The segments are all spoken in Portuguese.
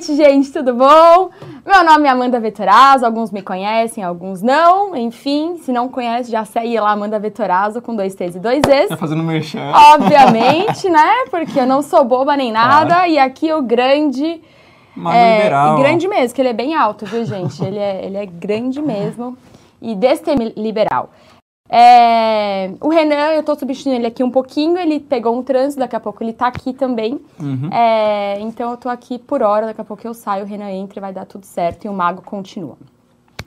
noite, gente, tudo bom? Meu nome é Amanda Vetorazo, alguns me conhecem, alguns não. Enfim, se não conhece, já segue lá Amanda Vetorazo com dois T's e dois E's. Tá fazendo merchan. Obviamente, né? Porque eu não sou boba nem nada. Claro. E aqui o grande. Mago é, liberal. grande mesmo, que ele é bem alto, viu, gente? Ele é, ele é grande mesmo. E destemiberal. É, o Renan, eu tô substituindo ele aqui um pouquinho, ele pegou um trânsito, daqui a pouco ele tá aqui também. Uhum. É, então eu tô aqui por hora, daqui a pouco eu saio, o Renan entra e vai dar tudo certo e o Mago continua.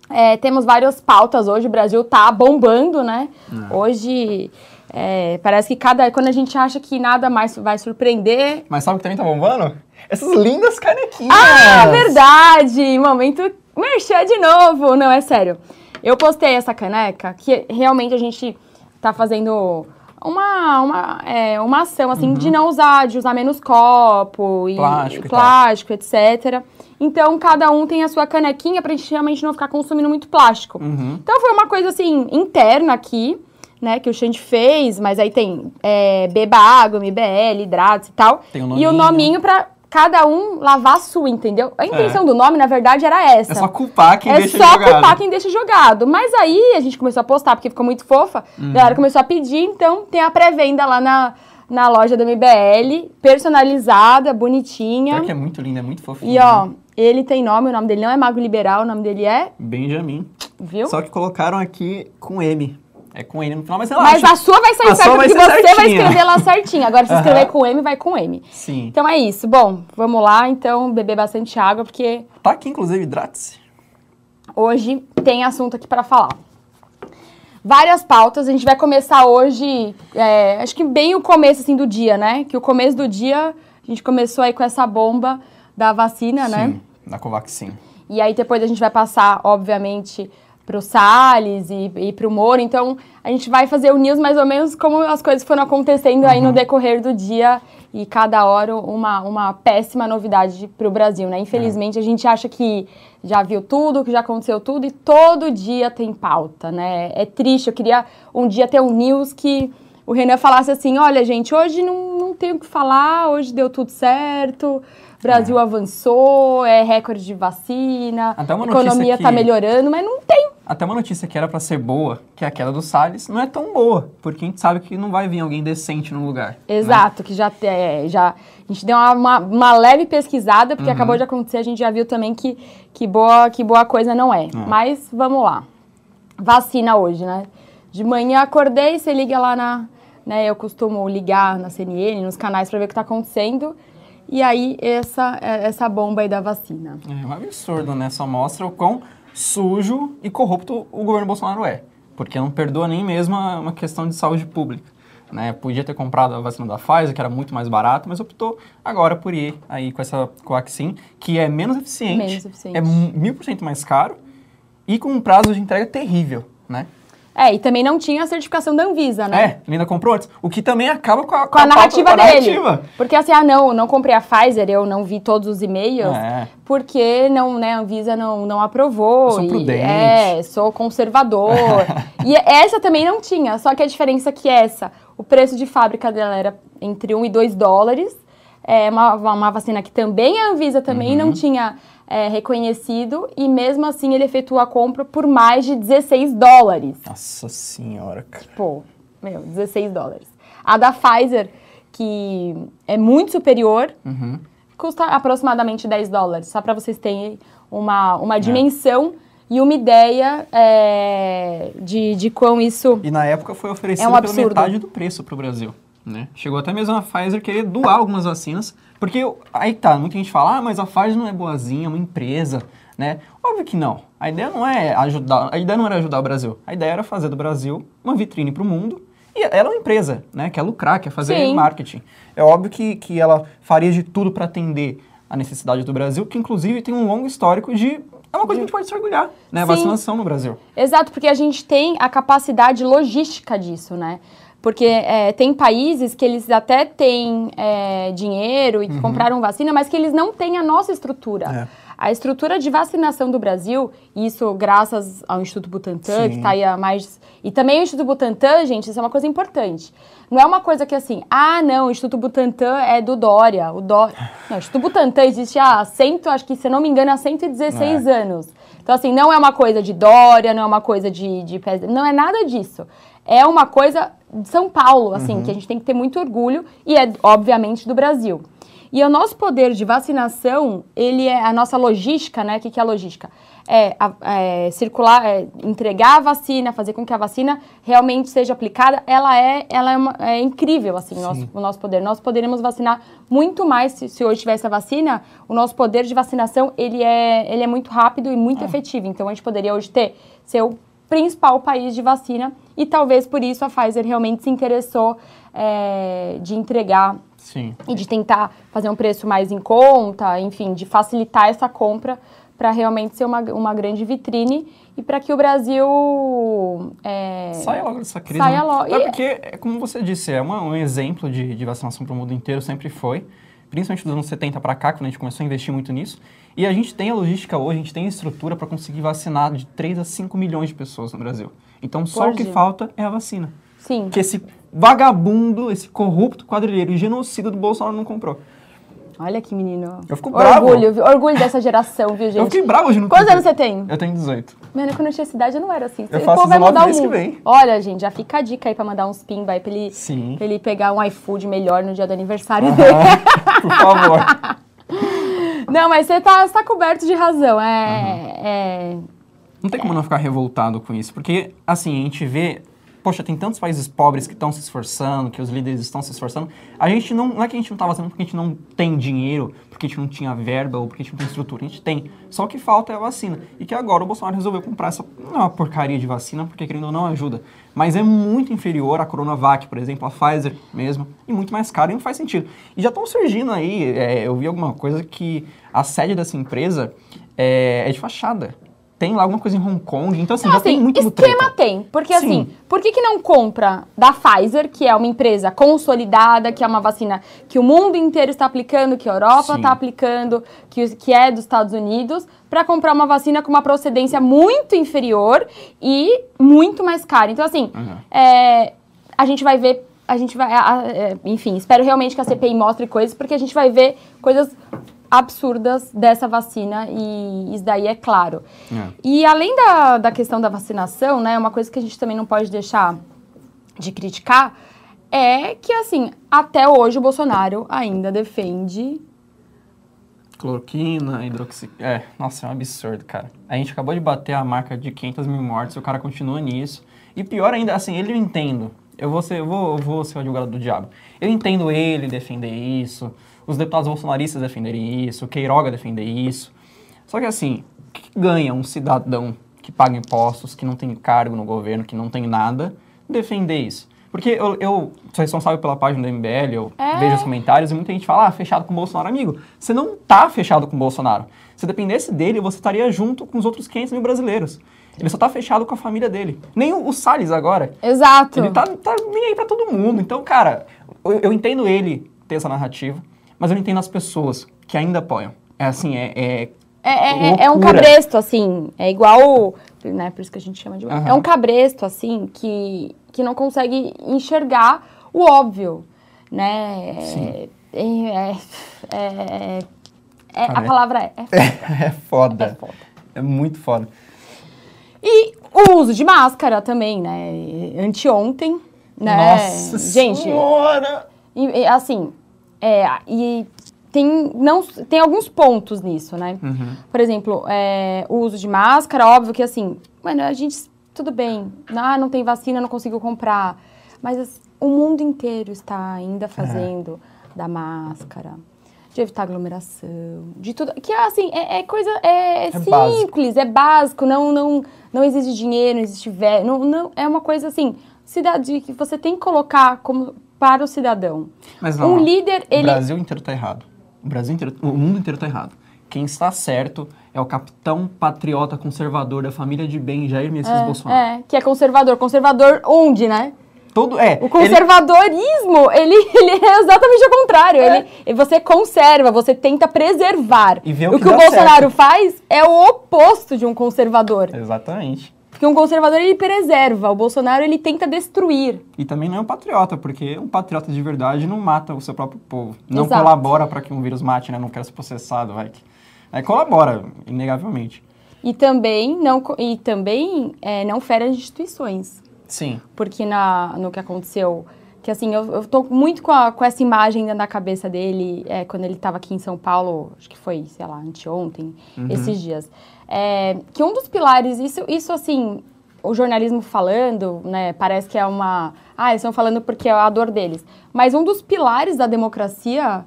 É, temos várias pautas hoje, o Brasil tá bombando, né? Hoje é, parece que cada. Quando a gente acha que nada mais vai surpreender. Mas sabe o que também tá bombando? Essas lindas canequinhas. Ah, verdade! Momento merchan de novo! Não, é sério. Eu postei essa caneca que realmente a gente tá fazendo uma, uma, é, uma ação, assim, de não usar, de usar menos copo e Plástico e plástico, etc. Então, cada um tem a sua canequinha pra gente realmente não ficar consumindo muito plástico. Uhum. Então, foi uma coisa, assim, interna aqui, né, que o Xande fez, mas aí tem é, beba água, MBL, hidratos e tal. Tem o e o nominho. nominho pra cada um lavar a sua, entendeu? A intenção do nome, na verdade, era essa. É só culpar quem É deixa só jogado. culpar quem deixa jogado. Mas aí a gente começou a postar, porque ficou muito fofa. Uhum. A galera começou a pedir, então tem a pré-venda lá na, na loja da MBL, personalizada, bonitinha. Pior que é muito linda, é muito fofinho. E ó, ele tem nome, o nome dele não é Mago Liberal, o nome dele é, Benjamin. viu? Só que colocaram aqui com M. É com N no final, mas relaxa. Mas a sua vai sair A certa, vai porque você vai certinha. escrever lá certinho. Agora, se escrever com M, vai com M. Sim. Então é isso. Bom, vamos lá, então, beber bastante água, porque Tá aqui, inclusive, hidrate-se. hoje tem assunto aqui para falar. Várias pautas, a gente vai começar hoje, é, acho que bem o começo assim, do dia, né? Que o começo do dia, a gente começou aí com essa bomba da vacina, né? Sim, da Covaxin. E aí depois a gente vai passar, obviamente, pro Salles e, e pro Moro. Então, a gente vai fazer o news mais ou menos como as coisas foram acontecendo aí no decorrer do dia. E cada hora uma, uma péssima novidade pro Brasil, né? Infelizmente, a gente acha que já viu tudo, que já aconteceu tudo. E todo dia tem pauta, né? É triste. Eu queria um dia ter um news que o Renan falasse assim, olha, gente, hoje não, não tem o que falar, hoje deu tudo certo, Brasil avançou, é recorde de vacina, a economia notícia tá que- melhorando, mas não tem. Até uma notícia que era pra ser boa, que é a queda do Salles, não é tão boa, porque a gente sabe que não vai vir alguém decente no lugar. né? Exato, que já, é, já a gente deu uma, uma, uma leve pesquisada, porque acabou de acontecer, a gente já viu também que, que, boa, que boa coisa não é. Mas vamos lá. Vacina hoje, né? De manhã acordei, você liga lá na. Né, eu costumo ligar na CNN, nos canais, para ver o que tá acontecendo. E aí, essa, é, essa bomba aí da vacina. É um absurdo, né? Só mostra o quão sujo e corrupto o governo Bolsonaro é. Porque não perdoa nem mesmo uma questão de saúde pública. Né? Podia ter comprado a vacina da Pfizer, que era muito mais barato, mas optou agora por ir aí com essa Covaxin, que é menos eficiente, Menos eficiente. é mil por cento mais caro e com um prazo de entrega terrível, né? É, e também não tinha a certificação da Anvisa, né? É, ainda comprou antes, o que também acaba com a, com a pauta- narrativa com a dele. narrativa. Porque assim, ah, não, não comprei a Pfizer, eu não vi todos os e-mails, É. porque não, né, a Anvisa não, não aprovou. Eu sou e- prudente. É, sou conservador. e essa também não tinha, só que a diferença é que essa, o preço de fábrica dela era entre 1 e 2 dólares. É uma, uma vacina que também a Anvisa também Uhum. não tinha é, reconhecido, e mesmo assim ele efetuou a compra por mais de 16 dólares. Nossa senhora, cara. Pô, meu, 16 dólares. A da Pfizer, que é muito superior, Uhum. custa aproximadamente 10 dólares. Só para vocês terem uma, É. uma dimensão e uma ideia é, de, de quão isso. E na época foi oferecido É um pela metade do preço para o Brasil. Né? Chegou até mesmo a Pfizer querer doar algumas vacinas, porque aí tá, muita gente fala, ah, mas a Pfizer não é boazinha, é uma empresa, né? Óbvio que não. A ideia não é ajudar, a ideia não era ajudar o Brasil. A ideia era fazer do Brasil uma vitrine para o mundo. E ela é uma empresa, né? Quer lucrar, quer fazer Sim. marketing. É óbvio que, que ela faria de tudo para atender a necessidade do Brasil, que inclusive tem um longo histórico de. É uma coisa que a gente pode se orgulhar, né? Sim. Vacinação no Brasil. Exato, porque a gente tem a capacidade logística disso, né? Porque é, tem países que eles até têm é, dinheiro e que compraram vacina, mas que eles não têm a nossa estrutura. É. A estrutura de vacinação do Brasil, isso graças ao Instituto Butantan, Sim. que está aí há mais. E também o Instituto Butantan, gente, isso é uma coisa importante. Não é uma coisa que assim, ah, não, o Instituto Butantan é do Dória. O Dória. Não, o Instituto Butantan existe há cento, acho que, se não me engano, há 116 anos. Então, assim, não é uma coisa de Dória, não é uma coisa de, de não é nada disso. É uma coisa de São Paulo, assim, que a gente tem que ter muito orgulho e é, obviamente, do Brasil. E o nosso poder de vacinação, ele é a nossa logística, né? O que, que é a logística? É, é circular, é entregar a vacina, fazer com que a vacina realmente seja aplicada. Ela é, ela é, uma- é incrível, assim, o nosso, o nosso poder. Nós poderíamos vacinar muito mais se, se hoje tivesse a vacina. O nosso poder de vacinação, ele é, ele é muito rápido e muito efetivo. Então, a gente poderia hoje ter, ser o principal país de vacina e talvez por isso a Pfizer realmente se interessou é, de entregar Sim. e de tentar fazer um preço mais em conta, enfim, de facilitar essa compra para realmente ser uma, uma grande vitrine e para que o Brasil é, Saia logo dessa crise. Saia né? logo. Até porque, é como você disse, é uma- um exemplo de, de vacinação para o mundo inteiro, sempre foi. Principalmente dos anos 70 para cá, quando a gente começou a investir muito nisso. E a gente tem a logística hoje, a gente tem a estrutura para conseguir vacinar de 3 a 5 milhões de pessoas no Brasil. Então só o que dia. falta é a vacina. sim. Que esse vagabundo, esse corrupto quadrilheiro e genocida do Bolsonaro não comprou. Olha que menino. Eu fico bravo. orgulho, viu? orgulho dessa geração, viu, gente? Eu fiquei bravo hoje no Quantos anos você tem? Eu tenho 18. Mano, quando eu tinha essa idade eu não era assim. Eu O faço povo vai 19 mudar o mundo. vem. Olha, gente, já fica a dica aí pra mandar uns pimba aí pra ele, Sim. pra ele pegar um iFood melhor no dia do aniversário dele. Por favor. Não, mas você tá, você tá coberto de razão. É, é, Não tem como não ficar revoltado com isso, porque assim, a gente vê, poxa, tem tantos países pobres que estão se esforçando, que os líderes estão se esforçando. A gente não, não é que a gente não tá fazendo porque a gente não tem dinheiro, porque a gente não tinha verba ou porque a gente não tem estrutura, a gente tem. Só que falta é a vacina. E que agora o Bolsonaro resolveu comprar essa, não é uma porcaria de vacina, porque querendo ou não ajuda, mas é muito inferior à Coronavac, por exemplo, a Pfizer mesmo, e muito mais caro e não faz sentido. E já estão surgindo aí, é, eu vi alguma coisa que a sede dessa empresa é, é de fachada. Tem lá alguma coisa em Hong Kong, então assim, Não, já tem assim, muito esquema treta. tem. Porque Sim. assim, por que, que não compra da Pfizer, que é uma empresa consolidada, que é uma vacina que o mundo inteiro está aplicando, que a Europa está aplicando, que, que é dos Estados Unidos, para comprar uma vacina com uma procedência muito inferior e muito mais cara. Então, assim, Uhum. é, a gente vai ver. A gente vai. é, enfim, espero realmente que a CPI mostre coisas, porque a gente vai ver coisas absurdas dessa vacina e isso daí é claro. É. E além da, da questão da vacinação, né, uma coisa que a gente também não pode deixar de criticar é que, assim, até hoje o Bolsonaro ainda defende. Cloroquina, hidroxi... É, nossa, é um absurdo, cara. A gente acabou de bater a marca de 500 mil mortes e o cara continua nisso. E pior ainda, assim, ele eu entendo. Eu vou ser, eu vou, eu vou ser o advogado do diabo. Eu entendo ele defender isso, os deputados bolsonaristas defenderem isso, o Queiroga defender isso. Só que assim, o que ganha um cidadão que paga impostos, que não tem cargo no governo, que não tem nada, defender isso? Porque eu, eu sou responsável pela página do MBL, eu É. vejo os comentários e muita gente fala, ah, fechado com o Bolsonaro. Amigo, você não tá fechado com o Bolsonaro. Se dependesse dele, você estaria junto com os outros 500 mil brasileiros. Ele só tá fechado com a família dele. Nem o, o Salles agora. Exato. Ele tá, tá nem aí pra todo mundo. Então, cara, eu, eu entendo ele ter essa narrativa, mas eu entendo as pessoas que ainda apoiam. É assim, é... é É, é- é um loucura. cabresto, assim. É igual. Né, por isso que a gente chama de. Aham. É um cabresto, assim, que, que não consegue enxergar o óbvio. Né? Sim. É, é- é- é- Cara, a é- palavra é. é É foda. É foda. É muito foda. E o uso de máscara também, né? Anteontem, né? Nossa Gente, senhora! e, assim, é, e tem, não, tem alguns pontos nisso, né? Uhum. Por exemplo, é, o uso de máscara, óbvio que assim, mano, a gente, tudo bem, ah, não tem vacina, não consigo comprar, mas assim, o mundo inteiro está ainda fazendo da máscara, de evitar aglomeração, de tudo, que assim, é, é coisa, é, é básico. simples, é básico, não, não, não exige dinheiro, não existe não, não, é uma coisa assim, cidade que você tem que colocar como para o cidadão. Mas não, um líder, O ele... Brasil inteiro tá errado. O Brasil inteiro, o mundo inteiro tá errado. Quem está certo é o capitão patriota conservador da família de bem Jair Messias Bolsonaro. É, que é conservador. Conservador onde, né? Todo, é, O conservadorismo, ele, ele, é exatamente o contrário. É. Ele, você conserva, você tenta preservar. E vê o o que que o Bolsonaro certo. faz é o oposto de um conservador. ele- Exatamente. Porque um conservador, ele preserva. O Bolsonaro, ele tenta destruir. E também não é um patriota, porque um patriota de verdade não mata o seu próprio povo. Não Exato. colabora para que um vírus mate, né? Não quer ser processado, vai. que- Aí colabora, inegavelmente. E também não, e também, é, não fere as instituições. Sim. porque na, no que aconteceu, que assim, eu, eu tô muito com, a- com essa imagem da cabeça dele, é, quando ele estava aqui em São Paulo, acho que foi, sei lá, anteontem, esses dias. É, que um dos pilares, isso, isso assim, o jornalismo falando, né, parece que é uma... Ah, eles estão falando porque é a dor deles. Mas um dos pilares da democracia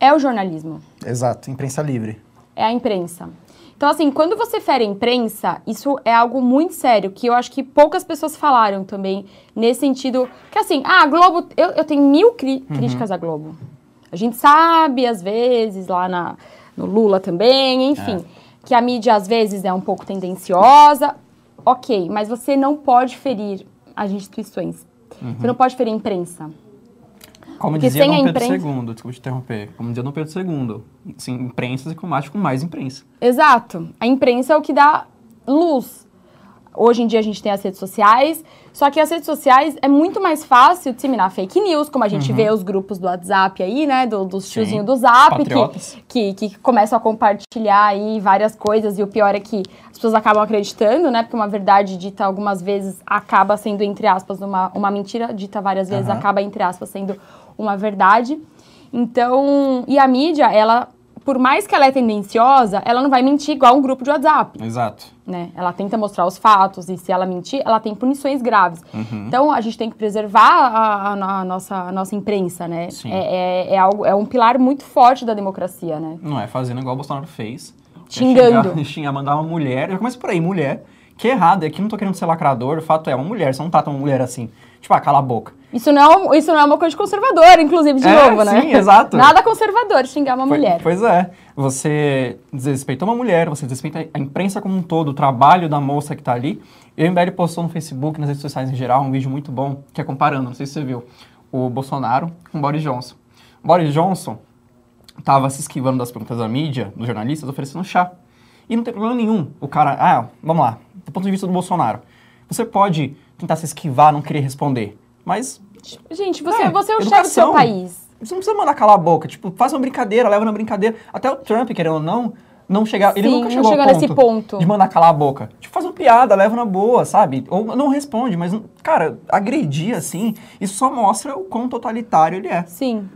é o jornalismo Exato, imprensa livre. é a imprensa. Então, assim, quando você fere a imprensa, isso é algo muito sério, que eu acho que poucas pessoas falaram também, nesse sentido, que assim, ah, a Globo, eu, eu tenho mil cri- críticas à Globo. A gente sabe, às vezes, lá na, no Lula também, enfim, que a mídia, às vezes, é um pouco tendenciosa, ok, mas você não pode ferir as instituições. Você não pode ferir a imprensa. Como Porque dizia Dom Pedro imprensa- II, desculpa te interromper. Como dizia Dom Pedro II, sim, imprensas e combate com mais imprensa. Exato. A imprensa é o que dá luz. Hoje em dia a gente tem as redes sociais, só que as redes sociais é muito mais fácil disseminar fake news, como a gente vê os grupos do WhatsApp aí, né? Do, dos tiozinhos do Zap, que, que, que começam a compartilhar aí várias coisas, e o pior é que as pessoas acabam acreditando, né? Porque uma verdade dita algumas vezes acaba sendo, entre aspas, uma, uma mentira dita várias vezes Aham. acaba, entre aspas, sendo uma verdade. Então, e a mídia, ela, por mais que ela é tendenciosa, ela não vai mentir igual um grupo de WhatsApp, Exato. né? Ela tenta mostrar os fatos e se ela mentir, ela tem punições graves. Uhum. Então, a gente tem que preservar a, a- a nossa, a nossa imprensa, né? Sim. É, é, é algo, é um pilar muito forte da democracia, né? Não é fazendo igual o Bolsonaro fez. é Xingando. Xingar, xingar, mandar uma mulher. Já começa por aí, mulher. Que errado, é que não tô querendo ser lacrador, o fato é, uma mulher, você não trata uma mulher assim. Tipo, ah, cala a boca. Isso não, é isso não é uma coisa de conservador, inclusive, de É, novo, né? sim, exato. Nada conservador xingar uma mulher. Pois é. Você desrespeita uma mulher, você desrespeita a imprensa como um todo, o trabalho da moça que tá ali. E o MBL postou no Facebook, nas redes sociais em geral, um vídeo muito bom, que é comparando, não sei se você viu, o Bolsonaro com o Boris Johnson. O Boris Johnson tava se esquivando das perguntas da mídia, dos jornalistas, oferecendo chá. E não tem problema nenhum. O cara, ah, vamos lá, do ponto de vista do Bolsonaro. Você pode tentar se esquivar, não querer responder, mas Gente, você, É, você é o chefe do seu educação. país. você não precisa mandar calar a boca. Tipo, faz uma brincadeira, leva na brincadeira. Até o Trump, querendo ou não, não chegar. ele nunca não chegou chegou nesse ponto. De mandar calar a boca. Tipo, faz uma piada, leva na boa, sabe? Ou não responde, mas, cara, agredir assim, isso só mostra o quão totalitário ele é. Sim.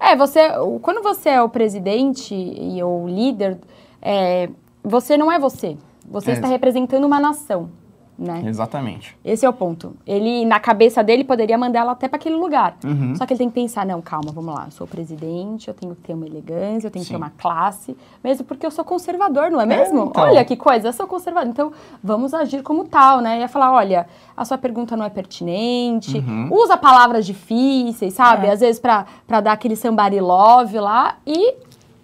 É, você, quando você é o presidente e o líder, é, você não é você. Você É. está representando uma nação, né? Exatamente. Esse é o ponto. Ele, na cabeça dele, poderia mandar ela até para aquele lugar. Uhum. Só que ele tem que pensar, não, calma, vamos lá, eu sou presidente, eu tenho que ter uma elegância, eu tenho que Sim. ter uma classe, mesmo porque eu sou conservador, não é mesmo? então. Olha que coisa, eu sou conservador, então vamos agir como tal, né? Ia falar, olha, a sua pergunta não é pertinente, Uhum. usa palavras difíceis, sabe? É. Às vezes pra dar aquele somebody love lá e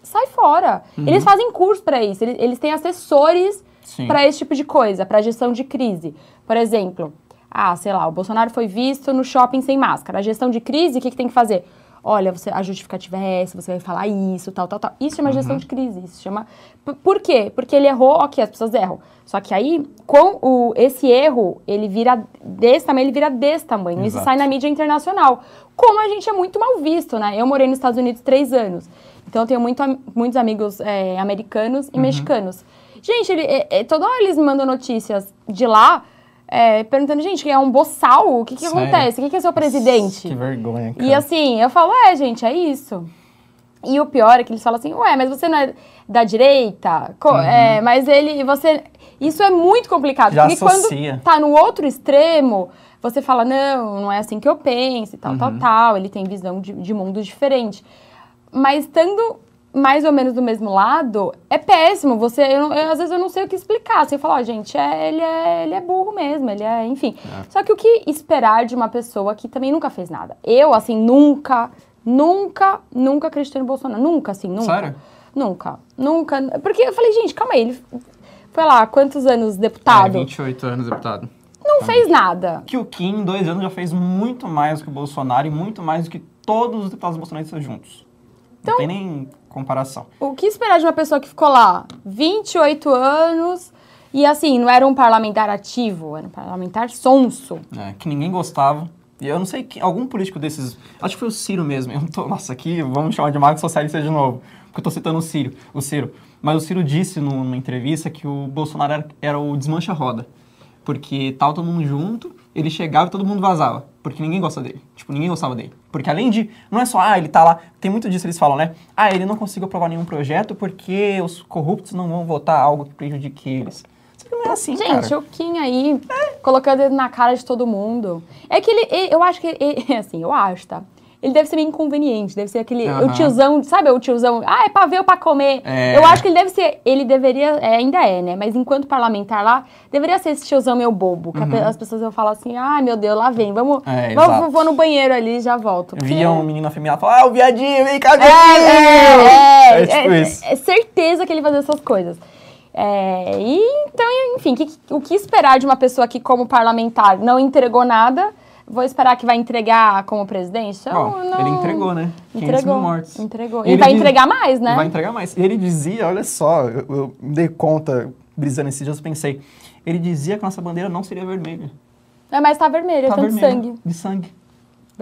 sai fora. Uhum. Eles fazem curso pra isso, eles, eles têm assessores. Para esse tipo de coisa, para gestão de crise. Por exemplo, ah, sei lá, o Bolsonaro foi visto no shopping sem máscara. A gestão de crise, o que, que tem que fazer? Olha, você, a justificativa é essa, você vai falar isso, tal, tal, tal. Isso chama gestão de crise. Isso chama. Por quê? Porque ele errou, ok, as pessoas erram. Só que aí, com o, esse erro, ele vira desse tamanho, ele vira desse tamanho. Isso Exato. sai na mídia internacional. Como a gente é muito mal visto, né? Eu morei nos Estados Unidos três anos. Então eu tenho muito, muitos amigos é, americanos e Uhum. mexicanos. Gente, ele, é, é, toda hora eles me mandam notícias de lá, é, perguntando, gente, é um boçal? O que, que Sério? acontece? O que, que é seu presidente? Que vergonha, cara. E assim, eu falo, é, gente, é isso. E o pior é que eles falam assim, ué, mas você não é da direita? Co- é, mas ele, você... Isso é muito complicado. Uhum. Já porque associa. quando tá no outro extremo, você fala, não, não é assim que eu penso e tal, tal, Uhum. tal. Ele tem visão de, de mundo diferente. Mas estando mais ou menos do mesmo lado, é péssimo. Você, eu, eu, às vezes eu não sei o que explicar. Você fala, ó, gente, é, ele, é, ele é burro mesmo, ele é, enfim. Só que o que esperar de uma pessoa que também nunca fez nada? Eu, assim, nunca, nunca, nunca acreditei no Bolsonaro. Nunca, assim, nunca. Sério? Nunca, nunca. Porque eu falei, gente, calma aí, ele foi lá, quantos anos É, deputado? 28 anos, deputado. Não não fez nada. Que o Kim, em dois anos, já fez muito mais do que o Bolsonaro e muito mais do que todos os deputados bolsonaristas juntos. Então- não tem nem comparação. O que esperar de uma pessoa que ficou lá 28 anos e assim, não era um parlamentar ativo, era um parlamentar sonso. É, que ninguém gostava. E eu não sei, que, algum político desses. Acho que foi o Ciro mesmo. Eu tô, nossa, aqui vamos chamar de Marcos Socialista de novo. Porque eu tô citando o Ciro, o Ciro. Mas o Ciro disse numa entrevista que o Bolsonaro era, era o desmancha-roda. Porque tava todo mundo junto, ele chegava e todo mundo vazava. Porque ninguém gosta dele. Tipo, ninguém gostava dele. Porque além de. Não é só, ah, ele tá lá. Tem muito disso eles falam, né? Ah, ele não conseguiu aprovar nenhum projeto porque os corruptos não vão votar algo que prejudique eles. Não é assim, Gente, cara. o Kim aí, colocando o dedo na cara de todo mundo. É que ele, ele- eu acho que, ele, assim, eu acho, tá? Ele deve ser meio inconveniente, deve ser aquele, Aham. o tiozão, sabe o tiozão, ah, é pra ver ou pra comer? É. Eu acho que ele deve ser, ele deveria, é, ainda é, né? Mas enquanto parlamentar lá, deveria ser esse tiozão meio bobo, que pe- as pessoas vão falar assim, ai meu Deus, lá vem, vamos, Uhum. É, vamos vou no banheiro ali e já volto. Porque- Via um menino afeminado e falava, ah, o viadinho, vem cá, É, viadinho! é, é, É tipo é, isso. é certeza que ele fazia essas coisas. É, e então, enfim, que- o que esperar de uma pessoa que, como parlamentar, não entregou nada? Vou esperar que vai entregar como presidente? Ó, não- Ele entregou, né? 500 Entregou. mil mortes. Entregou. Ele vai diz- entregar mais, né? Vai entregar mais. Ele dizia, olha só, eu, eu me dei conta, brisando esses dias, eu pensei. Ele dizia que nossa bandeira não seria vermelha. É, mas tá vermelho, Tá é tanto vermelha, sangue. De sangue.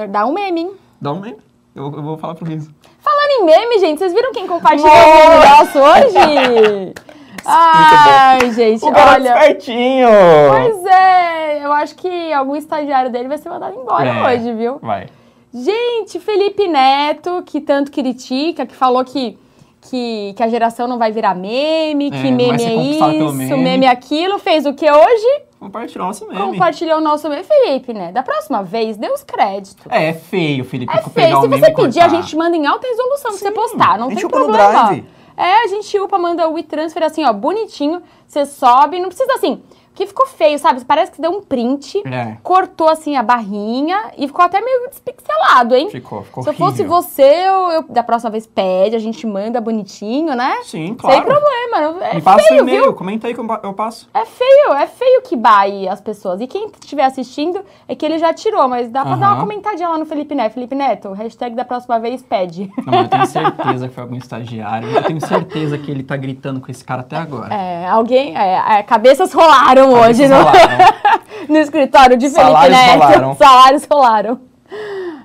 Dá um meme, hein? Dá um meme. Eu, eu vou falar pro Riso. Falando em meme, gente, vocês viram quem compartilhou o meme nosso hoje? Ai, gente, O olha. espertinho! Pois é, eu acho que algum estagiário dele vai ser mandado embora É, hoje, viu? Vai. Gente, Felipe Neto, que tanto critica, que falou que, que, que a geração não vai virar meme, que É, vai meme é isso, meme. meme é aquilo, fez o que hoje? Compartilhou nosso meme. Compartilhou o nosso meme. Felipe, né? Da próxima vez, dê os créditos. É, é feio, Felipe. É feio. Se você pedir, a cortar. gente manda em alta resolução pra você Sim, postar. Não a tem upa no problema. Drive. É, a gente upa, manda o WeTransfer assim, ó, bonitinho. Você sobe, não precisa assim. Que ficou feio, sabe? Parece que deu um print, É. cortou assim a barrinha e ficou até meio despixelado, hein? Ficou, ficou Se eu fosse você, eu, eu- da próxima vez pede, a gente manda bonitinho, né? Sim, claro. Sem problema. É Me passa o feio, e-mail, viu? comenta aí que eu pa- eu passo. É feio, é feio que baie as pessoas. E quem estiver assistindo é que ele já tirou, mas dá pra dar uma comentadinha lá no Felipe Neto. Felipe Neto, hashtag da próxima vez pede. Não, eu tenho certeza que foi algum estagiário. Eu tenho certeza que ele tá gritando com esse cara até agora. É, alguém. é, é, cabeças rolaram Cabeças hoje no, rolaram. no escritório de Felipe Neto. rolaram. Salários rolaram.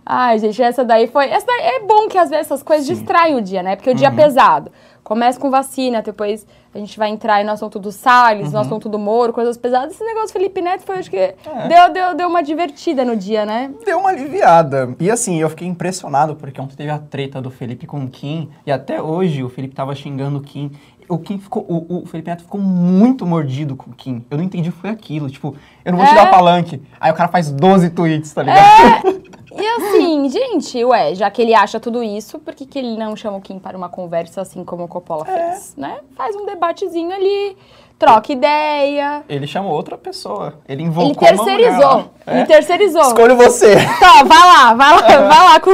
Ai, gente, essa daí foi. Essa daí é bom que às vezes essas coisas Sim. distraem o dia, né? Porque o dia é Uhum. pesado. Começa com vacina, depois a gente vai entrar no assunto do Salles, Uhum. no assunto do Moro, coisas pesadas. Esse negócio do Felipe Neto foi, acho que. É. Deu, deu, deu uma divertida no dia, né? Deu uma aliviada. E assim, eu fiquei impressionado porque ontem teve a treta do Felipe com o Kim. E até hoje o Felipe tava xingando o Kim. O Kim ficou. O, o Felipe Neto ficou muito mordido com o Kim. Eu não entendi foi aquilo. Tipo, eu não vou te É. dar palanque. Aí o cara faz 12 tweets, tá ligado? E assim, gente, ué, já que ele acha tudo isso, por que, que ele não chama o Kim para uma conversa assim como o Coppola É. fez, né? Faz um debatezinho ali, troca ideia. Ele chamou outra pessoa. Ele Ele invocou mulher terceirizou. lá. Ele É. terceirizou. Escolho você. Tá, vai lá, vai lá, vai lá com,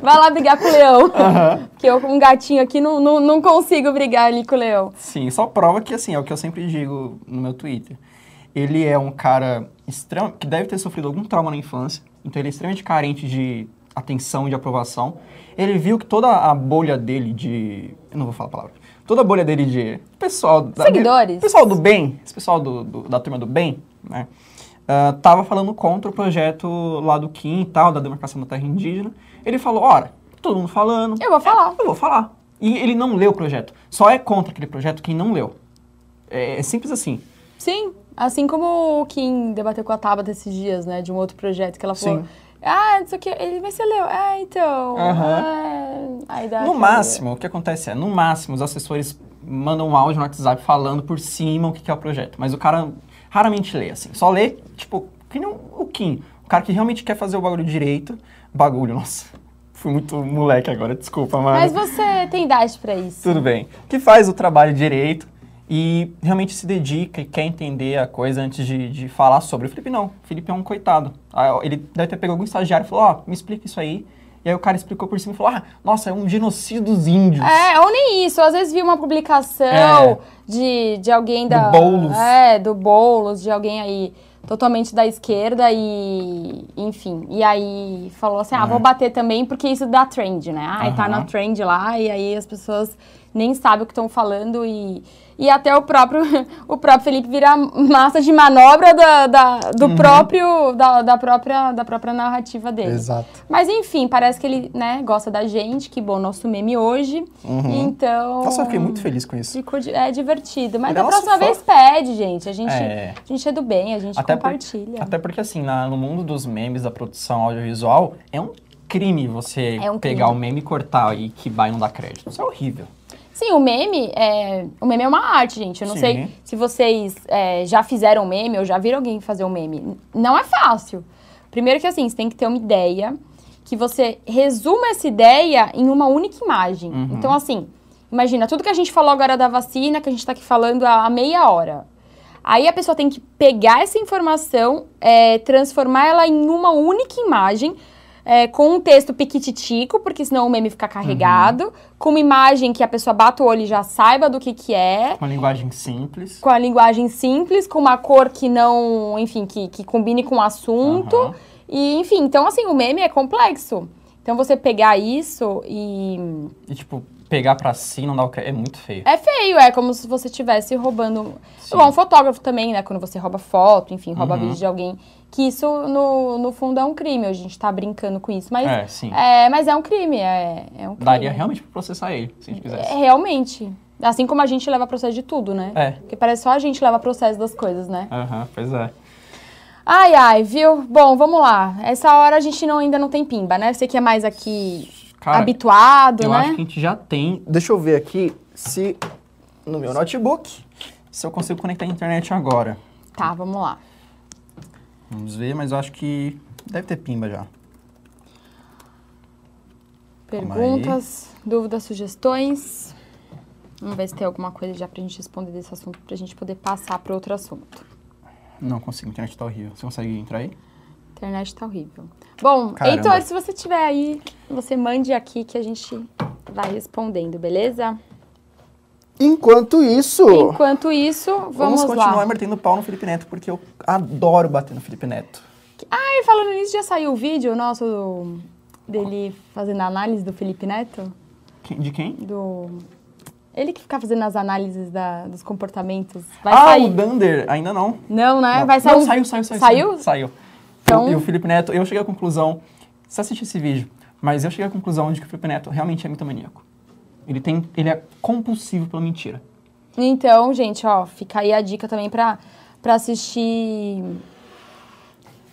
vai lá brigar com o leão. Que eu, com um gatinho aqui, não, não, não consigo brigar ali com o leão. Sim, só prova que, assim, é o que eu sempre digo no meu Twitter. Ele é um cara extremo, que deve ter sofrido algum trauma na infância, então ele é extremamente carente de atenção e de aprovação. Ele viu que toda a bolha dele de... Eu não vou falar a palavra. Toda a bolha dele de... Pessoal... da- Seguidores. pessoal do bem, esse pessoal do, do- da turma do bem, né? ah, tava falando contra o projeto lá do Kim e tal, da demarcação da terra indígena. Ele falou, ora, todo mundo falando, Eu vou falar. eu vou falar. E ele não leu o projeto. Só é contra aquele projeto quem não leu. É, é simples assim. Sim, assim como o Kim debateu com a Tabata esses dias, né, de um outro projeto que ela falou. Sim. Ah, isso aqui, ele, mas você leu? Ah, então. Aham. ah, aí dá No máximo, o que acontece é, no máximo, os assessores mandam um áudio no WhatsApp falando por cima o que que é o projeto. Mas o cara raramente lê, assim. Só lê, tipo, que nem o Kim. O cara que realmente quer fazer o bagulho direito. Bagulho, nossa. Fui muito moleque agora, desculpa, Mas mas... você tem idade pra isso. Tudo bem. Que faz o trabalho direito e realmente se dedica e quer entender a coisa antes de, de falar sobre. O Felipe não. O Felipe é um coitado. Ah, Ele deve ter pegado algum estagiário e falou, ó, me explica isso aí. E aí o cara explicou por cima e falou, ah, nossa, é um genocídio dos índios. É, ou nem isso. Eu, às vezes vi uma publicação É. de, de alguém da. Do Boulos. É, do Boulos, de alguém aí totalmente da esquerda e, enfim, e aí falou assim, ah, É. vou bater também porque isso dá trend, né? Ah, tá Aham. na trend lá e aí as pessoas nem sabem o que estão falando e, e até o próprio, o próprio Felipe vira massa de manobra da, da- do Uhum. próprio, da, da própria, da própria narrativa dele. Exato. Mas enfim, parece que ele, né, gosta da gente, que bom, nosso meme hoje. Então. Uhum. Nossa, eu fiquei muito feliz com isso. Ficou é divertido. Mas da próxima fã. vez pede, gente. A gente, É. a gente é do bem, a gente Até, por- compartilha. até porque, assim, na- no mundo dos memes, da produção audiovisual, é um crime você É um pegar crime. o meme e cortar e que vai não dar crédito. Isso é horrível. Sim, o meme é. O meme é uma arte, gente. Eu não Sim. sei se vocês é, já fizeram meme ou já viram alguém fazer um meme. Não é fácil. Primeiro que assim, você tem que ter uma ideia, que você resuma essa ideia em uma única imagem. Uhum. Então, assim, imagina, tudo que a gente falou agora da vacina, que a gente tá aqui falando há meia hora. Aí a pessoa tem que pegar essa informação, é, transformar ela em uma única imagem, é, com um texto piquititico, porque senão o meme fica carregado, com uma imagem que a pessoa bata o olho e já saiba do que que é, Uma linguagem simples. com a linguagem simples, com uma cor que não, enfim, que, que combine com o assunto. Aham. E, enfim, então assim, o meme é complexo. Então você pegar isso e. E, tipo, pegar pra si não dar o crédito é muito feio. É feio, é como se você estivesse roubando. Sim. Bom, um fotógrafo também, né? Quando você rouba foto, enfim, rouba Uhum. vídeo de alguém. Que isso, no, no fundo, é um crime. A gente tá brincando com isso. Mas É, sim. é, mas é um crime. É, é um crime. Daria realmente pra processar ele, se a gente É, quisesse. realmente. Assim como a gente leva processo de tudo, né? É. Porque parece só a gente leva processo das coisas, né? Aham, pois é. Ai, ai, viu? Bom, vamos lá. Essa hora a gente não, ainda não tem pimba, né? Você que é mais aqui Cara, habituado, eu né? acho que a gente já tem. Deixa eu ver aqui se no meu notebook se eu consigo conectar a internet agora. Tá, vamos lá. Vamos ver, mas eu acho que deve ter pimba já. Perguntas, dúvidas, sugestões. Vamos ver se tem alguma coisa já pra gente responder desse assunto, pra gente poder passar para outro assunto. Não consigo, a internet tá horrível. Você consegue entrar aí? A internet tá horrível. Bom, Caramba. Heitor, se você tiver aí, você mande aqui que a gente vai respondendo, beleza? Enquanto isso, Enquanto isso, vamos, continuar lá. metendo pau no Felipe Neto, porque eu adoro bater no Felipe Neto. Ai, falando nisso, já saiu o vídeo nosso do- dele fazendo a análise do Felipe Neto? De quem? Do... Ele que fica fazendo as análises da- dos comportamentos. Vai ah, sair. o Dunder, ainda não. Não, né? Não. Vai sair. Não, um- saiu, saiu, saiu. Saiu? Saiu. Então- E o Felipe Neto, eu cheguei à conclusão, você assistiu esse vídeo, mas eu cheguei à conclusão de que o Felipe Neto realmente é mitomaníaco. Ele, tem, ele é compulsivo pela mentira. Então, gente, ó, fica aí a dica também pra, pra assistir.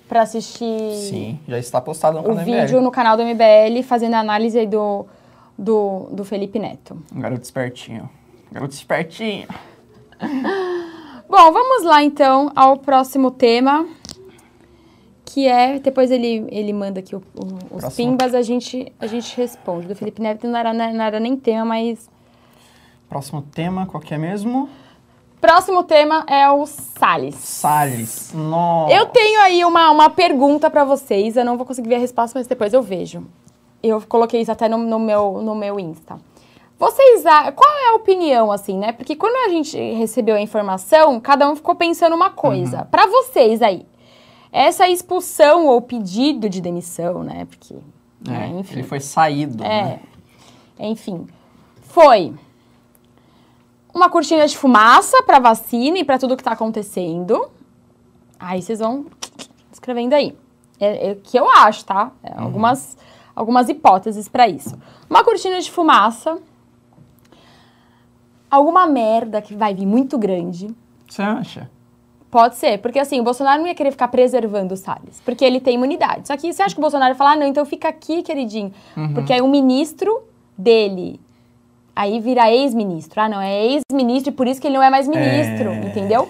Pra assistir Sim, já está postado no o canal vídeo no canal do MBL fazendo a análise aí do, do, do Felipe Neto. Um garoto espertinho. Garoto espertinho. Bom, vamos lá então ao próximo tema. Que é, depois ele, ele manda aqui o- o- os Próximo. pimbas, a gente, a gente responde. Do Felipe Neto não era, não era nem tema, mas. Próximo tema, qual que é mesmo? Próximo tema é o Salles. Salles. Nossa. Eu tenho aí uma, uma pergunta pra vocês. Eu não vou conseguir ver a resposta, mas depois eu vejo. Eu coloquei isso até no, no meu, no meu Insta. Vocês, qual é a opinião, assim, né? Porque quando a gente recebeu a informação, cada um ficou pensando uma coisa. Pra vocês aí, essa expulsão ou pedido de demissão, né? Porque, É, né, enfim. ele foi saído, É. né? Enfim, foi uma cortina de fumaça para vacina e para tudo que tá acontecendo. Aí vocês vão escrevendo aí. É, é o que eu acho, tá? É, algumas, algumas hipóteses para isso. Uma cortina de fumaça. Alguma merda que vai vir muito grande. Você acha? Pode ser, porque assim, o Bolsonaro não ia querer ficar preservando o Salles, porque ele tem imunidade. Só que você acha que o Bolsonaro ia falar, ah, não, então fica aqui, queridinho. Porque aí o ministro dele, aí vira ex-ministro. Ah, não, é ex-ministro e por isso que ele não é mais ministro, É. entendeu?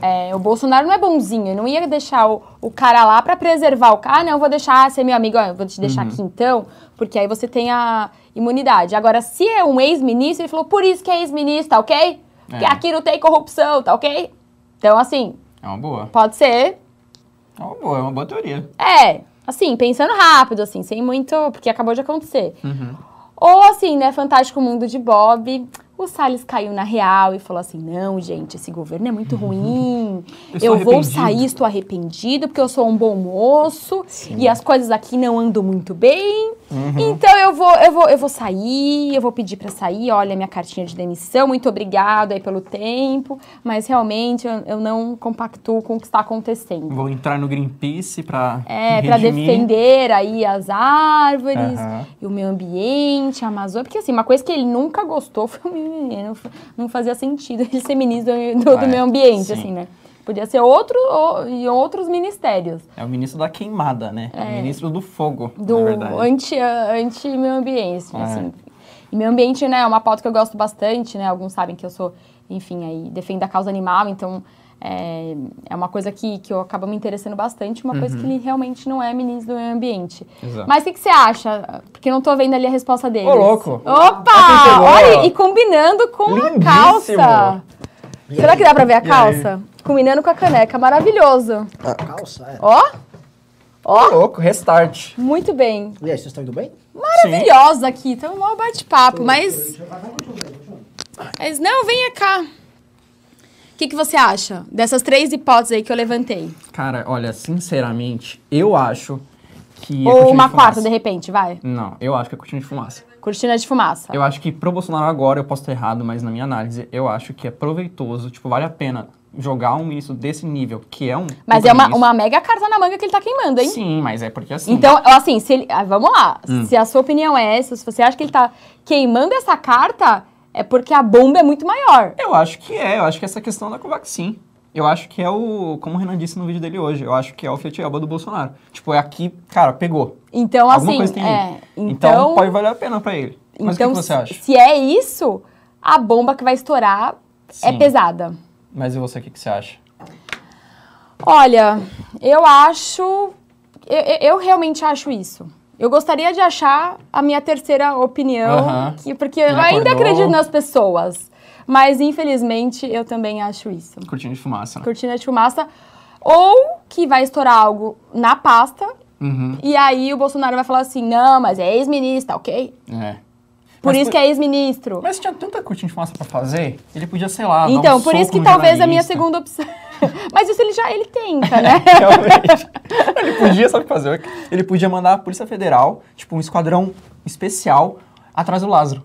É, o Bolsonaro não é bonzinho, não ia deixar o, o cara lá pra preservar o cara. Ah, não, eu vou deixar ser meu amigo, ó, eu vou te deixar aqui então, porque aí você tem a imunidade. Agora, se é um ex-ministro, ele falou, por isso que é ex-ministro, tá ok? Porque É. aqui não tem corrupção, tá ok? Então, assim, É uma boa. pode ser. É uma boa, é uma boa teoria. É, assim, pensando rápido, assim, sem muito. Porque acabou de acontecer. Uhum. Ou assim, né, Fantástico Mundo de Bob. O Salles caiu na real e falou assim: não, gente, esse governo é muito ruim. Eu Eu vou arrependido." sair, estou arrependido, porque eu sou um bom moço e as coisas aqui não andam muito bem. Então eu vou, eu vou, eu vou sair, eu vou pedir para sair. Olha, minha cartinha de demissão, muito obrigado aí pelo tempo, mas realmente eu, eu não compactuo com o que está acontecendo. Vou entrar no Greenpeace pra É, para defender aí as árvores Aham. e o meio ambiente, a Amazônia. Porque, assim, uma coisa que ele nunca gostou foi o meio Não, fa- não fazia sentido ele ser ministro do, do- do É, meio ambiente, sim. assim, né? Podia ser outro ou, em outros ministérios. É o ministro da queimada, né? É. o ministro do fogo, Do na verdade. anti, anti-meio ambiente, É. assim. E meio ambiente, né, é uma pauta que eu gosto bastante, né? Alguns sabem que eu sou, enfim, aí, defendo a causa animal, então... É, é uma coisa que, que eu acabo me interessando bastante, uma coisa que ele realmente não é ministro do meio ambiente. Uhum. Exato. Mas o que, que você acha? Porque eu não tô vendo ali a resposta dele. Ô, louco. Opa! Olha ó. e combinando com Lindíssimo. a calça. Será que dá pra ver a E aí? calça? Combinando com a caneca, maravilhoso. Calça, é. Ó, Ô, louco, restart. muito bem. E aí, vocês estão indo bem? Maravilhosa aqui, então um maior bate-papo, mas... Mas não, venha cá. O que, que você acha dessas três hipóteses aí que eu levantei? Cara, olha, sinceramente, eu acho que. Ou uma de quarta, de repente, vai. Não, eu acho que é cortina de fumaça. Cortina de fumaça. Eu acho que pro Bolsonaro agora, eu posso estar errado, mas na minha análise, eu acho que é proveitoso, tipo, vale a pena jogar um ministro desse nível, que é um. Mas é uma, uma mega carta na manga que ele tá queimando, hein? Sim, mas é porque assim. Então, assim, se ele, ah, vamos lá. Hum. Se a sua opinião é essa, se você acha que ele tá queimando essa carta, é porque a bomba é muito maior. Eu acho que é, eu acho que essa questão da Covaxin. Eu acho que é o, como o Renan disse no vídeo dele hoje, eu acho que é o Fiat Elba do Bolsonaro. Tipo, é aqui, cara, pegou. Então, Alguma assim, coisa tem é. Então, Então, pode valer a pena pra ele. Mas então o que, que você acha? se é isso, a bomba que vai estourar é Sim. pesada. Mas e você, o que, que você acha? Olha, eu acho. Eu- eu realmente acho isso. Eu gostaria de achar a minha terceira opinião, Aham. que- porque Ele eu ainda acordou. acredito nas pessoas. Mas, infelizmente, eu também acho isso. Cortina de fumaça, né? Cortina de fumaça. Ou que vai estourar algo na pasta, Uhum, e aí o Bolsonaro vai falar assim: não, mas é ex-ministro, tá ok? é. Por Mas isso que é ex-ministro. Mas tinha tanta cortina de fumaça pra fazer, ele podia, sei lá, dar Então, um por isso que talvez a minha jornalista. segunda opção. mas isso ele já ele tenta, né? Realmente. ele podia, sabe o que fazer? Ele podia mandar a Polícia Federal, tipo, um esquadrão especial atrás do Lázaro.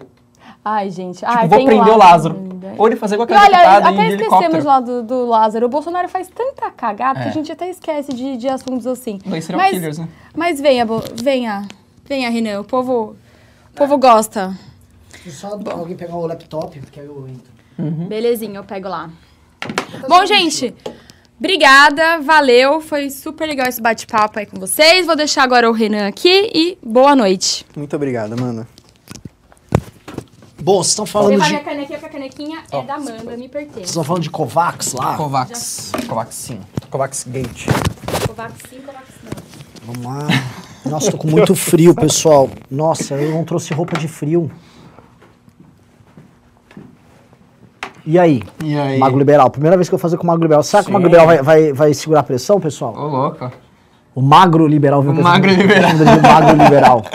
Ai, gente. Tipo, Ai, vou tem prender o Lázaro. ainda. Ou ele fazer igual aquela olha, deputada até esquecemos lá do, do Lázaro. O Bolsonaro faz tanta cagada que É. a gente até esquece de, de assuntos assim. Dois serial mas, killers, né? mas venha, Bo- venha. Venha, Renan. O povo, o povo gosta. Só alguém pegar o laptop, porque aí eu entro. Uhum. Belezinha, eu pego lá. Bom, gente, obrigada, valeu. Foi super legal esse bate-papo aí com vocês. Vou deixar agora o Renan aqui e boa noite. Muito obrigado, mano. Bom, vocês estão falando Levar de. minha canequinha, porque a canequinha é da Amanda, me Vocês pertence. estão falando de Covax lá? Covax. Covaxin. Covax Gate. Covax sim, Covax não. Vamos lá. Nossa, tô com muito frio, pessoal. Nossa, eu não trouxe roupa de frio. E aí? E aí? Mago Liberal. Primeira vez que eu vou fazer com o Mago Liberal. Será que o Mago Sim. Liberal vai, vai, vai segurar a pressão, pessoal? Ô, louco. O Magro Liberal. viu, O? Magro Liberal. O Magro Liberal.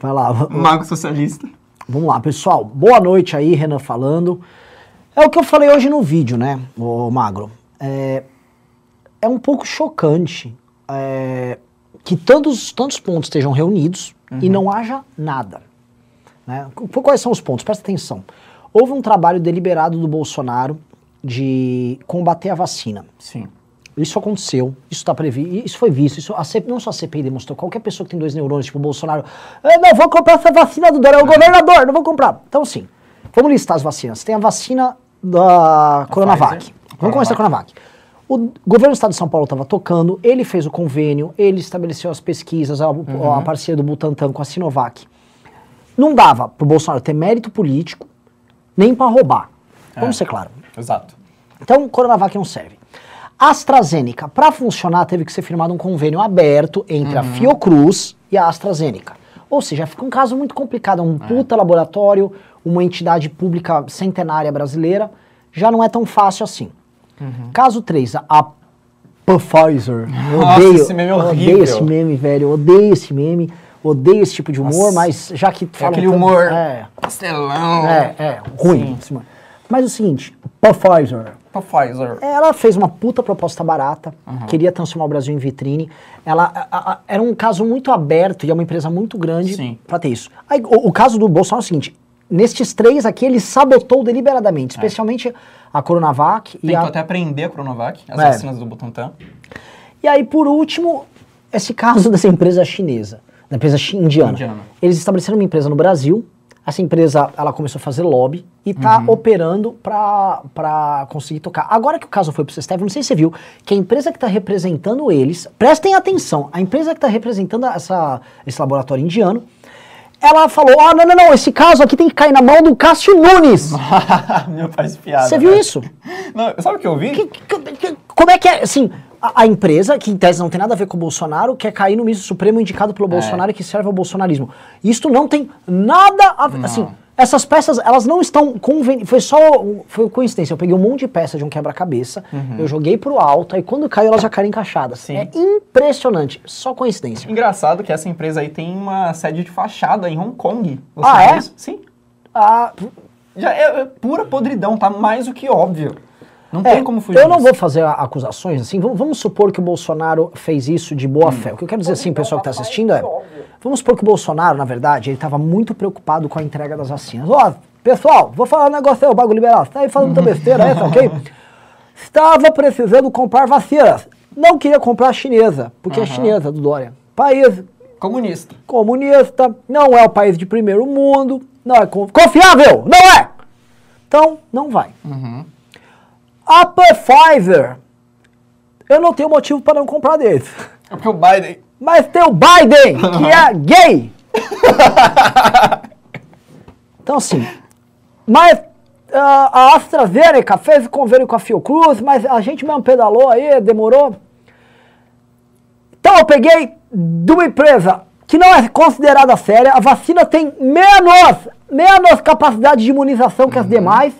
Vai lá. v- Mago socialista. Vamos lá, pessoal. Boa noite aí, Renan falando. É o que eu falei hoje no vídeo, né, ô Magro? É, é um pouco chocante é, que tantos, tantos pontos estejam reunidos e não haja nada. Né? Qu- Quais são os pontos? Presta atenção. Houve um trabalho deliberado do Bolsonaro de combater a vacina. Sim. Isso aconteceu, isso está previsto, isso foi visto, isso, a CPI, não só a CPI demonstrou, qualquer pessoa que tem dois neurônios, tipo o Bolsonaro, "Eu não vou comprar essa vacina do Dória, é o governador, não vou comprar. Então, assim, vamos listar as vacinas. Tem a vacina da Coronavac. Pfizer. Vamos começar com a Coronavac. O governo do estado de São Paulo estava tocando, ele fez o convênio, ele estabeleceu as pesquisas, a, a parceria do Butantan com a Sinovac. Não dava pro Bolsonaro ter mérito político, nem para roubar. Vamos É. ser claro. Exato. Então, Coronavac não serve. AstraZeneca, para funcionar, teve que ser firmado um convênio aberto entre a Fiocruz e a AstraZeneca. Ou seja, fica um caso muito complicado, é um puta laboratório, uma entidade pública centenária brasileira, já não é tão fácil assim. Caso 3, a Pfizer. Eu Nossa, odeio, esse meme é eu horrível. odeio esse meme, velho, eu odeio esse meme. Odeio esse tipo de humor, Nossa. mas já que É falam aquele tanto- humor É, pastelão. é, é, ruim. humor. Mas o seguinte, Pfizer, Pfizer. ela fez uma puta proposta barata, queria transformar o Brasil em vitrine. Ela a- a- era um caso muito aberto e é uma empresa muito grande Sim. para ter isso. Aí, o, o caso do Bolsonaro é o seguinte: nestes três aqui, ele sabotou deliberadamente, especialmente a Coronavac e Tentou a. até aprender a Coronavac, as É. vacinas do Butantan. E aí, por último, esse caso dessa empresa chinesa, da empresa indiana. Indiana. Eles estabeleceram uma empresa no Brasil. Essa empresa, ela começou a fazer lobby e tá Uhum. operando para conseguir tocar. Agora que o caso foi pro STF, não sei se você viu, que a empresa que está representando eles, prestem atenção, a empresa que está representando essa, esse laboratório indiano, ela falou, ah, não, não, não, esse caso aqui tem que cair na mão do Cássio Nunes. Meu pai piada. Você viu velho. isso? Não, sabe o que eu vi? Que- que- que- como é que é, assim, a, a empresa, que em tese não tem nada a ver com o Bolsonaro, quer cair no ministro supremo indicado pelo Bolsonaro e que serve ao bolsonarismo. Isto não tem nada a ver, assim, essas peças, elas não estão conven... Foi só, foi coincidência, eu peguei um monte de peça de um quebra-cabeça, eu joguei pro alto, aí quando caiu elas já caíram encaixadas. Sim. É impressionante, só coincidência. Engraçado que essa empresa aí tem uma sede de fachada em Hong Kong. Você Ah, é? isso? Sim. Ah, Já é, é pura podridão, tá mais do que óbvio. Não É, tem como fugir eu não disso. vou fazer acusações assim. Vamos, vamos supor que o Bolsonaro fez isso de boa fé. O que eu quero dizer assim, pessoal que está assistindo é. Vamos supor que o Bolsonaro, na verdade, ele estava muito preocupado com a entrega das vacinas. Ó, pessoal, vou falar um negócio aí, o bagulho liberal. Você tá aí falando muita besteira aí, tá ok? Estava precisando comprar vacinas. Não queria comprar a chinesa, porque é chinesa do Dória. País Comunista. comunista, não é o país de primeiro mundo, não é con- confiável, não é! Então, não vai. A Pfizer, eu não tenho motivo para não comprar deles. É porque o Biden. Mas tem o Biden, que é gay. então, assim, mas ah, a AstraZeneca fez convênio com a Fiocruz, mas a gente mesmo pedalou aí, demorou. Então eu peguei de uma empresa que não é considerada séria, a vacina tem menos, menos capacidade de imunização que as demais,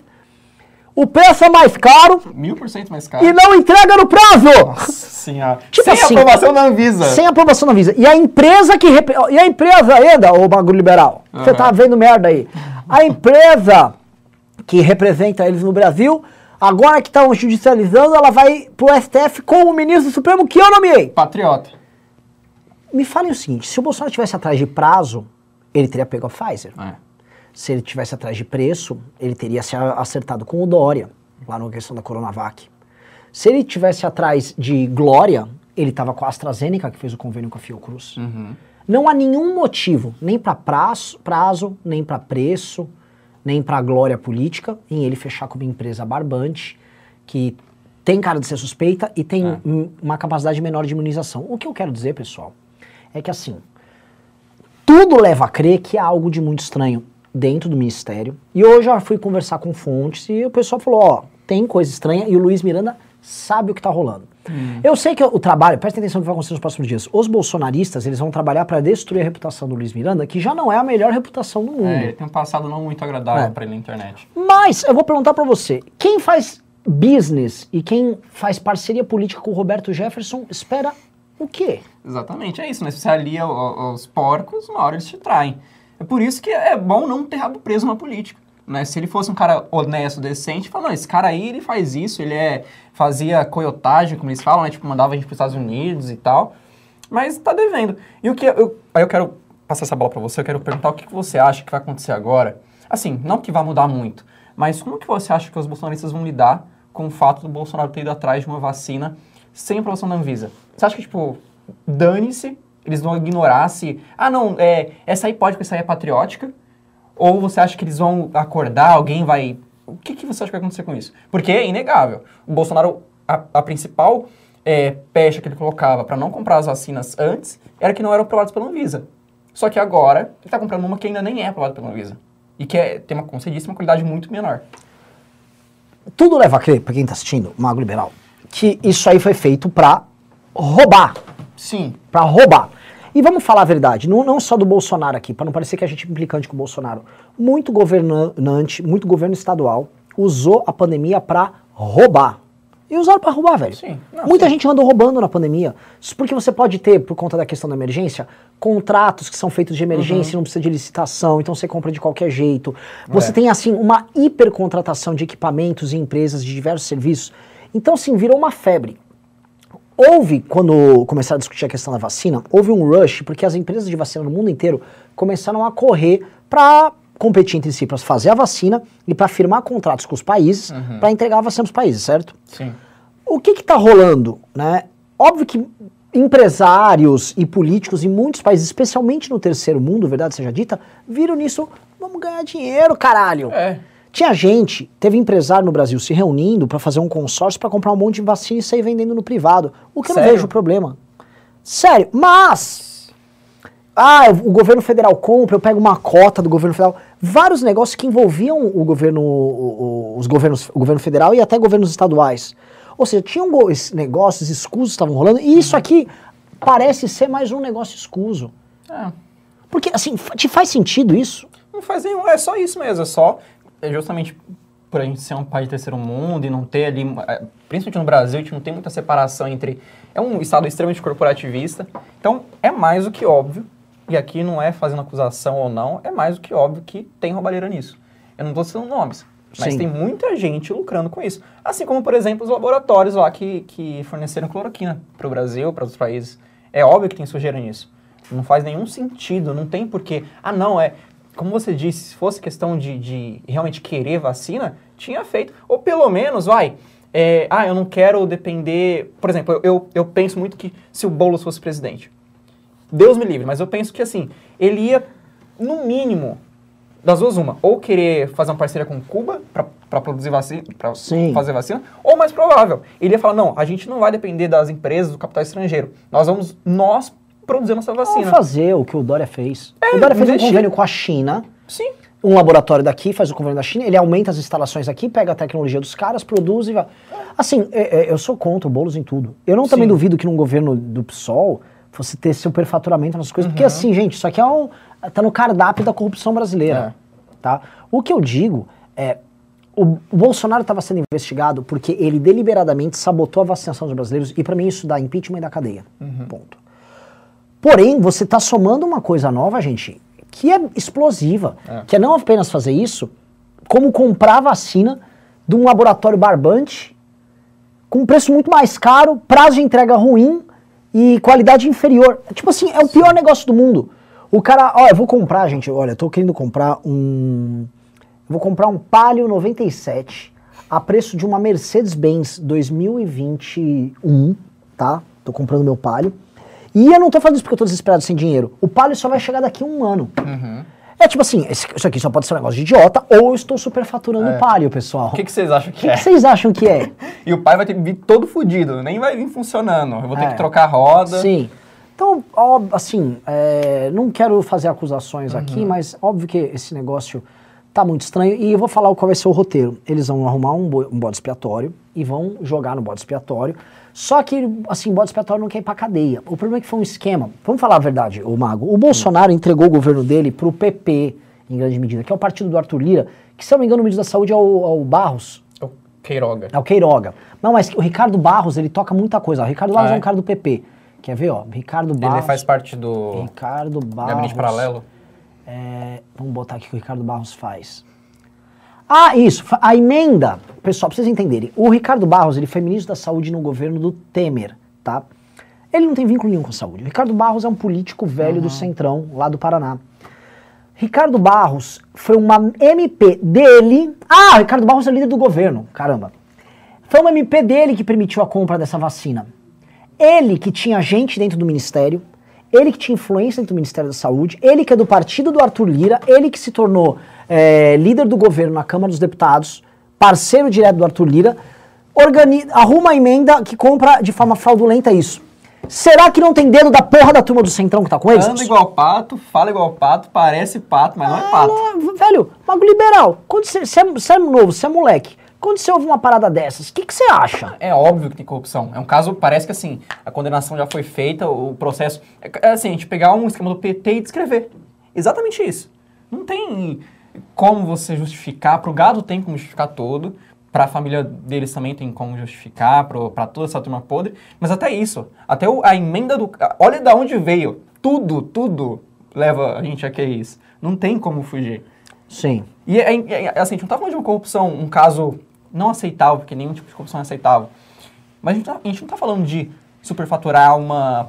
o preço é mais caro Mil por cento mais caro. e não entrega no prazo. Nossa senhora. Tipo Sem assim, aprovação da Anvisa. Sem aprovação da Visa. E a empresa que. repre- E a empresa ainda, ô bagulho liberal. Você Aham. tá vendo merda aí. A empresa que representa eles no Brasil, agora que estão judicializando, ela vai pro STF com o ministro Supremo que eu nomeei. Patriota. Me falem o seguinte: se o Bolsonaro tivesse atrás de prazo, ele teria pego a Pfizer. É. Se ele tivesse atrás de preço, ele teria se acertado com o Dória, lá na questão da Coronavac. Se ele tivesse atrás de glória, ele estava com a AstraZeneca, que fez o convênio com a Fiocruz. Não há nenhum motivo, nem para prazo, prazo, nem para preço, nem para glória política, em ele fechar com uma empresa barbante, que tem cara de ser suspeita e tem É. um- uma capacidade menor de imunização. O que eu quero dizer, pessoal, é que assim, tudo leva a crer que há algo de muito estranho dentro do ministério. E hoje eu já fui conversar com fontes e o pessoal falou, ó, tem coisa estranha e o Luiz Miranda sabe o que tá rolando. Eu sei que o trabalho, presta atenção no que vai acontecer nos próximos dias. Os bolsonaristas, eles vão trabalhar para destruir a reputação do Luiz Miranda, que já não é a melhor reputação do mundo. É, ele tem um passado não muito agradável É. pra ele na internet. Mas eu vou perguntar pra você, quem faz business e quem faz parceria política com o Roberto Jefferson espera o quê? Exatamente, é isso, né? Se você alia os porcos, uma hora eles te traem. É por isso que é bom não ter rabo preso na política. Né? Se ele fosse um cara honesto, decente, fala, não, esse cara aí, ele faz isso, ele é, fazia coiotagem, como eles falam, né? Tipo, mandava a gente para os Estados Unidos e tal. Mas tá devendo. E o que eu... Aí eu quero passar essa bola para você, eu quero perguntar o que que você acha que vai acontecer agora. Assim, não que vai mudar muito, mas como que você acha que os bolsonaristas vão lidar com o fato do Bolsonaro ter ido atrás de uma vacina sem aprovação da Anvisa? Você acha que, tipo, dane-se, eles vão ignorar se... Ah, não, é, essa aí pode, porque essa aí é patriótica. Ou você acha que eles vão acordar, alguém vai... O que, que você acha que vai acontecer com isso? Porque é inegável. O Bolsonaro, a, a principal é, pecha que ele colocava para não comprar as vacinas antes era que não eram aprovadas pela Anvisa. Só que agora ele está comprando uma que ainda nem é aprovada pela Anvisa. E que é, tem uma concedíssima qualidade muito menor. Tudo leva a crer, pra quem tá assistindo, Mago Liberal, que isso aí foi feito pra roubar. Sim. Pra roubar. E vamos falar a verdade, não, não só do Bolsonaro aqui, pra não parecer que a gente é implicante com o Bolsonaro. Muito governante, muito governo estadual usou a pandemia pra roubar. E usaram para roubar, velho. Sim. Não, Muita sim. gente andou roubando na pandemia. Isso porque você pode ter, por conta da questão da emergência, contratos que são feitos de emergência e não precisa de licitação, então você compra de qualquer jeito. Você Uhum. É. tem, assim, uma hipercontratação de equipamentos e empresas de diversos serviços. Então, assim, virou uma febre. Houve, quando começaram a discutir a questão da vacina, houve um rush, porque as empresas de vacina no mundo inteiro começaram a correr para competir entre si, para fazer a vacina e para firmar contratos com os países, para entregar a vacina para os países, certo? Sim. O que está rolando, né? Óbvio que empresários e políticos em muitos países, especialmente no terceiro mundo, verdade seja dita, viram nisso, vamos ganhar dinheiro, caralho. É. Tinha gente, teve empresário no Brasil se reunindo para fazer um consórcio para comprar um monte de vacina e sair vendendo no privado. O que eu não Sério? vejo problema. Sério, mas ah, o governo federal compra, eu pego uma cota do governo federal. Vários negócios que envolviam o governo, o- o- os governos, o governo federal e até governos estaduais. Ou seja, tinham negócios escusos que estavam rolando, e isso aqui parece ser mais um negócio escuso. É. Porque, assim, te faz sentido isso? Não faz nenhum, é só isso mesmo, é só é justamente por a gente ser um país de terceiro mundo e não ter ali, é, principalmente no Brasil, a gente não tem muita separação entre, é um estado extremamente corporativista, então é mais do que óbvio, e aqui não é fazendo acusação ou não, é mais do que óbvio que tem roubalheira nisso. Eu não estou citando nomes, mas Sim. tem muita gente lucrando com isso. Assim como, por exemplo, os laboratórios lá que, que forneceram cloroquina para o Brasil, para outros países. É óbvio que tem sujeira nisso. Não faz nenhum sentido, não tem porquê. Ah, não, é. Como você disse, se fosse questão de, de realmente querer vacina, tinha feito. Ou pelo menos, vai. é, ah, eu não quero depender. Por exemplo, eu, eu, eu penso muito que se o Boulos fosse presidente, Deus me livre, mas eu penso que assim, ele ia, no mínimo, das duas uma, ou querer fazer uma parceria com Cuba para produzir vacina, para fazer vacina, ou mais provável, ele ia falar, não, a gente não vai depender das empresas, do capital estrangeiro, nós vamos, nós produzir nossa Vamos vacina. fazer o que o Dória fez. É, o Dória fez um investir. convênio com a China, Sim, um laboratório daqui faz o convênio da China, ele aumenta as instalações aqui, pega a tecnologia dos caras, produz e vai. Assim, é- é, eu sou contra o Boulos em tudo. Eu não também Sim. duvido que num governo do PSOL fosse ter superfaturamento nessas coisas, Uhum. porque assim, gente, isso aqui é um, tá no cardápio da corrupção brasileira. Tá? O que eu digo é. O, Bolsonaro estava sendo investigado porque ele deliberadamente sabotou a vacinação dos brasileiros e pra mim isso dá impeachment e dá cadeia. Uhum. Ponto. Porém, você está somando uma coisa nova, gente, que é explosiva. É. Que é não apenas fazer isso, como comprar vacina de um laboratório barbante com um preço muito mais caro, prazo de entrega ruim e qualidade inferior. Tipo assim, é o pior negócio do mundo. O cara, ó, eu vou comprar, gente, olha, eu tô querendo comprar um. Vou comprar um Palio 97 a preço de uma Mercedes-Benz 2021, tá? Tô comprando meu Palio. E eu não tô falando isso porque eu tô desesperado sem dinheiro. O Palio só vai chegar daqui a um ano. Uhum. É tipo assim, isso aqui só pode ser um negócio de idiota, ou eu estou superfaturando É. o Palio, pessoal. o que, que vocês acham O que, que é? que vocês acham que é? E o pai vai ter que vir todo fudido, nem vai vir funcionando, eu vou ter É. que trocar a roda. Sim. Então, ó, assim, é, não quero fazer acusações aqui, mas óbvio que esse negócio tá muito estranho. E eu vou falar qual vai ser o roteiro. Eles vão arrumar um, bo- um bode expiatório e vão jogar no bode expiatório. Só que, assim, o bode expiatório não quer ir pra cadeia. O problema é que foi um esquema. Vamos falar a verdade, o Mago. O Bolsonaro entregou o governo dele pro PP, em grande medida, que é o partido do Arthur Lira, que, se eu não me engano, o ministro da Saúde é o, é o Barros. O Queiroga. É o Queiroga. Não, mas o Ricardo Barros, ele toca muita coisa. O Ricardo Barros Ah, é é? um cara do PP. Quer ver, ó? Ricardo Barros. Ele faz parte do Ricardo Barros. gabinete paralelo. É, vamos botar aqui o que o Ricardo Barros faz. Ah, isso. A emenda, pessoal, pra vocês entenderem. O Ricardo Barros, ele foi ministro da Saúde no governo do Temer, tá? Ele não tem vínculo nenhum com saúde. O Ricardo Barros é um político velho do Centrão, lá do Paraná. Ricardo Barros foi uma MP dele. Ah, o Ricardo Barros é líder do governo, caramba. Foi uma MP dele que permitiu a compra dessa vacina. Ele que tinha gente dentro do ministério, ele que tinha influência dentro do Ministério da Saúde, ele que é do partido do Arthur Lira, ele que se tornou é, líder do governo na Câmara dos Deputados, parceiro direto do Arthur Lira, organi- arruma a emenda que compra de forma fraudulenta isso. Será que não tem dedo da porra da turma do Centrão que tá com eles? Anda igual pato, fala igual pato, parece pato, mas não é pato. Ah, velho, Mago Liberal, quando você, é, você é novo, você é moleque, quando você ouve uma parada dessas, o que que você acha? É óbvio que tem corrupção. É um caso, parece que assim, a condenação já foi feita, o processo. É é assim, a gente pegar um esquema do PT e descrever. Exatamente isso. Não tem como você justificar, pro gado tem como justificar todo, Pra família deles também tem como justificar, pra toda essa turma podre. Mas até isso, até o- a emenda do. Olha da onde veio. Tudo, tudo leva a gente a que isso. Não tem como fugir. Sim. E é, é- é- assim, a gente não tá falando de uma corrupção, um caso não aceitável, porque nenhum tipo de corrupção é aceitável. Mas a gente, tá- a gente não tá falando de superfaturar uma,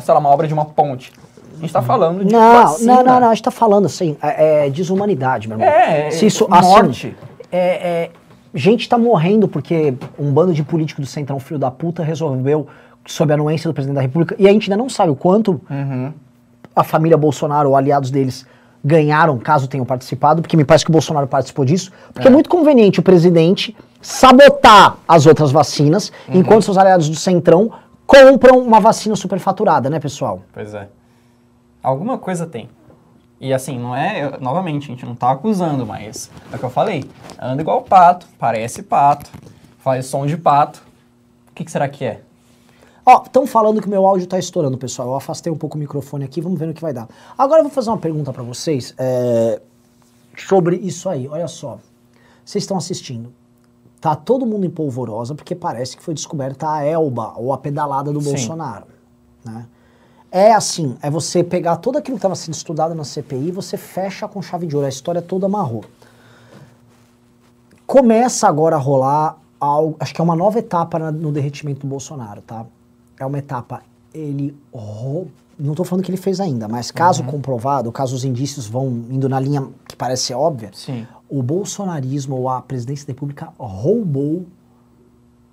sei lá, uma obra de uma ponte. A gente tá falando de Não, vacina. não, não, não, a gente tá falando assim, é, é desumanidade, meu irmão. É, Se isso, morte. Assim, é, é, gente tá morrendo porque um bando de político do Centrão, filho da puta, resolveu, sob a anuência do presidente da República, e a gente ainda não sabe o quanto Uhum. a família Bolsonaro ou aliados deles ganharam, caso tenham participado, porque me parece que o Bolsonaro participou disso, porque é, muito conveniente o presidente sabotar as outras vacinas, enquanto seus aliados do Centrão compram uma vacina superfaturada, né, pessoal? Pois é. Alguma coisa tem. E assim, não é. eu- novamente, a gente não tá acusando, mas é o que eu falei. Anda igual pato, parece pato, faz som de pato. O que, que será que é? Ó, estão falando que meu áudio tá estourando, pessoal. Eu afastei um pouco o microfone aqui, vamos ver no que vai dar. Agora eu vou fazer uma pergunta para vocês é, sobre isso aí. Olha só. Vocês estão assistindo. Tá todo mundo em polvorosa porque parece que foi descoberta a Elba ou a pedalada do Sim. Bolsonaro. Né? É assim, é você pegar tudo aquilo que estava sendo estudado na CPI e você fecha com chave de ouro. A história toda amarrou. Começa agora a rolar algo, acho que é uma nova etapa no derretimento do Bolsonaro, tá? É uma etapa, ele rou- não estou falando que ele fez ainda, mas caso comprovado, caso os indícios vão indo na linha que parece ser óbvia, Sim. o bolsonarismo ou a presidência da República roubou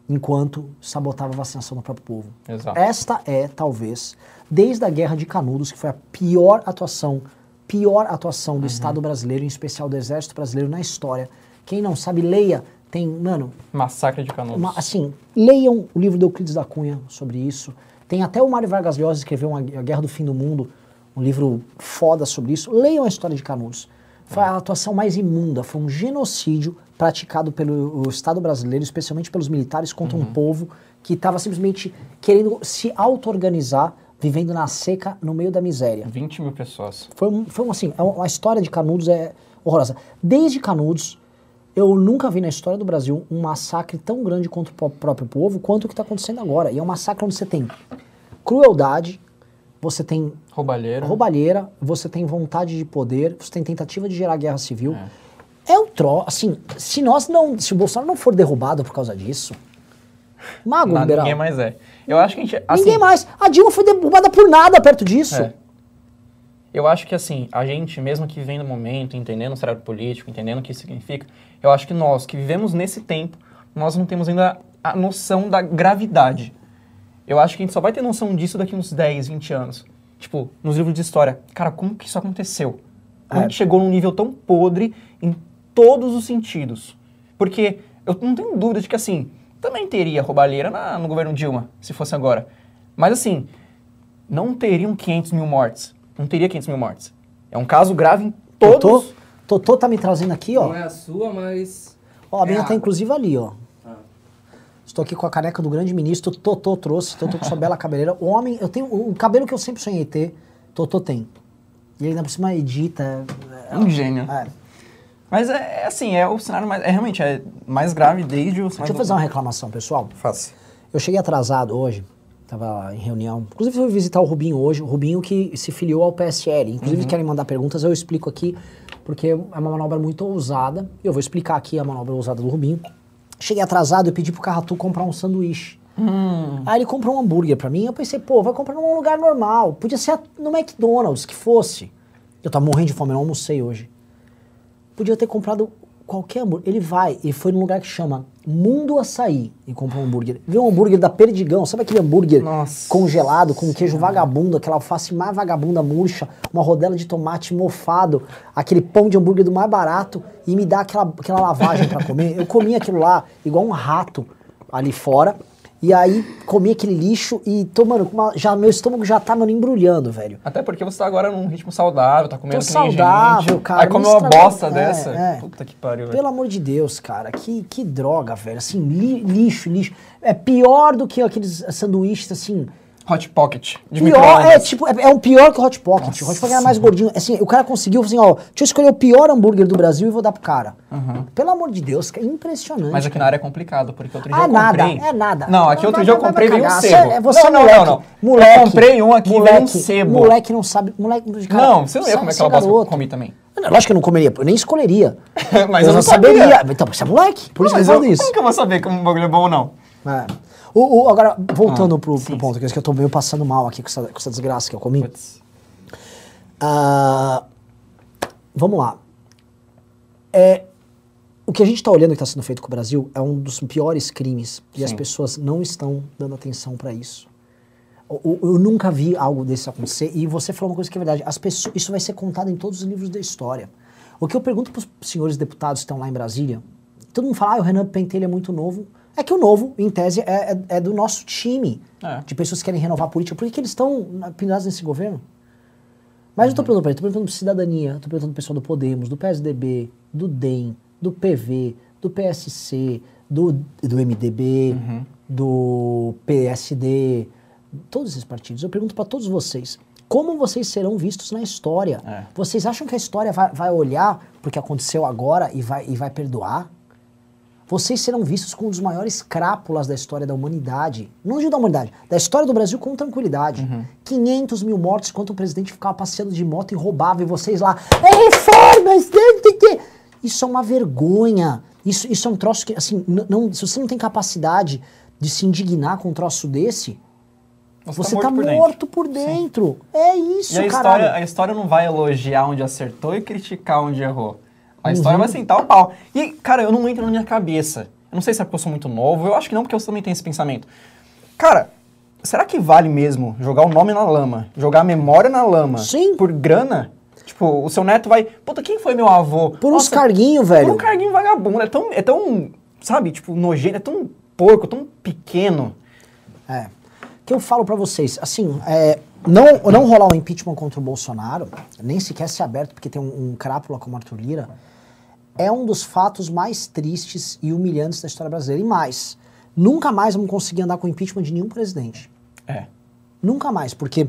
enquanto sabotava a vacinação do próprio povo. Exato. Esta é, talvez, desde a Guerra de Canudos, que foi a pior atuação, pior atuação do Estado brasileiro, em especial do Exército brasileiro na história. Quem não sabe, leia. Tem, mano, Massacre de Canudos. uma- assim, leiam o livro do Euclides da Cunha sobre isso. Tem até o Mário Vargas Llosa escreveu uma, A Guerra do Fim do Mundo, um livro foda sobre isso. Leiam a história de Canudos. Foi a atuação mais imunda, foi um genocídio praticado pelo Estado brasileiro, especialmente pelos militares, contra um povo que estava simplesmente querendo se auto-organizar, vivendo na seca, no meio da miséria. 20 mil pessoas. Foi, um, foi um, assim, é uma- a história de Canudos é horrorosa. Desde Canudos, eu nunca vi na história do Brasil um massacre tão grande contra o pró- próprio povo quanto o que está acontecendo agora. E é um massacre onde você tem crueldade, você tem Roubalheira. roubalheira, você tem vontade de poder, você tem tentativa de gerar guerra civil. É, um tro... Assim, se nós não... Se o Bolsonaro não for derrubado por causa disso... Mago Nada, liberal. ninguém mais é. Eu acho que a gente. Assim, Ninguém mais. A Dilma foi derrubada por nada perto disso. É. Eu acho que assim, a gente, mesmo que vivendo o momento, entendendo o cenário político, entendendo o que isso significa, eu acho que nós que vivemos nesse tempo, nós não temos ainda a noção da gravidade. Eu acho que a gente só vai ter noção disso daqui uns 10, 20 anos. Tipo, nos livros de história. Cara, como que isso aconteceu? Como É. que chegou num nível tão podre em todos os sentidos? Porque eu não tenho dúvida de que, assim, também teria roubalheira na- no governo Dilma, se fosse agora. Mas, assim, não teriam 500 mil mortes. Não teria 500 mil mortes. É um caso grave em todos... Totô, tá me trazendo aqui, ó. Não é a sua, mas. Ó, a minha É tá inclusive ali, ó. Ah. Estou aqui com a caneca do grande ministro, Totô trouxe, Totô com sua bela cabeleira. O homem, eu tenho o, o cabelo que eu sempre sonhei ter, Totô tem. E ele ainda por cima edita. É um gênio. É. Mas é, é assim, é o cenário mais... É realmente é mais grave desde o cenário... Deixa eu fazer uma reclamação, pessoal. Faça. Eu cheguei atrasado hoje, tava em reunião. Inclusive, fui visitar o Rubinho hoje, o Rubinho que se filiou ao PSL. Inclusive, Uhum. querem mandar perguntas, eu explico aqui, porque é uma manobra muito ousada. Eu vou explicar aqui a manobra ousada do Rubinho. Cheguei atrasado e pedi pro Carratu comprar um sanduíche. Hum. Aí ele comprou um hambúrguer pra mim. Eu pensei, pô, vai comprar num lugar normal. Podia ser no McDonald's, que fosse. Eu tava morrendo de fome, eu não almocei hoje. Podia ter comprado qualquer hambúrguer. Ele vai, e foi num lugar que chama Mundo Açaí e comprou um hambúrguer. Viu um hambúrguer da Perdigão, sabe aquele hambúrguer Nossa congelado com queijo vagabundo, aquela alface mais vagabunda murcha, uma rodela de tomate mofado, aquele pão de hambúrguer do mais barato e me dá aquela, aquela lavagem pra comer. Eu comi aquilo lá igual um rato ali fora. E aí comi aquele lixo e tô, mano, já, meu estômago já tá, mano, embrulhando, velho. Até porque você tá agora num ritmo saudável, tá comendo Tô saudável, cara, Aí come me uma bosta é, dessa. é. Puta que pariu, velho. Pelo amor de Deus, cara, que, que droga, velho. Assim, li- lixo, lixo. É pior do que aqueles sanduíches, assim, Hot Pocket de Pior, é tipo, é, é um pior que o Hot Pocket. o Hot Pocket era mais gordinho. Assim, o cara conseguiu, assim, ó, deixa eu escolher o pior hambúrguer do Brasil e vou dar pro cara. Pelo amor de Deus, que é impressionante. Mas aqui na área é complicado, porque outro dia Ah, eu nada, comprei... é nada. Não, aqui outro Vai- dia eu comprei um sebo. Você- é você não, não, moleque. não, não. Moleque, Eu comprei um aqui, moleque, um sebo. Moleque não sabe, moleque... Cara, Não, você não ia comer aquela bosta que eu comi também. Não, Lógico que eu não comeria, eu nem escolheria. Mas eu não saberia. sabia. Então, você é moleque, por isso que eu falo eu, isso. como que eu vou saber que um bagulho é bom ou não? É. O, o- agora, voltando Ah, pro, sim, pro ponto, que eu eu tô meio passando mal aqui com essa, com essa desgraça que eu comi. Ah, vamos lá. É, o que a gente está olhando que está sendo feito com o Brasil é um dos piores crimes e as pessoas não estão dando atenção para isso. O- Eu nunca vi algo desse acontecer e você falou uma coisa que é verdade. As pessoas, isso vai ser contado em todos os livros da história. O que eu pergunto para os senhores deputados que estão lá em Brasília, todo mundo fala, ah, o Renan Pentelho é muito novo. É que o novo, em tese, é, é- é do nosso time É. de pessoas que querem renovar a política. Por que, que eles estão pendurados nesse governo? Mas eu tô perguntando para ele, tô perguntando pra cidadania, tô perguntando pro pessoal do Podemos, do PSDB, do DEM, do PV, do PSC, do, do MDB, do PSD, todos esses partidos. Eu pergunto para todos vocês, como vocês serão vistos na história? É. Vocês acham que a história vai, vai olhar porque aconteceu agora e vai, e vai perdoar? Vocês serão vistos como um dos maiores crápulas da história da humanidade. Não digo da humanidade, da história do Brasil com tranquilidade. 500 mil mortos enquanto o presidente ficava passeando de moto e roubava, e vocês lá, é reformas, tem, tem. Isso é uma vergonha. Isso, isso é um troço que, assim, não, se você não tem capacidade de se indignar com um troço desse, você, tá morto, por dentro. É isso, E a caralho. história, a história não vai elogiar onde acertou e criticar onde errou. A Uhum. história vai sentar o pau. E, cara, eu não entro na minha cabeça. Eu não sei se é porque eu sou muito novo, eu acho que não, porque eu também tenho esse pensamento. Cara, será que vale mesmo jogar o nome na lama, jogar a memória na lama Sim. por grana? Tipo, o seu neto vai. Puta, quem foi meu avô? Por uns Nossa, carguinhos, velho. Por um carguinho vagabundo. É tão, é tão, sabe, tipo, nojento, é tão porco, tão pequeno. É. que eu falo pra vocês, assim, é, não, não rolar um impeachment contra o Bolsonaro, nem sequer ser aberto porque tem um, um crápula como Arthur Lira, é um dos fatos mais tristes e humilhantes da história brasileira. E mais, nunca mais vamos conseguir andar com impeachment de nenhum presidente. É. Nunca mais, porque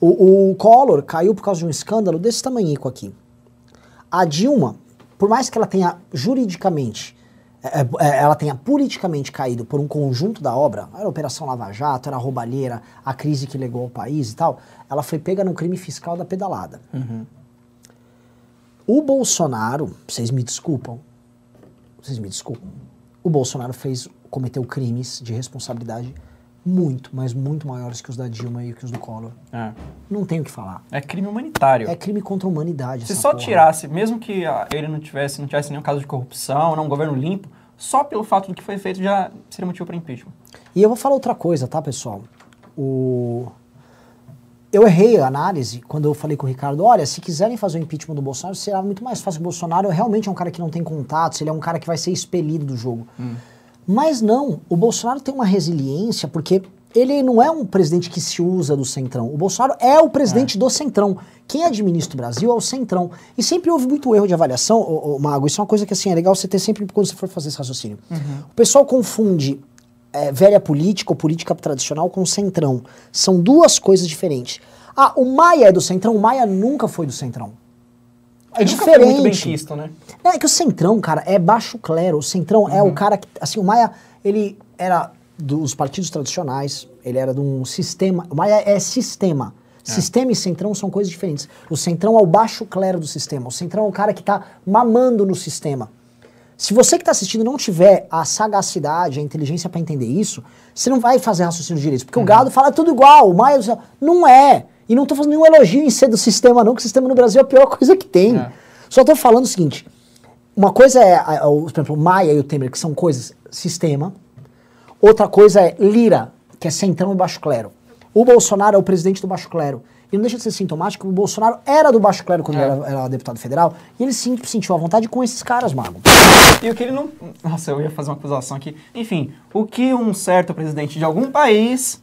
o, o Collor caiu por causa de um escândalo desse tamanhico aqui. A Dilma, por mais que ela tenha juridicamente, é, é, ela tenha politicamente caído por um conjunto da obra, era a Operação Lava Jato, era a roubalheira, a crise que legou ao país e tal, ela foi pega no crime fiscal da pedalada. O Bolsonaro, vocês me desculpam, vocês me desculpam, o Bolsonaro fez, cometeu crimes de responsabilidade muito, mas muito maiores que os da Dilma e que os do Collor. É, Não tenho o que falar. É crime humanitário. É crime contra a humanidade. Se só porra. tirasse, mesmo que ah, ele não tivesse, não tivesse nenhum caso de corrupção, não um governo limpo, só pelo fato do que foi feito já seria motivo para impeachment. E eu vou falar outra coisa, tá, pessoal? O... Eu errei a análise quando eu falei com o Ricardo, olha, se quiserem fazer o impeachment do Bolsonaro, será muito mais fácil. O Bolsonaro realmente é um cara que não tem contatos, ele é um cara que vai ser expelido do jogo. Mas não, o Bolsonaro tem uma resiliência, porque ele não é um presidente que se usa do centrão. O Bolsonaro é o presidente do centrão. Quem administra o Brasil é o centrão. E sempre houve muito erro de avaliação, ô, ô, Mago. Isso é uma coisa que assim, é legal você ter sempre quando você for fazer esse raciocínio. O pessoal confunde é, velha política ou política tradicional com centrão. São duas coisas diferentes. Ah, o Maia é do centrão? O Maia nunca foi do centrão. É Ele foi muito bem diferente. quisto, né? É que o Centrão, cara, é baixo clero. O Centrão é o cara que. Assim, o Maia, ele era dos partidos tradicionais, ele era de um sistema. O Maia é sistema. Sistema e Centrão são coisas diferentes. O Centrão é o baixo clero do sistema. O Centrão é o cara que tá mamando no sistema. Se você que está assistindo não tiver a sagacidade, a inteligência para entender isso, você não vai fazer raciocínio direito. Porque o gado fala tudo igual, o Maia. Não é. E não tô fazendo nenhum elogio em ser do sistema, não, que o sistema no Brasil é a pior coisa que tem. É. Só tô falando o seguinte: uma coisa é, a- a- o- por exemplo, o Maia e o Temer, que são coisas sistema. Outra coisa é Lira, que é centrão e baixo clero. O Bolsonaro é o presidente do baixo clero. E não deixa de ser sintomático, o Bolsonaro era do baixo clero quando É. ele era, era deputado federal, e ele sim, sentiu a vontade com esses caras, Mago. E o que ele não. Nossa, eu ia fazer uma acusação aqui. Enfim, o que um certo presidente de algum país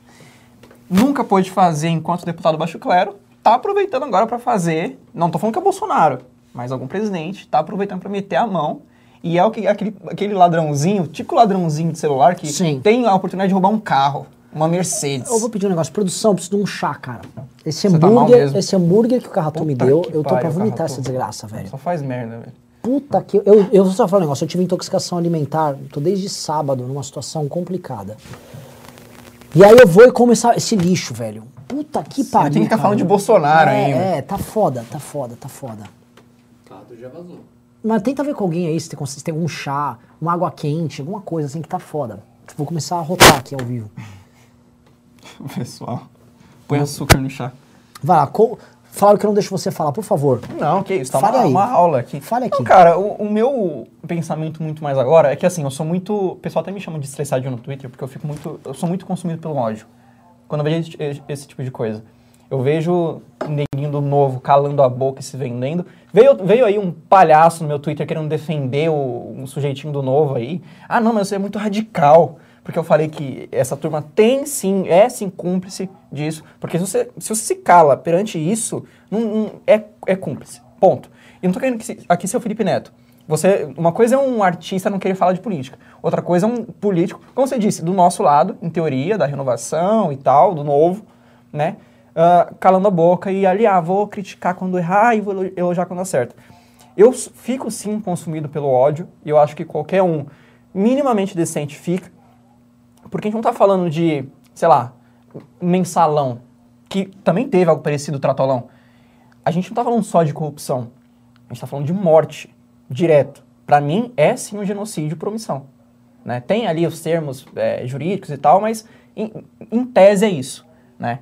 nunca pôde fazer enquanto deputado baixo clero, tá aproveitando agora para fazer. Não tô falando que é Bolsonaro, mas algum presidente tá aproveitando para meter a mão. E é o que, aquele, aquele ladrãozinho, tipo ladrãozinho de celular, que Sim. tem a oportunidade de roubar um carro, uma Mercedes. Eu vou pedir um negócio. Produção, eu preciso de um chá, cara. Esse Você tá hambúrguer, mesmo. esse hambúrguer que o Carratu me deu, eu tô pra vomitar Carratu. essa desgraça, velho. Só faz merda, velho. Puta que. Eu, eu vou só falar um negócio. Eu tive intoxicação alimentar. Tô desde sábado numa situação complicada. E aí eu vou e como essa- esse lixo, velho. Puta que pariu. tem que cara. falando de Bolsonaro é, ainda. É, tá foda, tá foda, tá foda. Cato já vazou. Mas tenta ver com alguém aí se tem, se tem algum chá, uma água quente, alguma coisa assim que tá foda. Tipo, vou começar a rotar aqui ao vivo. Pessoal, põe açúcar no chá. Vai lá, co... falaram que eu não deixo você falar, por favor. Não, que isso, tá Fale uma, aí. uma aula aqui. Fale aqui. Não, cara, o, o meu pensamento muito mais agora é que assim, eu sou muito. O pessoal até me chama de estressadinho no Twitter, porque eu fico muito. Eu sou muito consumido pelo ódio. Quando eu vejo esse, esse tipo de coisa. Eu vejo neguinho do novo calando a boca e se vendendo. Veio, veio aí um palhaço no meu Twitter querendo defender o, um sujeitinho do novo aí. Ah, não, mas você é muito radical. Porque eu falei que essa turma tem sim, é sim cúmplice disso. Porque se você se, você se cala perante isso, não, não- é, é cúmplice. Ponto. E não tô querendo que se- aqui ser o Felipe Neto. Você, uma coisa é um artista não querer falar de política. Outra coisa é um político, como você disse, do nosso lado, em teoria, da renovação e tal, do novo, né? ah, calando a boca e ali, ah, vou criticar quando errar e vou elo- elogiar quando acerta. Eu fico sim consumido pelo ódio, e eu acho que qualquer um minimamente decente fica, porque a gente não tá falando de, sei lá, mensalão, que também teve algo parecido, tratolão. A gente não tá falando só de corrupção, a gente tá falando de morte, direto. Pra mim, é sim um genocídio por omissão. Né? Tem ali os termos é, jurídicos e tal, mas em, em tese é isso. Né?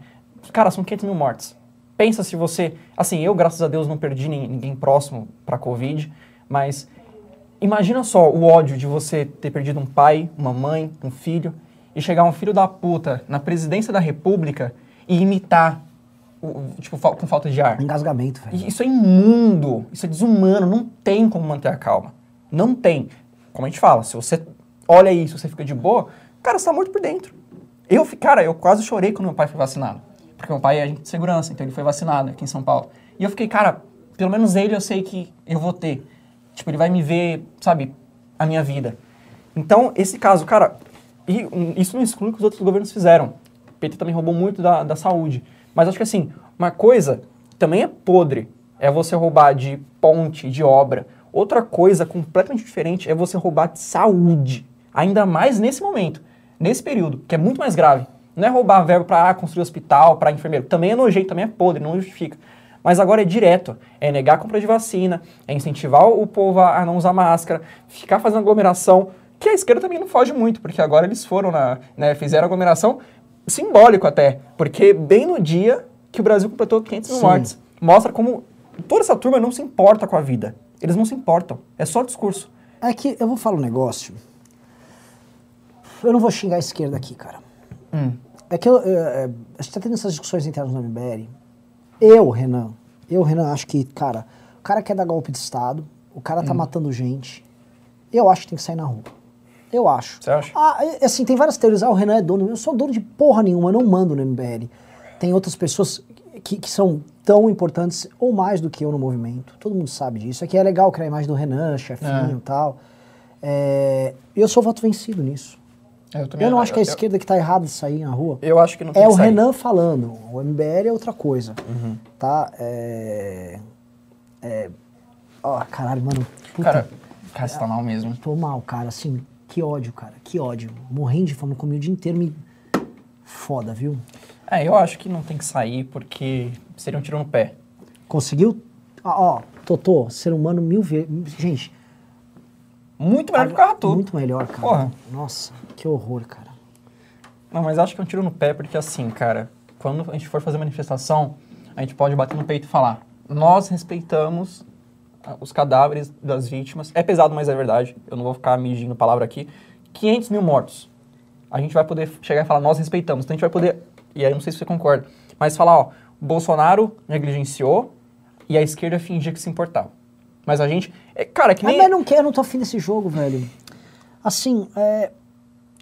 Cara, são 500 mil mortes. Pensa se você... Assim, eu, graças a Deus, não perdi nin- ninguém próximo pra Covid, mas imagina só o ódio de você ter perdido um pai, uma mãe, um filho, e chegar um filho da puta na presidência da república e imitar, o, tipo, fal- com falta de ar. Engasgamento, velho. Isso é imundo, isso é desumano, não tem como manter a calma. Não tem. Como a gente fala, se você olha isso, você fica de boa, cara, você tá morto por dentro. Eu, cara, eu quase chorei quando meu pai foi vacinado. Porque meu pai é agente de segurança, então ele foi vacinado aqui em São Paulo. E eu fiquei, cara, pelo menos ele eu sei que eu vou ter. Tipo, ele vai me ver, sabe, a minha vida. Então, esse caso, cara, e isso não exclui o que os outros governos fizeram. O PT também roubou muito da, da saúde. Mas acho que assim, uma coisa também é podre é você roubar de ponte, de obra. Outra coisa completamente diferente é você roubar de saúde. Ainda mais nesse momento, nesse período, que é muito mais grave. Não é roubar verbo para construir hospital, para enfermeiro. Também é nojento, também é podre, não justifica. Mas agora é direto. É negar a compra de vacina, é incentivar o povo a não usar máscara, ficar fazendo aglomeração, que a esquerda também não foge muito, porque agora eles foram na, né, fizeram aglomeração simbólico até, porque bem no dia que o Brasil completou 500 mil mortes. Mostra como toda essa turma não se importa com a vida. Eles não se importam. É só discurso. É que eu vou falar um negócio. Eu não vou xingar a esquerda aqui, cara. Hum. É que eu, é, é, a gente tá tendo essas discussões internas no MBL. Eu, Renan, eu, Renan, acho que, cara, o cara quer dar golpe de Estado, o cara Hum. tá matando gente. Eu acho que tem que sair na rua. Eu acho. Você acha? Ah, é- assim, tem várias teorias. Ah, o Renan é dono. Eu sou dono de porra nenhuma, eu não mando no MBL. Tem outras pessoas que, que são tão importantes ou mais do que eu no movimento. Todo mundo sabe disso. Aqui é legal criar a imagem do Renan, chefinho e tal. É, eu sou voto vencido nisso. Eu, Eu não acho que é a esquerda que tá errada de sair na rua. Eu acho que não tem É que o sair. Renan falando. O MBL é outra coisa. Uhum. Tá? É. É. Ó, caralho, mano. Puta, Cara, cara, você tá mal mesmo. Tô mal, cara. Assim, que ódio, cara. Que ódio. Morrendo de fome, comi o dia inteiro. Me... Foda, viu? É, eu acho que não tem que sair porque seria um tiro no pé. Conseguiu? Ah, ó, Totô, ser humano mil vezes. Gente. Muito melhor que o Carratu. Muito melhor, cara. Porra. Nossa, que horror, cara. Não, mas acho que é um tiro no pé porque assim, cara, quando a gente for fazer manifestação, a gente pode bater no peito e falar: nós respeitamos os cadáveres das vítimas. É pesado, mas é verdade. Eu não vou ficar medindo palavra aqui. 500 mil mortos. A gente vai poder chegar e falar: nós respeitamos. Então a gente vai poder. E aí, não sei se você concorda, mas falar: ó, Bolsonaro negligenciou e a esquerda fingia que se importava. Mas a gente. É, cara, é que Mas, nem. mas não quero, não tô afim desse jogo, velho. Assim, é,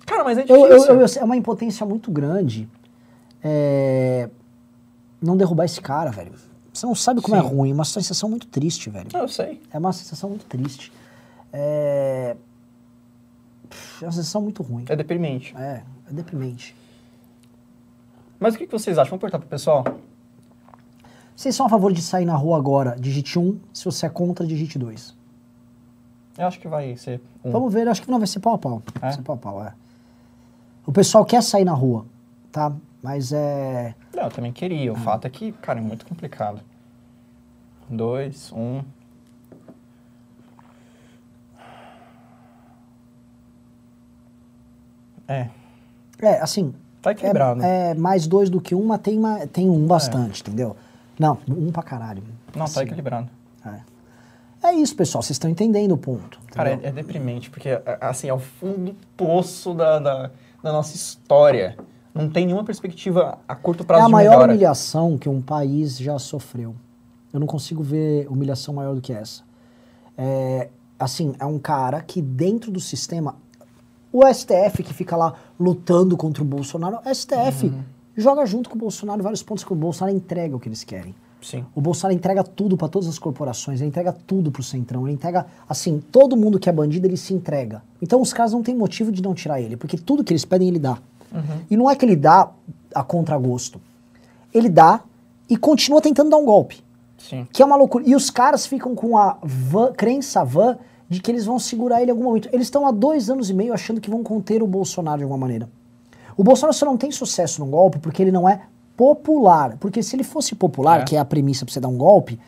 Cara, mas é Eu, difícil. eu- eu- é uma impotência muito grande é, não derrubar esse cara, velho. Você não sabe como é Sim. ruim, é uma sensação muito triste, velho. Eu sei. É uma sensação muito triste. É, é uma sensação muito ruim. É deprimente. É, é deprimente. Mas o que vocês acham? Vamos perguntar pro pessoal? Vocês são a favor de sair na rua agora, digite 1. Se você é contra, digite 2. Eu acho que vai ser um. Vamos ver, acho que não vai ser pau a pau. Vai É? ser pau a pau, é. O pessoal quer sair na rua, tá? Mas é. Não, eu também queria. O fato é que, cara, é muito complicado. Dois, um. É, É, assim. tá equilibrado. É, é mais dois do que um, mas tem, uma, tem um bastante, entendeu? Não, um pra caralho. Não, tá Assim, equilibrado. É. é isso, pessoal. Vocês estão entendendo o ponto. Cara, é, é deprimente, porque, assim, é o fundo do poço da, da, da nossa história. Não tem nenhuma perspectiva a curto É prazo a de maior melhora. humilhação que um país já sofreu. Eu não consigo ver humilhação maior do que essa. É, assim, é um cara que dentro do sistema. O STF que fica lá lutando contra o Bolsonaro, o STF Uhum. joga junto com o Bolsonaro vários pontos que o Bolsonaro entrega o que eles querem. Sim. O Bolsonaro entrega tudo para todas as corporações, ele entrega tudo pro Centrão, ele entrega, assim, todo mundo que é bandido, ele se entrega. Então os caras não têm motivo de não tirar ele, porque tudo que eles pedem, ele dá. E não é que ele dá a contragosto. Ele dá e continua tentando dar um golpe, Sim. que é uma loucura. E os caras ficam com a vã, crença vã de que eles vão segurar ele em algum momento. Eles estão há dois anos e meio achando que vão conter o Bolsonaro de alguma maneira. O Bolsonaro só não tem sucesso no golpe porque ele não é popular. Porque se ele fosse popular, É. que é a premissa pra você dar um golpe,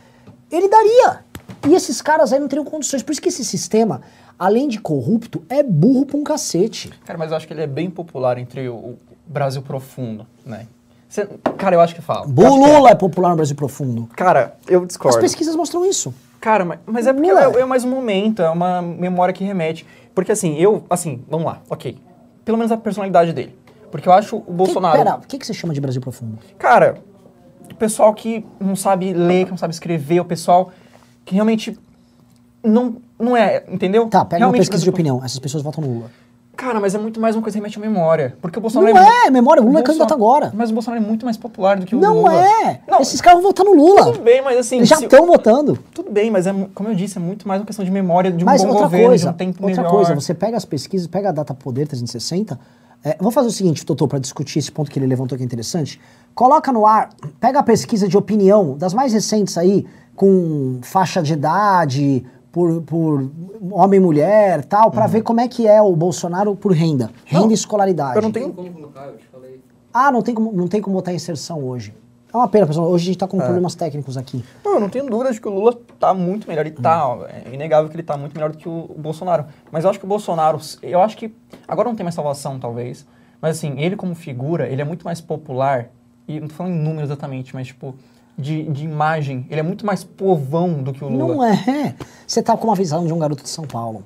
ele daria. E esses caras aí não teriam condições. Por isso que esse sistema, além de corrupto, é burro pra um cacete. Cara, mas eu acho que ele é bem popular entre o, Brasil profundo, né? Cê- cara, eu acho que fala. É. Lula é popular no Brasil profundo. Cara, eu As discordo. pesquisas mostram isso. Cara, mas, mas é porque Lula. é, é mais um momento, é uma memória que remete. Porque assim, eu, assim, vamos lá, ok. Pelo menos a personalidade dele. Porque eu acho o Bolsonaro. Que, pera, o que, que você chama de Brasil profundo? Cara, o pessoal que não sabe ler, que não sabe escrever, o pessoal que realmente não, não é, entendeu? Tá, pega uma realmente pesquisa de opinião. Essas pessoas votam no Lula. Cara, mas é muito mais uma coisa que remete à memória. Porque o Bolsonaro Não mu- é, memória, o Lula é candidato agora. Mas o Bolsonaro é muito mais popular do que o Não Lula. é! Não, Esses caras vão votar no Lula. tudo bem, mas assim... Eles já estão votando. Tudo bem, mas é, como eu disse, é muito mais uma questão de memória, de um Mas bom outra governo, coisa, de um tempo outra melhor. coisa, você pega as pesquisas, pega a data poder 360. É, vamos fazer o seguinte, Totô, para discutir esse ponto que ele levantou que é interessante. Coloca no ar, pega a pesquisa de opinião das mais recentes aí, com faixa de idade, por, por homem e mulher tal, pra ver como é que é o Bolsonaro por renda. Renda Uhum. Não, e escolaridade. eu não tenho- Tem como colocar, eu te falei. Ah, não tem, como, não tem como botar inserção hoje. É uma pena, pessoal. Hoje a gente tá com problemas técnicos aqui. Não, eu não tenho dúvida de que o Lula tá muito melhor. Ele tá, ó, é inegável que ele tá muito melhor do que o, o Bolsonaro. Mas eu acho que o Bolsonaro, eu acho que, agora não tem mais salvação, talvez, mas assim, ele como figura, ele é muito mais popular, e não tô falando em números exatamente, mas tipo, de, de imagem, ele é muito mais povão do que o Lula. Não é. Você tá com uma visão de um garoto de São Paulo.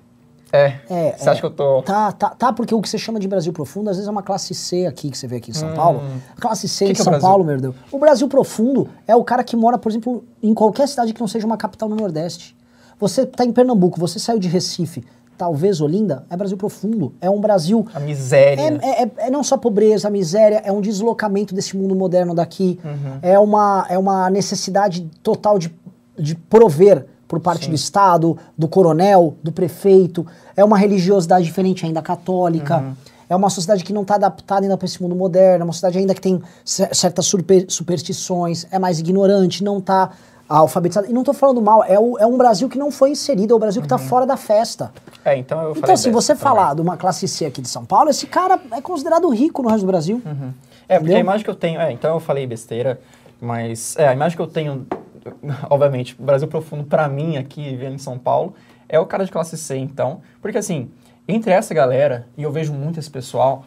É, É, você é. acha que eu tô... Tá, tá, tá, porque o que você chama de Brasil profundo, às vezes é uma classe C aqui que você vê aqui em São Paulo. Classe C Hum. Que em que é São Brasil? Paulo, meu Deus. O Brasil profundo é o cara que mora, por exemplo, em qualquer cidade que não seja uma capital no Nordeste. Você tá em Pernambuco, você saiu de Recife, talvez Olinda, é Brasil profundo. É um Brasil. A miséria. É, é- é- é não só pobreza, miséria, é um deslocamento desse mundo moderno daqui. Uhum. É, uma, é uma necessidade total de, de prover por parte do Estado, do coronel, do prefeito. É uma religiosidade diferente ainda católica. Uhum. É uma sociedade que não está adaptada ainda para esse mundo moderno. É uma sociedade ainda que tem cer- certas super- superstições, é mais ignorante, não está alfabetizada. E não estou falando mal, é, o- é um Brasil que não foi inserido, é o Brasil que está Uhum. fora da festa. É, então eu falei Então, se dessa você também. falar de uma classe C aqui de São Paulo, esse cara é considerado rico no resto do Brasil. É, porque Entendeu? a imagem que eu tenho. É, então eu falei besteira, mas. É, a imagem que eu tenho, obviamente, Brasil Profundo pra mim aqui, vivendo em São Paulo, é o cara de classe C, então. Porque assim, entre essa galera, e eu vejo muito esse pessoal,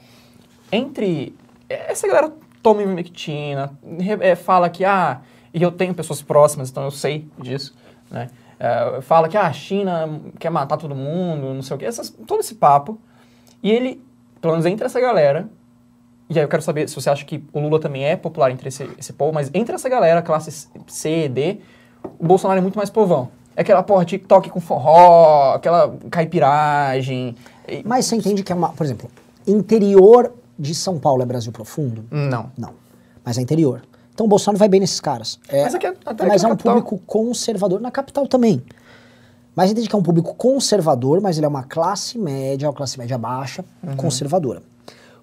entre. Essa galera toma ivermectina, é, fala que, ah, e eu tenho pessoas próximas, então eu sei disso, né? É, fala que ah, a China quer matar todo mundo, não sei o quê, essas, todo esse papo. E ele, pelo menos entre essa galera, e aí eu quero saber se você acha que o Lula também é popular entre esse, esse povo, mas entre essa galera, classe C, D, o Bolsonaro é muito mais povão. É aquela porra TikTok com forró, aquela caipiragem. e- Mas você entende que é uma. Por exemplo, interior de São Paulo é Brasil profundo? Não. Não. Mas é interior. Então o Bolsonaro vai bem nesses caras. É, Mas aqui é- até mas é um capital. público conservador. Na capital também. Mas entende que é um público conservador, mas ele é uma classe média, uma classe média baixa, Uhum. conservadora.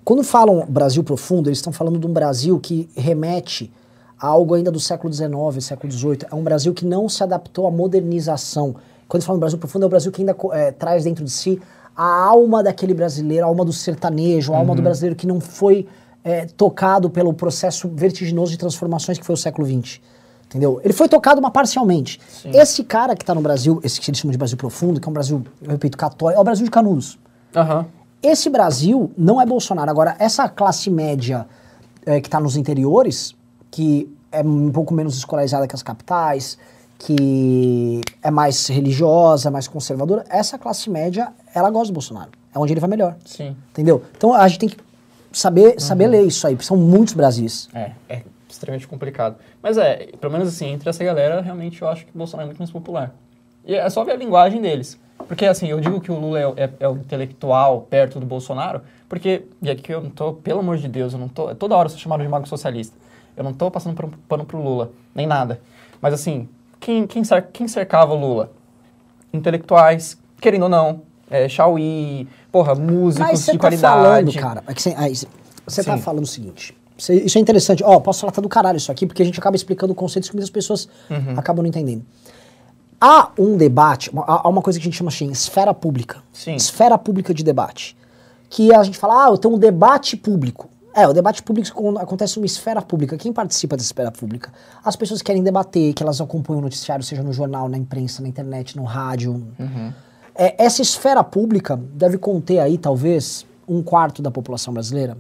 Quando falam Brasil profundo, eles estão falando de um Brasil que remete a algo ainda do século XIX, século XVIII. É um Brasil que não se adaptou à modernização. Quando falam Brasil profundo, é o Brasil que ainda é, traz dentro de si a alma daquele brasileiro, a alma do sertanejo, a alma do brasileiro que não foi é, tocado pelo processo vertiginoso de transformações que foi o século XX. Entendeu? Ele foi tocado, mas parcialmente. Esse cara que está no Brasil, esse que eles chamam de Brasil profundo, que é um Brasil, eu repito, católico, é o Brasil de Canudos. Aham. Esse Brasil não é Bolsonaro. Agora, essa classe média é, que está nos interiores, que é um pouco menos escolarizada que as capitais, que é mais religiosa, mais conservadora, essa classe média, ela gosta do Bolsonaro. É onde ele vai melhor. Sim. Entendeu? Então a gente tem que saber, saber ler isso aí, porque são muitos Brasis. É, é extremamente complicado. Mas é, pelo menos assim, entre essa galera, realmente eu acho que o Bolsonaro é muito mais popular. E é só ver a linguagem deles. Porque assim, eu digo que o Lula é, o- é- é o intelectual perto do Bolsonaro, porque, e aqui eu não tô, pelo amor de Deus, eu não tô, toda hora eu sou chamado de mago socialista. Eu não tô passando pano- pano pro Lula, nem nada. Mas assim, quem, quem, quem cercava o Lula? Intelectuais, querendo ou não, é, Chauí, porra, músicos Mas você de tá qualidade. falando, cara, é que você, aí, você tá falando o seguinte. você- isso é interessante. Ó, posso falar tá do caralho isso aqui, porque a gente acaba explicando conceitos que muitas pessoas Uhum. acabam não entendendo. Há um debate, há uma coisa que a gente chama assim, esfera pública. Sim. Esfera pública de debate. Que a gente fala, ah, eu tenho um debate público. É, o debate público acontece numa esfera pública. Quem participa dessa esfera pública? As pessoas que querem debater, que elas acompanham o noticiário, seja no jornal, na imprensa, na internet, no rádio. É, essa esfera pública deve conter aí, talvez, um quarto da população brasileira.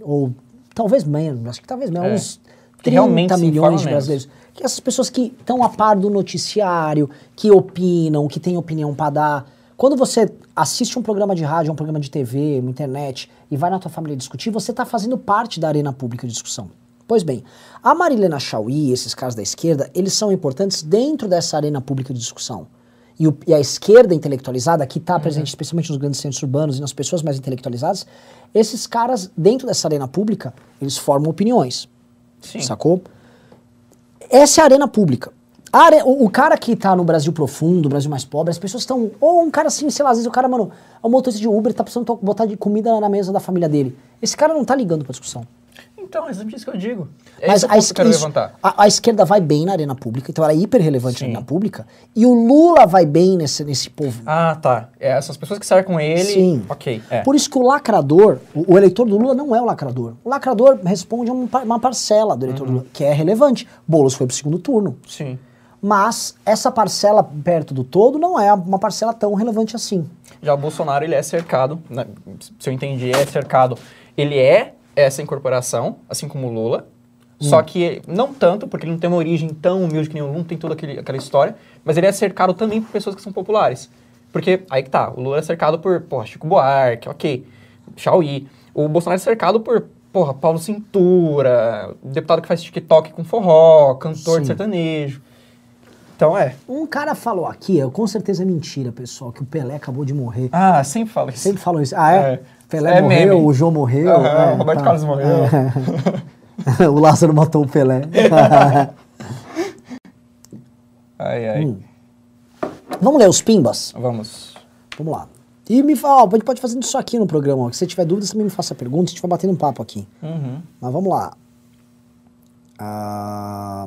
Ou talvez menos, acho que talvez menos, É. uns Que 30 realmente se informa milhões de menos. brasileiros. Que essas pessoas que estão a par do noticiário, que opinam, que têm opinião para dar. Quando você assiste um programa de rádio, um programa de TV, uma internet, e vai na tua família discutir, você está fazendo parte da arena pública de discussão. Pois bem, a Marilena Chauí, esses caras da esquerda, eles são importantes dentro dessa arena pública de discussão. E, o- e a esquerda intelectualizada, que está presente especialmente nos grandes centros urbanos e nas pessoas mais intelectualizadas, esses caras, dentro dessa arena pública, eles formam opiniões. Sim. Sacou? Essa é a arena pública. A are- o, o cara que tá no Brasil profundo, Brasil mais pobre, as pessoas estão. Ou um cara assim, sei lá, às vezes o cara, mano, é um motorista de Uber, tá precisando botar de comida na mesa da família dele. Esse cara não tá ligando pra discussão. Então, é exatamente isso que eu digo. É Mas a, que eu quero isso- a- a esquerda vai bem na arena pública, então ela é hiper relevante Sim. na arena pública. E o Lula vai bem nesse, nesse povo. Ah, tá. É, essas pessoas que cercam ele. Sim. Ok. É. Por isso que o lacrador, o, o eleitor do Lula não é o lacrador. O lacrador responde a um uma parcela do eleitor do Lula, que é relevante. Boulos foi pro segundo turno. Sim. Mas essa parcela perto do todo não é uma parcela tão relevante assim. Já o Bolsonaro, ele é cercado, né, se eu entendi, é cercado. Ele é essa incorporação, assim como o Lula. Só que não tanto, porque ele não tem uma origem tão humilde que nem o Lula, não tem toda aquele, aquela história. Mas ele é cercado também por pessoas que são populares. Porque, aí que tá, o Lula é cercado por, porra, Chico Buarque, ok, Chauí. O Bolsonaro é cercado por, porra, Paulo Cintura, deputado que faz TikTok com forró, cantor Sim. de sertanejo. Então, é. Um cara falou aqui, eu, com certeza é mentira, pessoal, que o Pelé acabou de morrer. Ah, sempre fala isso. Sempre falou isso. Ah, é? É. Pelé É morreu, meme. o João morreu. Aham, é, o Roberto tá. Carlos morreu. É. o Lázaro matou o Pelé. Ai, ai. Hum. Vamos ler os pimbas? Vamos. Vamos lá. E me fala, ó, a gente pode fazer isso aqui no programa. Ó, se você tiver dúvidas, também me faça pergunta, a gente vai batendo um papo aqui. Uhum. Mas vamos lá. Ah,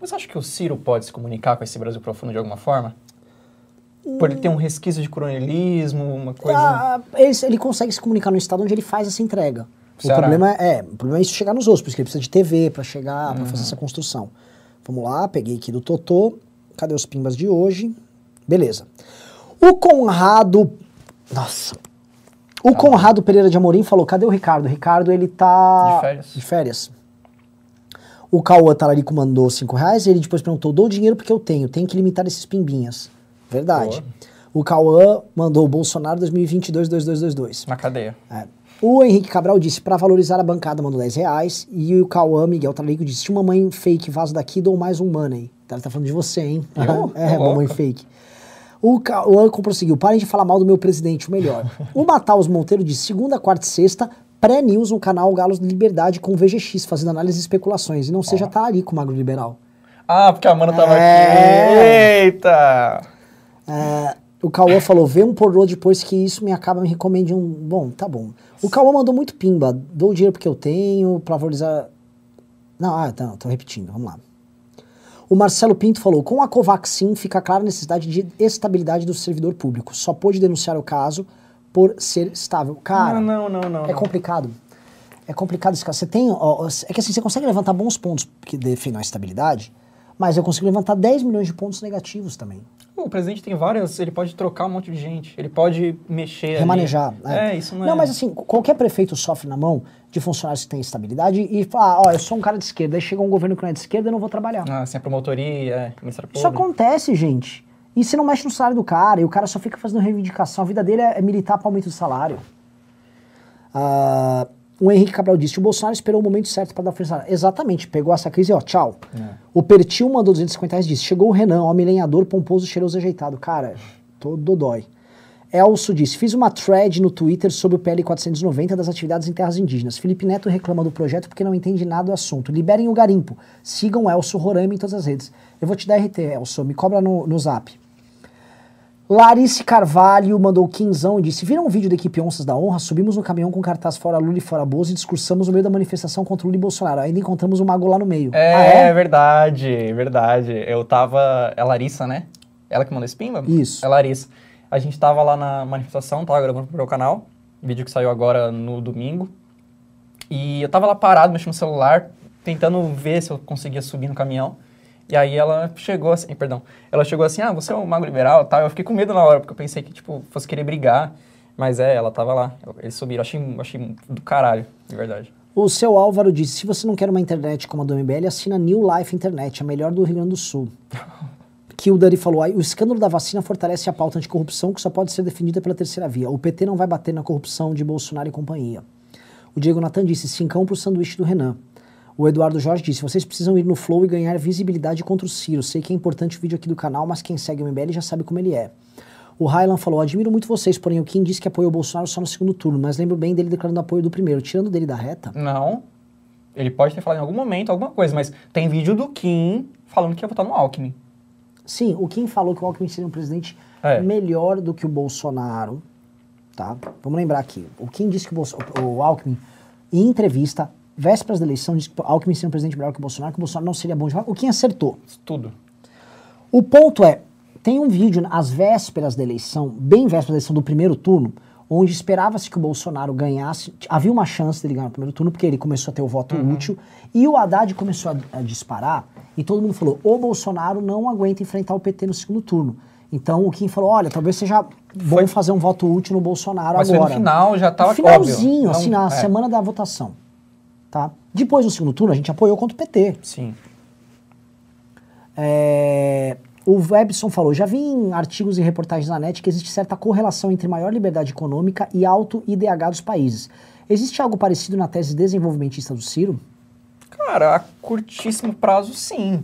Você acha que o Ciro pode se comunicar com esse Brasil profundo de alguma forma? Por ele ter um resquício de coronelismo, uma coisa. ah, ele, ele consegue se comunicar no estado onde ele faz essa entrega. O problema é, é, o problema é isso chegar nos outros, porque ele precisa de TV pra chegar, pra fazer essa construção. Vamos lá, peguei aqui do Totô. Cadê os pimbas de hoje? Beleza. O Conrado. Nossa. O Conrado Pereira de Amorim falou: cadê o Ricardo? O Ricardo, ele tá. De férias. De férias. O Cauã Talarico mandou 5 reais e ele depois perguntou: dou dinheiro porque eu tenho, tem que limitar esses pimbinhas. Verdade. Boa. O Cauã mandou Bolsonaro 2022-2222. Na cadeia. É. O Henrique Cabral disse, pra valorizar a bancada, mandou 10 reais. E o Cauã Miguel Talarico disse, se uma mãe fake vaza daqui, dou mais um money. Então, ele tá falando de você, hein? Eu? é, Tô mamãe louco. fake. O Cauã prosseguiu, parem de falar mal do meu presidente, o melhor. o Mataus Monteiro disse, segunda, quarta e sexta, pré-news no canal Galos de Liberdade com VGX, fazendo análise e especulações. E não seja talarico, magro liberal. Ah, porque a Amanda tava É. aqui. Eita! O Cauã falou, vê um pornô depois que isso me acaba me recomendando um... Bom, tá bom. O Cauã mandou muito pimba. Dou o dinheiro porque eu tenho, pra valorizar... Não, ah, tá, não, tô repetindo, vamos lá. O Marcelo Pinto falou, com a Covaxin fica clara a necessidade de estabilidade do servidor público. Só pôde denunciar o caso por ser estável. Cara, não, não, não, não. é complicado. É complicado esse caso. Você tem. ó, é que assim, você consegue levantar bons pontos que defendam a estabilidade, mas eu consigo levantar 10 milhões de pontos negativos também. O presidente tem várias, ele pode trocar um monte de gente, ele pode mexer. Remanejar. É, isso não é... Não, mas assim, qualquer prefeito sofre na mão de funcionários que têm estabilidade e fala, ó, eu sou um cara de esquerda, aí chega um governo que não é de esquerda, eu não vou trabalhar. Ah, assim, a promotoria, é, Ministério Isso acontece, gente. E você não mexe no salário do cara, e o cara só fica fazendo reivindicação. A vida dele é, é militar para aumento do salário. Ah, o Henrique Cabral disse: o Bolsonaro esperou o momento certo para dar frente. Exatamente, pegou essa crise e ó, tchau. O Pertil mandou 250 reais e disse: chegou o Renan, homem lenhador, pomposo, cheiroso, ajeitado. Cara, tô dodói. Elso disse: fiz uma thread no Twitter sobre o PL 490 das atividades em terras indígenas. Felipe Neto reclama do projeto porque não entende nada do assunto. Liberem o garimpo. Sigam Elso Rorami em todas as redes. Eu vou te dar RT, Elso. Me cobra no, no zap. Larice Carvalho mandou quinzão e disse: Viram um vídeo da equipe Onças da Honra? Subimos no caminhão com cartaz fora Lula e fora Bozo e discursamos no meio da manifestação contra Lula e Bolsonaro. Ainda encontramos o mago lá no meio. É, Ah, é? verdade, verdade. Eu tava. É Larissa, né? Ela que mandou esse pimba? Isso. É Larissa. A gente tava lá na manifestação, tava gravando pro meu canal. Vídeo que saiu agora no domingo. E eu tava lá parado, mexendo no celular, tentando ver se eu conseguia subir no caminhão. E aí ela chegou assim, perdão, ela chegou assim, ah, você é um mago liberal e tal. Eu fiquei com medo na hora, porque eu pensei que, tipo, fosse querer brigar. Mas é, ela tava lá. Eles subiram. Achei, achei do caralho, de verdade. O seu Álvaro disse: Se você não quer uma internet como a do MBL, assina New Life Internet, a melhor do Rio Grande do Sul. Kildare falou: "Aí, o escândalo da vacina fortalece a pauta anticorrupção que só pode ser defendida pela terceira via. O PT não vai bater na corrupção de Bolsonaro e companhia. O Diego Natan disse: cincão pro sanduíche do Renan. O Eduardo Jorge disse: vocês precisam ir no Flow e ganhar visibilidade contra o Ciro. Sei que é importante o vídeo aqui do canal, mas quem segue o MBL já sabe como ele é. O Highland falou: admiro muito vocês, porém o Kim disse que apoiou o Bolsonaro só no segundo turno, mas lembro bem dele declarando apoio do primeiro, tirando dele da reta. Não. Ele pode ter falado em algum momento alguma coisa, mas tem vídeo do Kim falando que ia votar no Alckmin. Sim, o Kim falou que o Alckmin seria um presidente É. melhor do que o Bolsonaro, tá? Vamos lembrar aqui. O Kim disse que o, Bolso- o Alckmin, em entrevista, vésperas da eleição, disse que Alckmin seria um presidente melhor que o Bolsonaro, que o Bolsonaro não seria bom de O Kim acertou. Tudo. O ponto é, tem um vídeo às vésperas da eleição, bem vésperas da eleição do primeiro turno, onde esperava-se que o Bolsonaro ganhasse, havia uma chance dele ganhar no primeiro turno, porque ele começou a ter o voto útil, e o Haddad começou a, a disparar, e todo mundo falou, o Bolsonaro não aguenta enfrentar o PT no segundo turno. Então o Kim falou, olha, talvez seja bom Foi- fazer um voto útil no Bolsonaro Mas agora. no final, já tava No finalzinho, óbvio. assim, na é. semana da votação. Tá? Depois, no segundo turno, a gente apoiou contra o PT. Sim. É, o Webson falou: já vi em artigos e reportagens na net que existe certa correlação entre maior liberdade econômica e alto IDH dos países. Existe algo parecido na tese desenvolvimentista do Ciro? Cara, a curtíssimo prazo, sim.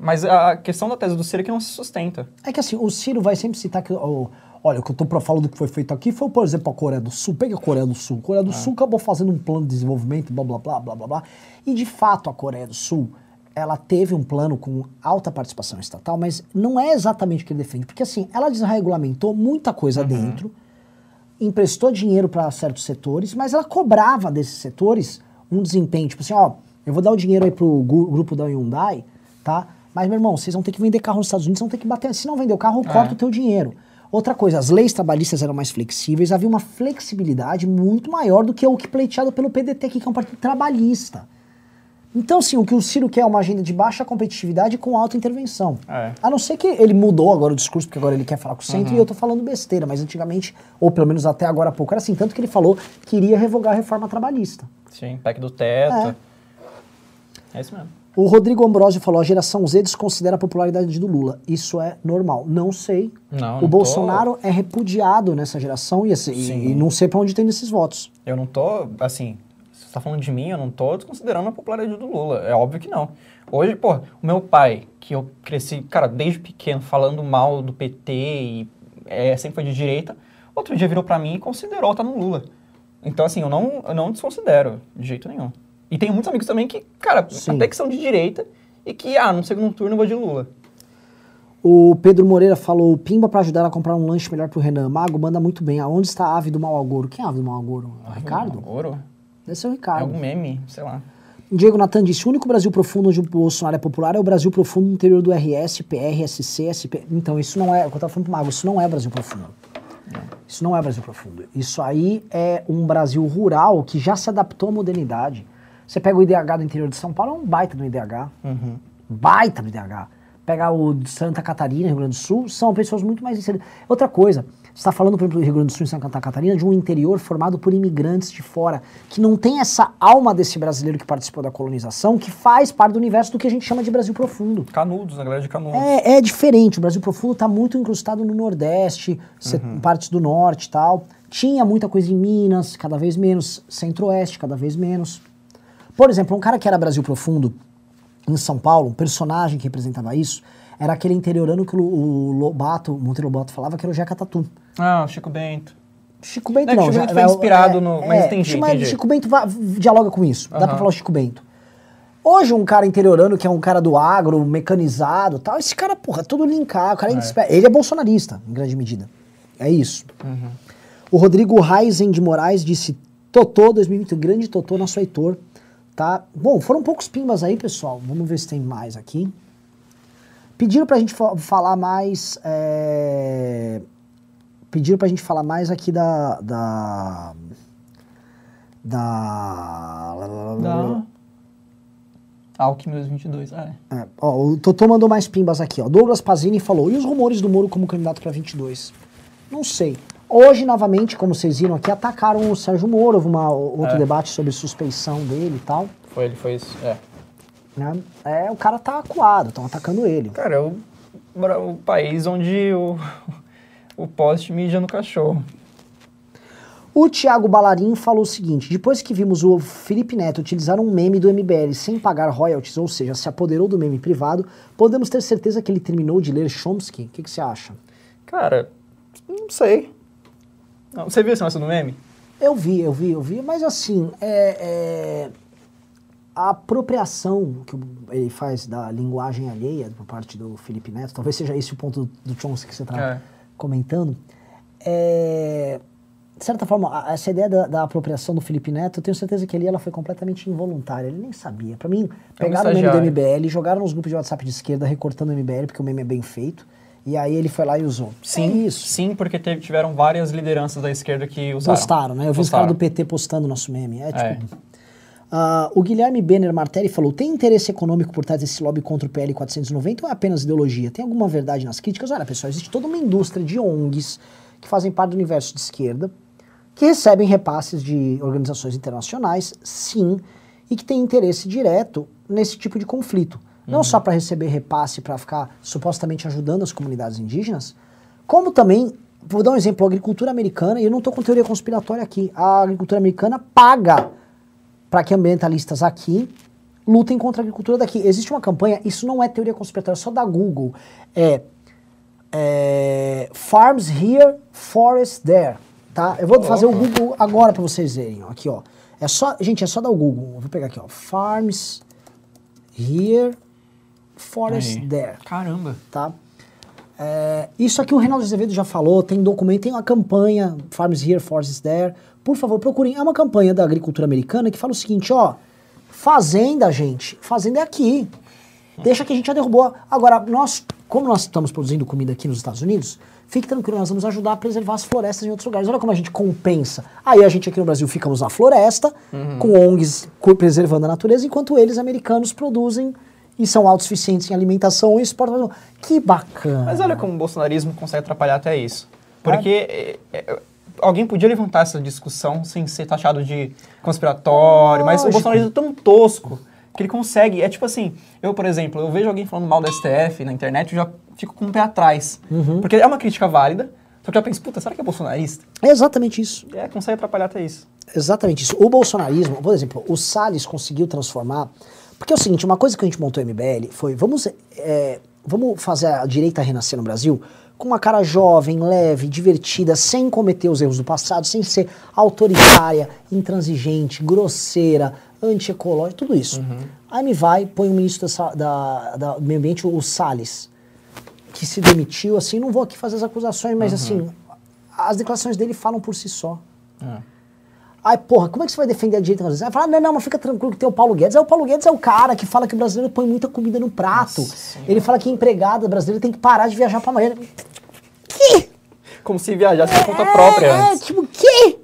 Mas a questão da tese do Ciro é que não se sustenta. É que assim, o Ciro vai sempre citar que. ó, olha, o que eu tô pra falar do que foi feito aqui foi, por exemplo, a Coreia do Sul. Pega a Coreia do Sul. A Coreia do Sul acabou fazendo um plano de desenvolvimento, blá blá blá blá blá blá. E de fato a Coreia do Sul, ela teve um plano com alta participação estatal, mas não é exatamente o que ele defende. Porque assim, ela desregulamentou muita coisa dentro, emprestou dinheiro para certos setores, mas ela cobrava desses setores um desempenho, tipo assim, ó, eu vou dar o dinheiro aí pro gu- grupo da Hyundai, tá? Mas, meu irmão, vocês vão ter que vender carro nos Estados Unidos, vão ter que bater. Se não vender o carro, eu corto o teu dinheiro. Outra coisa, as leis trabalhistas eram mais flexíveis, havia uma flexibilidade muito maior do que o que pleiteado pelo PDT que é um partido trabalhista. Então, assim, o que o Ciro quer é uma agenda de baixa competitividade com alta intervenção. É. A não ser que ele mudou agora o discurso, porque agora ele quer falar com o centro, e eu tô falando besteira, mas antigamente, ou pelo menos até agora há pouco, era assim, tanto que ele falou que iria revogar a reforma trabalhista. Sim, PEC do teto. É, isso mesmo. O Rodrigo Ambrosio falou: a geração Z desconsidera a popularidade do Lula. Isso é normal. Não sei. Não, o não Bolsonaro é repudiado nessa geração e, assim, Sim. e não sei pra onde tem esses votos. Eu não tô, assim, se você tá falando de mim, eu não tô desconsiderando a popularidade do Lula. É óbvio que não. Hoje, pô, o meu pai, que eu cresci, cara, desde pequeno, falando mal do PT e é, sempre foi de direita, outro dia virou pra mim e considerou estar no Lula. Então, assim, eu não, eu não desconsidero de jeito nenhum. E tem muitos amigos também que, cara, Sim. até que são de direita e que, ah, no segundo turno eu vou de Lula. O Pedro Moreira falou, Pimba pra ajudar a comprar um lanche melhor pro Renan. Mago, manda muito bem. Aonde está a ave do mau agouro? Quem é a ave do mau agouro? O Ricardo? Ouro? Deve ser o É Ricardo. algum meme, sei lá. Diego Natan disse: o único Brasil profundo onde o Bolsonaro é popular é o Brasil profundo no interior do RS, PR, SC, SP. Então, isso não é. Eu tava falando pro Mago, isso não é Brasil profundo. Isso não é Brasil profundo. Isso aí é um Brasil rural que já se adaptou à modernidade. Você pega o IDH do interior de São Paulo, é um baita do IDH. Baita do IDH. Pegar o de Santa Catarina, Rio Grande do Sul, são pessoas muito mais inseridas. Outra coisa, você está falando, por exemplo, do Rio Grande do Sul e Santa Catarina, de um interior formado por imigrantes de fora, que não tem essa alma desse brasileiro que participou da colonização, que faz parte do universo do que a gente chama de Brasil profundo. Canudos, na galera de Canudos. É, é diferente. O Brasil Profundo está muito incrustado no Nordeste, se- partes do Norte e tal. Tinha muita coisa em Minas, cada vez menos. Centro-Oeste, cada vez menos. Por exemplo, um cara que era Brasil Profundo em São Paulo, um personagem que representava isso, era aquele interiorano que o, Lobato, o Monteiro Lobato falava que era o Jeca Tatu. Ah, o Chico Bento. Chico Bento É que não. Chico já- Bento foi é, inspirado no- mas entendi, mas entendi. Chico Bento va- dialoga com isso. Dá pra falar o Chico Bento. Hoje, um cara interiorano que é um cara do agro, mecanizado e tal, esse cara, porra, é tudo linkar. O cara é indispe- Ele é bolsonarista, em grande medida. É isso. Uhum. O Rodrigo Reisen de Moraes disse: Totô 2020, grande Totô, nosso Heitor. Tá? Bom, foram poucos pimbas aí, pessoal. Vamos ver se tem mais aqui. Pediram pra gente fa- falar mais. É... Pediram pra gente falar mais aqui da. Da. Da. Da... Alckmin 2022, ah, é. É, ó, o Totô mandou mais pimbas aqui, ó. Douglas Pazini falou: e os rumores do Moro como candidato pra 22? Não sei. Hoje, novamente, como vocês viram aqui, atacaram o Sérgio Moro. Houve uma, outro É. debate sobre suspeição dele e tal. Foi, ele foi isso, é. né? É, o cara tá acuado, estão atacando ele. Cara, é o, o país onde o, o poste mija no cachorro. O Thiago Balarim falou o seguinte: depois que vimos o Felipe Neto utilizar um meme do MBL sem pagar royalties, ou seja, se apoderou do meme privado, podemos ter certeza que ele terminou de ler Chomsky? O que, que você acha? Cara, não sei. Não, você viu esse negócio do meme? Eu vi, eu vi, eu vi, mas assim, é, é, a apropriação que ele faz da linguagem alheia por parte do Felipe Neto, talvez seja esse o ponto do Chomsky que você está É. comentando, é, de certa forma, essa ideia da, da apropriação do Felipe Neto, eu tenho certeza que ali ela foi completamente involuntária, ele nem sabia. Para mim, pegaram o meme do É. MBL, jogaram nos grupos de WhatsApp de esquerda, recortando o MBL, porque o meme é bem feito, e aí ele foi lá e usou. Sim, é isso. sim, porque teve- tiveram várias lideranças da esquerda que usaram. Postaram, né? Eu vi os caras do PT postando o nosso meme. É tipo. É. Ah, o Guilherme Benner Martelli falou: tem interesse econômico por trás desse lobby contra o PL 490 ou é apenas ideologia? Tem alguma verdade nas críticas? Olha, pessoal, existe toda uma indústria de ONGs que fazem parte do universo de esquerda, que recebem repasses de organizações internacionais, sim, e que têm interesse direto nesse tipo de conflito. Não só para receber repasse para ficar supostamente ajudando as comunidades indígenas, como também, vou dar um exemplo, a agricultura americana, e eu não estou com teoria conspiratória aqui, a agricultura americana paga para que ambientalistas aqui lutem contra a agricultura daqui. Existe uma campanha, isso não é teoria conspiratória, é só da Google. É, é, Farms Here, Forest There. Tá? Eu vou fazer o Google agora para vocês verem. ó, Aqui, ó. É só, gente, é só dar o Google. Eu vou pegar aqui, ó. Farms Here, Forest Aí. There Caramba. tá? É, isso aqui o Reinaldo Azevedo já falou, tem documento, tem uma campanha, Farms Here, Forests There. Por favor, procurem. É uma campanha da agricultura americana que fala o seguinte, ó. Fazenda, gente. Fazenda é aqui. Deixa que a gente já derrubou. Agora, nós, como nós estamos produzindo comida aqui nos Estados Unidos, fique tranquilo, nós vamos ajudar a preservar as florestas em outros lugares. Olha como a gente compensa. Aí a gente aqui no Brasil ficamos na floresta, com ONGs preservando a natureza, enquanto eles, americanos, produzem e são autossuficientes em alimentação e exportam. Que bacana. Mas olha como o bolsonarismo consegue atrapalhar até isso. Porque é, é, alguém podia levantar essa discussão sem ser taxado de conspiratório, mas o Lógico. bolsonarismo é tão tosco que ele consegue. É tipo assim, eu, por exemplo, eu vejo alguém falando mal do STF na internet, eu já fico com o pé atrás. Uhum. Porque é uma crítica válida, só que eu penso, puta, será que é bolsonarista? É exatamente isso. É, consegue atrapalhar até isso. Exatamente isso. O bolsonarismo, por exemplo, o Salles conseguiu transformar. Porque é o seguinte, uma coisa que a gente montou o MBL foi: vamos, é, vamos fazer a direita renascer no Brasil com uma cara jovem, leve, divertida, sem cometer os erros do passado, sem ser autoritária, intransigente, grosseira, antiecológica, tudo isso. Aí me vai, põe o ministro da, da, da- do meio ambiente, o Salles. que se demitiu, assim, não vou aqui fazer as acusações, mas Uhum. assim, as declarações dele falam por si só. É. Ai, porra, como é que você vai defender a direita? Aí fala, não, não, mas fica tranquilo que tem o Paulo Guedes. Aí o Paulo Guedes é o cara que fala que o brasileiro põe muita comida no prato. Nossa. Ele fala que empregada brasileira tem que parar de viajar pra Miami. Que? Como se viajasse por conta própria É, antes. tipo, que?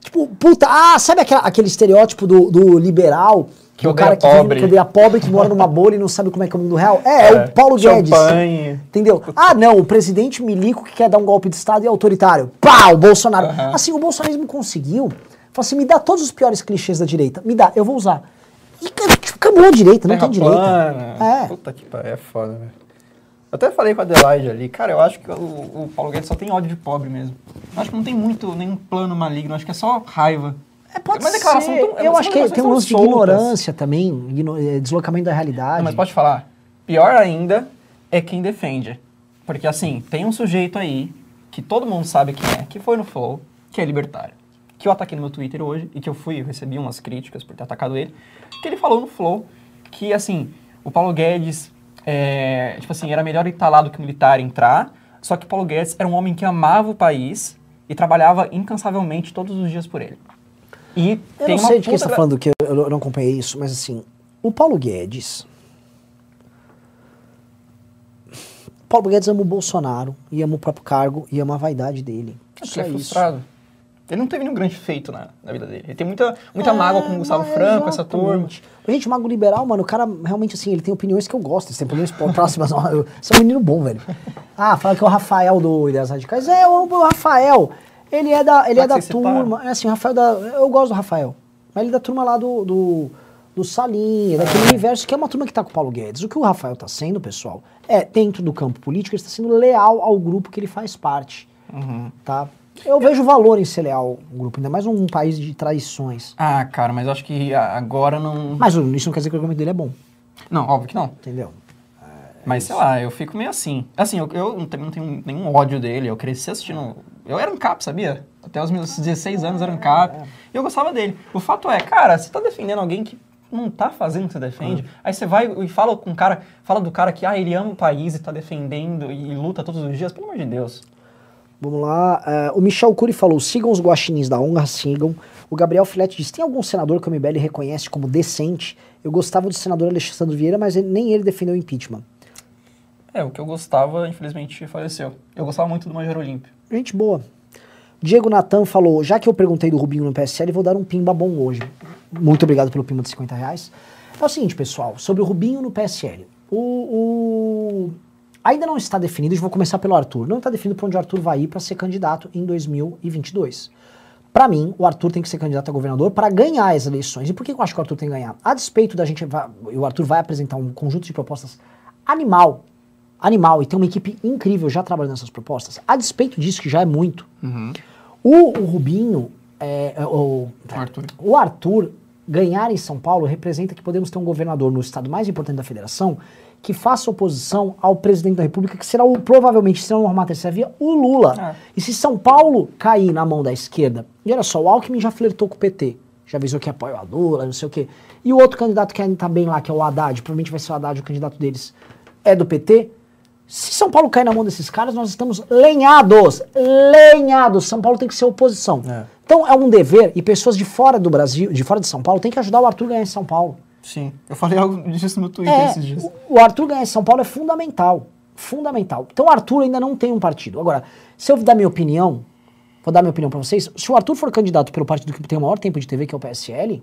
Tipo, puta, ah, sabe aquela- aquele estereótipo do, do liberal? Que do odeia cara que pobre. vive, que odeia pobre, que mora numa bolha e não sabe como é que é o mundo real? É, é, o Paulo Guedes. Champanhe. Entendeu? Ah, não, o presidente milico que quer dar um golpe de Estado e é autoritário. Pá, o Bolsonaro. Aham. Assim, o bolsonarismo conseguiu. Falou assim, me dá todos os piores clichês da direita. Me dá, eu vou usar. E tipo, acabou a direita, não Terra tem direita. plana. É. Puta que pariu, é foda, velho. Eu até falei com a Adelaide ali, cara, eu acho que o, o Paulo Guedes só tem ódio de pobre mesmo. Eu acho que não tem muito, nenhum plano maligno, acho que é só raiva. É, pode Uma declaração ser. tão- é, eu acho que tem um lance de ignorância também, eh, deslocamento da realidade. Não, mas pode falar. Pior ainda é quem defende. Porque assim, tem um sujeito aí que todo mundo sabe quem é, que foi no Flow, que é libertário. Que eu ataquei no meu Twitter hoje e que eu fui, eu recebi umas críticas por ter atacado ele. Que ele falou no Flow que assim, o Paulo Guedes, é, tipo assim, era melhor ele estar lá do que o militar entrar. Só que o Paulo Guedes era um homem que amava o país e trabalhava incansavelmente todos os dias por ele. E Eu não sei de quem tá gra- falando, que eu, não acompanhei isso, mas assim, o Paulo Guedes. Paulo Guedes ama o Bolsonaro, e ama o próprio cargo, e ama a vaidade dele. Só é isso. frustrado. Ele não teve nenhum grande feito na, na vida dele. Ele tem muita, muita mágoa com o Gustavo É, Franco, essa turma. exatamente. Gente, o Mago Liberal, mano, o cara realmente assim, ele tem opiniões que eu gosto, ele tem opiniões próximas. Você é um menino bom, velho. Ah, fala que é o Rafael do Ideias Radicais. É, o, o Rafael. Ele é da, ele é é da turma. É assim, Rafael da. Eu gosto do Rafael. Mas ele é da turma lá do. do do Salinha, daquele Ah. universo que é uma turma que tá com o Paulo Guedes. O que o Rafael tá sendo, pessoal, é, dentro do campo político, ele está sendo leal ao grupo que ele faz parte. Uhum. Tá? Eu vejo valor em ser leal ao grupo, ainda mais num país de traições. Ah, cara, mas eu acho que agora não. Mas isso não quer dizer que o argumento dele é bom, Não, óbvio que não. entendeu? Mas sei lá, eu fico meio assim. Assim, eu, eu não tenho nenhum ódio dele. Eu cresci assistindo. Eu era um cap, sabia? Até os meus 16 anos era um cap. E eu gostava dele. O fato é, cara, você tá defendendo alguém que não tá fazendo o que você defende. Aí você vai e fala com o cara, fala do cara que, ah, ele ama o país e tá defendendo e luta todos os dias. Pelo amor de Deus. Vamos lá. é, o Michel Cury falou: sigam os guaxinins da honra, sigam. O Gabriel Filete disse: tem algum senador que o MBL reconhece como decente? Eu gostava do senador Alexandre Vieira, mas ele- nem ele defendeu o impeachment. É, o que eu gostava, infelizmente, faleceu. Eu gostava muito do Major Olímpio. Gente boa. Diego Natan falou: já que eu perguntei do Rubinho no PSL, vou dar um pimba bom hoje. Muito obrigado pelo pimba de 50 reais. É o seguinte, pessoal, sobre o Rubinho no PSL. O, o- Ainda não está definido, vou começar pelo Arthur. Não está definido para onde o Arthur vai ir para ser candidato em 2022. Para mim, o Arthur tem que ser candidato a governador para ganhar as eleições. E por que eu acho que o Arthur tem que ganhar? A despeito da gente. O Arthur vai apresentar um conjunto de propostas animal. Animal. E tem uma equipe incrível já trabalhando nessas propostas. A despeito disso, que já é muito. O, o Rubinho. é, é, o, Arthur. o Arthur ganhar em São Paulo representa que podemos ter um governador no estado mais importante da federação que faça oposição ao presidente da república, que será o, provavelmente, se não arrumar a terceira via, o Lula. Ah. E se São Paulo cair na mão da esquerda, e olha só, o Alckmin já flertou com o PT, já avisou que apoia o Lula, não sei o quê. E o outro candidato que ainda tá bem lá, que é o Haddad, provavelmente vai ser o Haddad o candidato deles, é do PT. Se São Paulo cair na mão desses caras, nós estamos lenhados. Lenhados. São Paulo tem que ser oposição. É. Então é um dever, e pessoas de fora do Brasil, de fora de São Paulo, tem que ajudar o Arthur a ganhar em São Paulo. Sim. Eu falei algo disso no Twitter É, esses dias. o- Arthur ganhar em São Paulo é fundamental. Fundamental. Então o Arthur ainda não tem um partido. Agora, se eu dar minha opinião, vou dar minha opinião pra vocês, se o Arthur for candidato pelo partido que tem o maior tempo de TV, que é o PSL,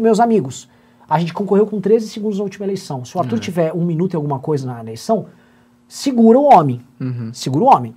meus amigos, a gente concorreu com 13 segundos na última eleição. Se o Arthur tiver um minuto e alguma coisa na eleição, segura o homem. Segura o homem.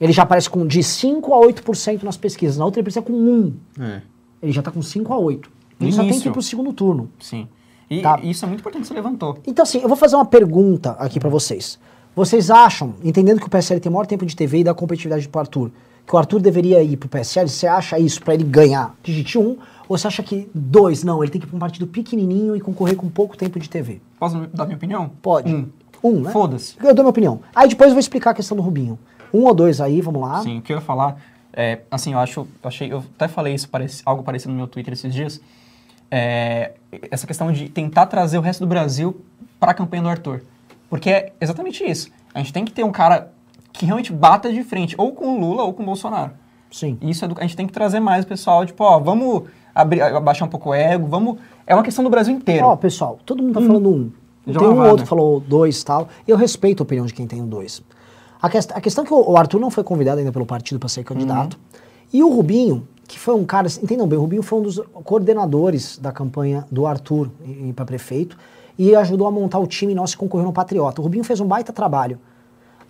Ele já aparece com de 5 a 8% nas pesquisas. Na outra ele precisa com 1. É. Ele já tá com 5 a 8. No Ele só tem que ir pro segundo turno. Sim. E Tá. isso é muito importante que você levantou. Então, assim, eu vou fazer uma pergunta aqui pra vocês. Vocês acham, entendendo que o PSL tem o maior tempo de TV e dá competitividade pro Arthur, que o Arthur deveria ir pro PSL? Você acha isso pra ele ganhar? Digite um. Ou você acha que dois? Não, ele tem que ir pra um partido pequenininho e concorrer com pouco tempo de TV. Posso dar minha opinião? Pode. Um. Um, né? Foda-se. Eu dou minha opinião. Aí depois eu vou explicar a questão do Rubinho. Um ou dois aí, vamos lá. Sim, o que eu ia falar é, assim, eu acho, eu achei, eu até falei isso, parece, algo parecido no meu Twitter esses dias, é, essa questão de tentar trazer o resto do Brasil para a campanha do Arthur. Porque é exatamente isso. A gente tem que ter um cara que realmente bata de frente, ou com o Lula ou com o Bolsonaro. Sim. Isso é do- a gente tem que trazer mais o pessoal, tipo, ó, vamos abrir, abaixar um pouco o ego, vamos. É uma questão do Brasil inteiro. Ó, pessoal, todo mundo tá falando um. Já tem um outro que falou dois e tal. E eu respeito a opinião de quem tem dois. A, quest a questão é que o, o Arthur não foi convidado ainda pelo partido para ser candidato. E o Rubinho, que foi um cara. Entendam bem, o Rubinho foi um dos coordenadores da campanha do Arthur para prefeito. E ajudou a montar o time nosso que concorreu no Patriota. O Rubinho fez um baita trabalho.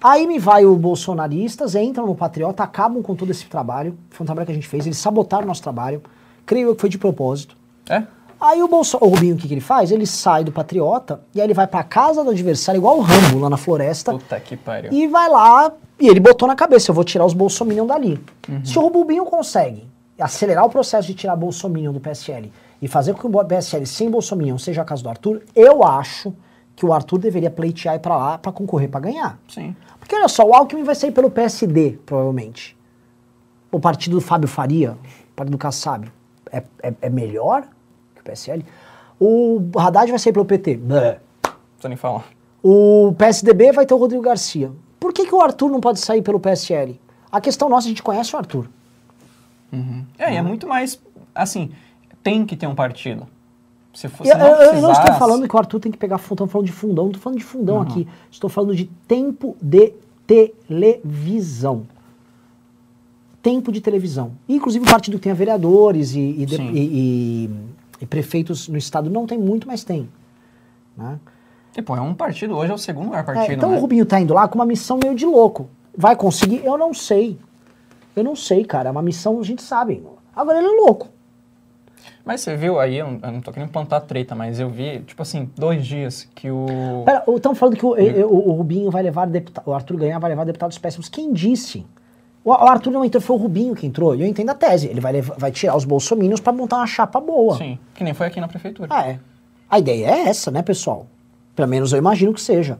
Aí me vai o bolsonaristas, entram no Patriota, acabam com todo esse trabalho. Foi um trabalho que a gente fez, eles sabotaram o nosso trabalho. Creio eu que foi de propósito. É? Aí o, Bolso o Rubinho, o que, que ele faz? Ele sai do Patriota e aí ele vai pra casa do adversário, igual o Rambo lá na floresta, Puta que pariu. e vai lá, e ele botou na cabeça, eu vou tirar os bolsominion dali. Se o Rubinho consegue acelerar o processo de tirar bolsominion do PSL e fazer com que o PSL sem bolsominion seja a casa do Arthur, eu acho que o Arthur deveria pleitear ir pra lá pra concorrer pra ganhar. Sim. Porque olha só, o Alckmin vai sair pelo PSD, provavelmente. O partido do Fábio Faria, o partido do Kassab, é, é, é melhor que o PSL. O Haddad vai sair pelo PT. Blé. Não precisa nem falar. O PSDB vai ter o Rodrigo Garcia. Por que, que o Arthur não pode sair pelo PSL? A questão nossa, a gente conhece o Arthur. É, e é muito mais. Assim, tem que ter um partido. Se fosse. Eu, eu- eu não estou precisasse- falando que o Arthur tem que pegar fundão, falando de fundão, não estou falando de fundão Uhum. aqui. Estou falando de tempo de televisão. Tempo de televisão. Inclusive o partido que tem vereadores e, e de- e- e- e prefeitos no estado não tem muito, mas tem. né? E, pô, é um partido, hoje é o segundo maior É, partido. então né? o Rubinho tá indo lá com uma missão meio de louco. Vai conseguir? Eu não sei. Eu não sei, cara. É uma missão, a gente sabe. Agora ele é louco. Mas você viu aí, eu não, tô querendo plantar treta, mas eu vi, tipo assim, dois dias que o. Pera, estão falando que o, e- o- o Rubinho vai levar deputado, o Arthur ganhar vai levar deputados péssimos. Quem disse? O, Arthur não entrou, foi o Rubinho que entrou. E eu entendo a tese. Ele vai, levar- vai tirar os bolsominions pra montar uma chapa boa. Sim, que nem foi aqui na prefeitura. Ah, é. A ideia é essa, né, pessoal? Pelo menos eu imagino que seja.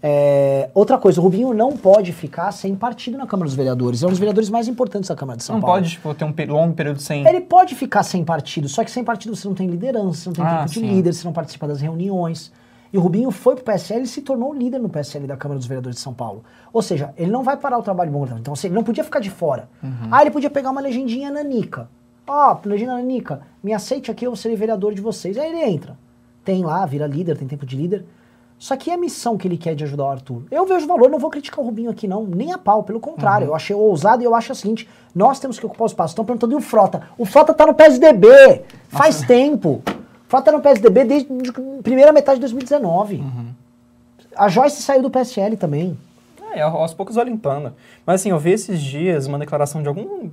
É, outra coisa, o Rubinho não pode ficar sem partido na Câmara dos Vereadores. É um dos vereadores mais importantes da Câmara de São não Paulo. pode, tipo, ter um longo período sem. Ele pode ficar sem partido, só que sem partido você não tem liderança, você não tem Ah, tempo de líder, você não participa das reuniões. E o Rubinho foi pro PSL e se tornou líder no PSL da Câmara dos Vereadores de São Paulo. Ou seja, ele não vai parar o trabalho bom. Então, assim, ele não podia ficar de fora. Uhum. Ah, ele podia pegar uma legendinha nanica. Ó, legenda nanica, me aceite aqui, eu serei vereador de vocês. Aí ele entra. Tem lá, vira líder, tem tempo de líder. Só que é a missão que ele quer de ajudar o Arthur. Eu vejo valor, não vou criticar o Rubinho aqui não, nem a pau, pelo contrário. Uhum. Eu achei ousado e eu acho o seguinte, nós temos que ocupar o espaço. Estão perguntando, e o Frota? O Frota tá no PSDB, faz tempo. Frota tá no PSDB desde a primeira metade de 2019. Uhum. A Joyce saiu do PSL também. É, aos poucos vai limpando. Mas assim, eu vi esses dias uma declaração de algum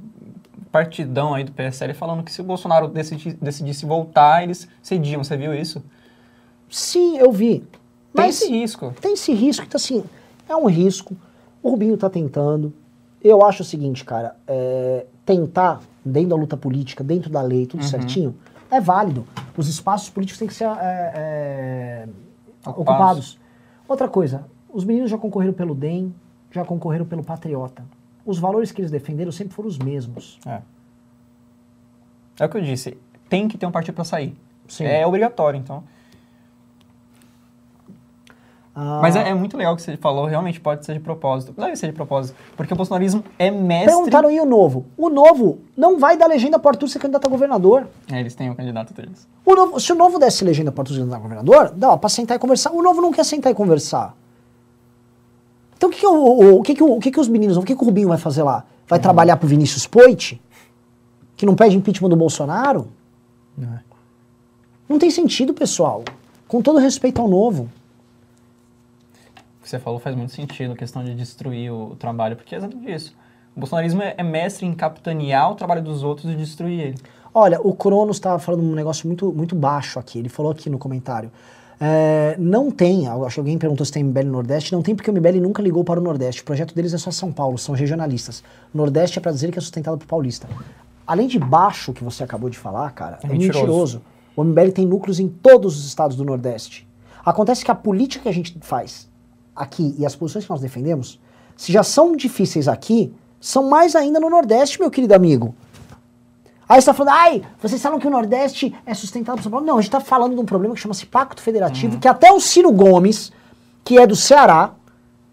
partidão aí do PSL falando que se o Bolsonaro decidi- decidisse voltar, eles cediam. Você viu isso? Sim, eu vi. Tem Mas esse risco. tem esse risco, então assim, é um risco. O Rubinho tá tentando. Eu acho o seguinte, cara, é, tentar, dentro da luta política, dentro da lei, Uhum. tudo certinho, é válido. Os espaços políticos têm que ser é, é, Ocupados. ocupados. Outra coisa, os meninos já concorreram pelo DEM, já concorreram pelo Patriota. Os valores que eles defenderam sempre foram os mesmos. É. É o que eu disse. Tem que ter um partido para sair. Sim. É obrigatório, então. Ah, Mas é, é muito legal o que você falou, realmente pode ser de propósito. Deve ser de propósito. Porque o bolsonarismo é mestre. Perguntaram e o novo? O novo não vai dar legenda para Arthur ser candidato a governador. É, eles têm o candidato deles. O novo, se o novo desse legenda para Arthur ser candidato a governador, dá para sentar e conversar. O novo não quer sentar e conversar. Então o que, que, o, o, o que, que, o, o que, que os meninos, o que, que o Rubinho vai fazer lá? Vai trabalhar pro Vinícius Poit? Que não pede impeachment do Bolsonaro? é. Não tem sentido, pessoal. Com todo respeito ao novo. Que você falou faz muito sentido, a questão de destruir o trabalho, porque é exatamente isso. O bolsonarismo é, é mestre em capitanear o trabalho dos outros e destruir ele. Olha, o Cronos estava falando um negócio muito, muito baixo aqui. Ele falou aqui no comentário. É, não tem, acho que alguém perguntou se tem MBL no Nordeste. Não tem porque o MBL nunca ligou para o Nordeste. O projeto deles é só São Paulo, são regionalistas. Nordeste é para dizer que é sustentado por paulista. Além de baixo que você acabou de falar, cara, é, É mentiroso. mentiroso. O MBL tem núcleos em todos os estados do Nordeste. Acontece que a política que a gente faz aqui e as posições que nós defendemos, se já são difíceis aqui, são mais ainda no Nordeste, meu querido amigo. Aí você tá falando, ai, vocês falam que o Nordeste é sustentado por São Paulo. Não, a gente tá falando de um problema que chama-se Pacto Federativo, que até o Ciro Gomes, que é do Ceará,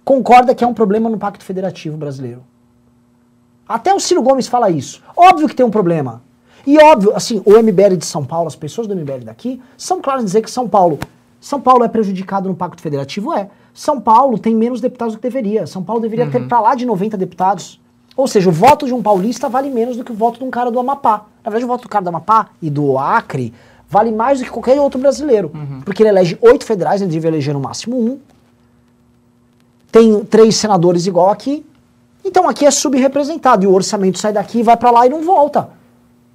concorda que é um problema no Pacto Federativo brasileiro. Até o Ciro Gomes fala isso. Óbvio que tem um problema. E óbvio, assim, o MBL de São Paulo, as pessoas do MBL daqui, são claras em dizer que São Paulo. São Paulo é prejudicado no Pacto Federativo? É. São Paulo tem menos deputados do que deveria. São Paulo deveria ter pra lá de 90 deputados. Ou seja, o voto de um paulista vale menos do que o voto de um cara do Amapá. Na verdade, o voto do cara do Amapá e do Acre vale mais do que qualquer outro brasileiro. Porque ele elege oito federais, ele devia eleger no máximo um. Tem três senadores igual aqui. Então aqui é subrepresentado. E o orçamento sai daqui vai pra lá e não volta.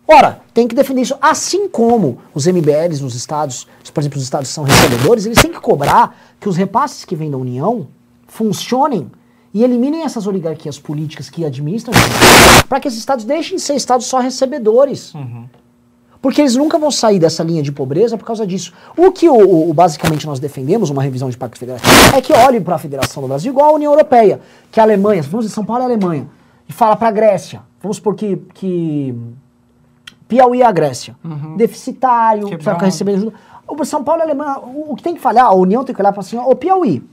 Ora, tem que defender isso. Assim como os MBLs nos estados, por exemplo, os estados são recebedores, eles têm que cobrar que os repasses que vêm da União funcionem e eliminem essas oligarquias políticas que administram para que esses estados deixem de ser estados só recebedores. Porque eles nunca vão sair dessa linha de pobreza por causa disso. O que o, o- basicamente nós defendemos, uma revisão de Pacto Federativo, é que olhe para a Federação do Brasil igual a União Europeia, que a Alemanha, vamos dizer, São Paulo é a Alemanha, e fala para a Grécia, vamos supor que, que Piauí é a Grécia, deficitário, Quebrar precisa ficar um- recebendo ajuda. O São Paulo é a Alemanha, o, o que tem que falhar, a União tem que olhar para assim, ô Piauí,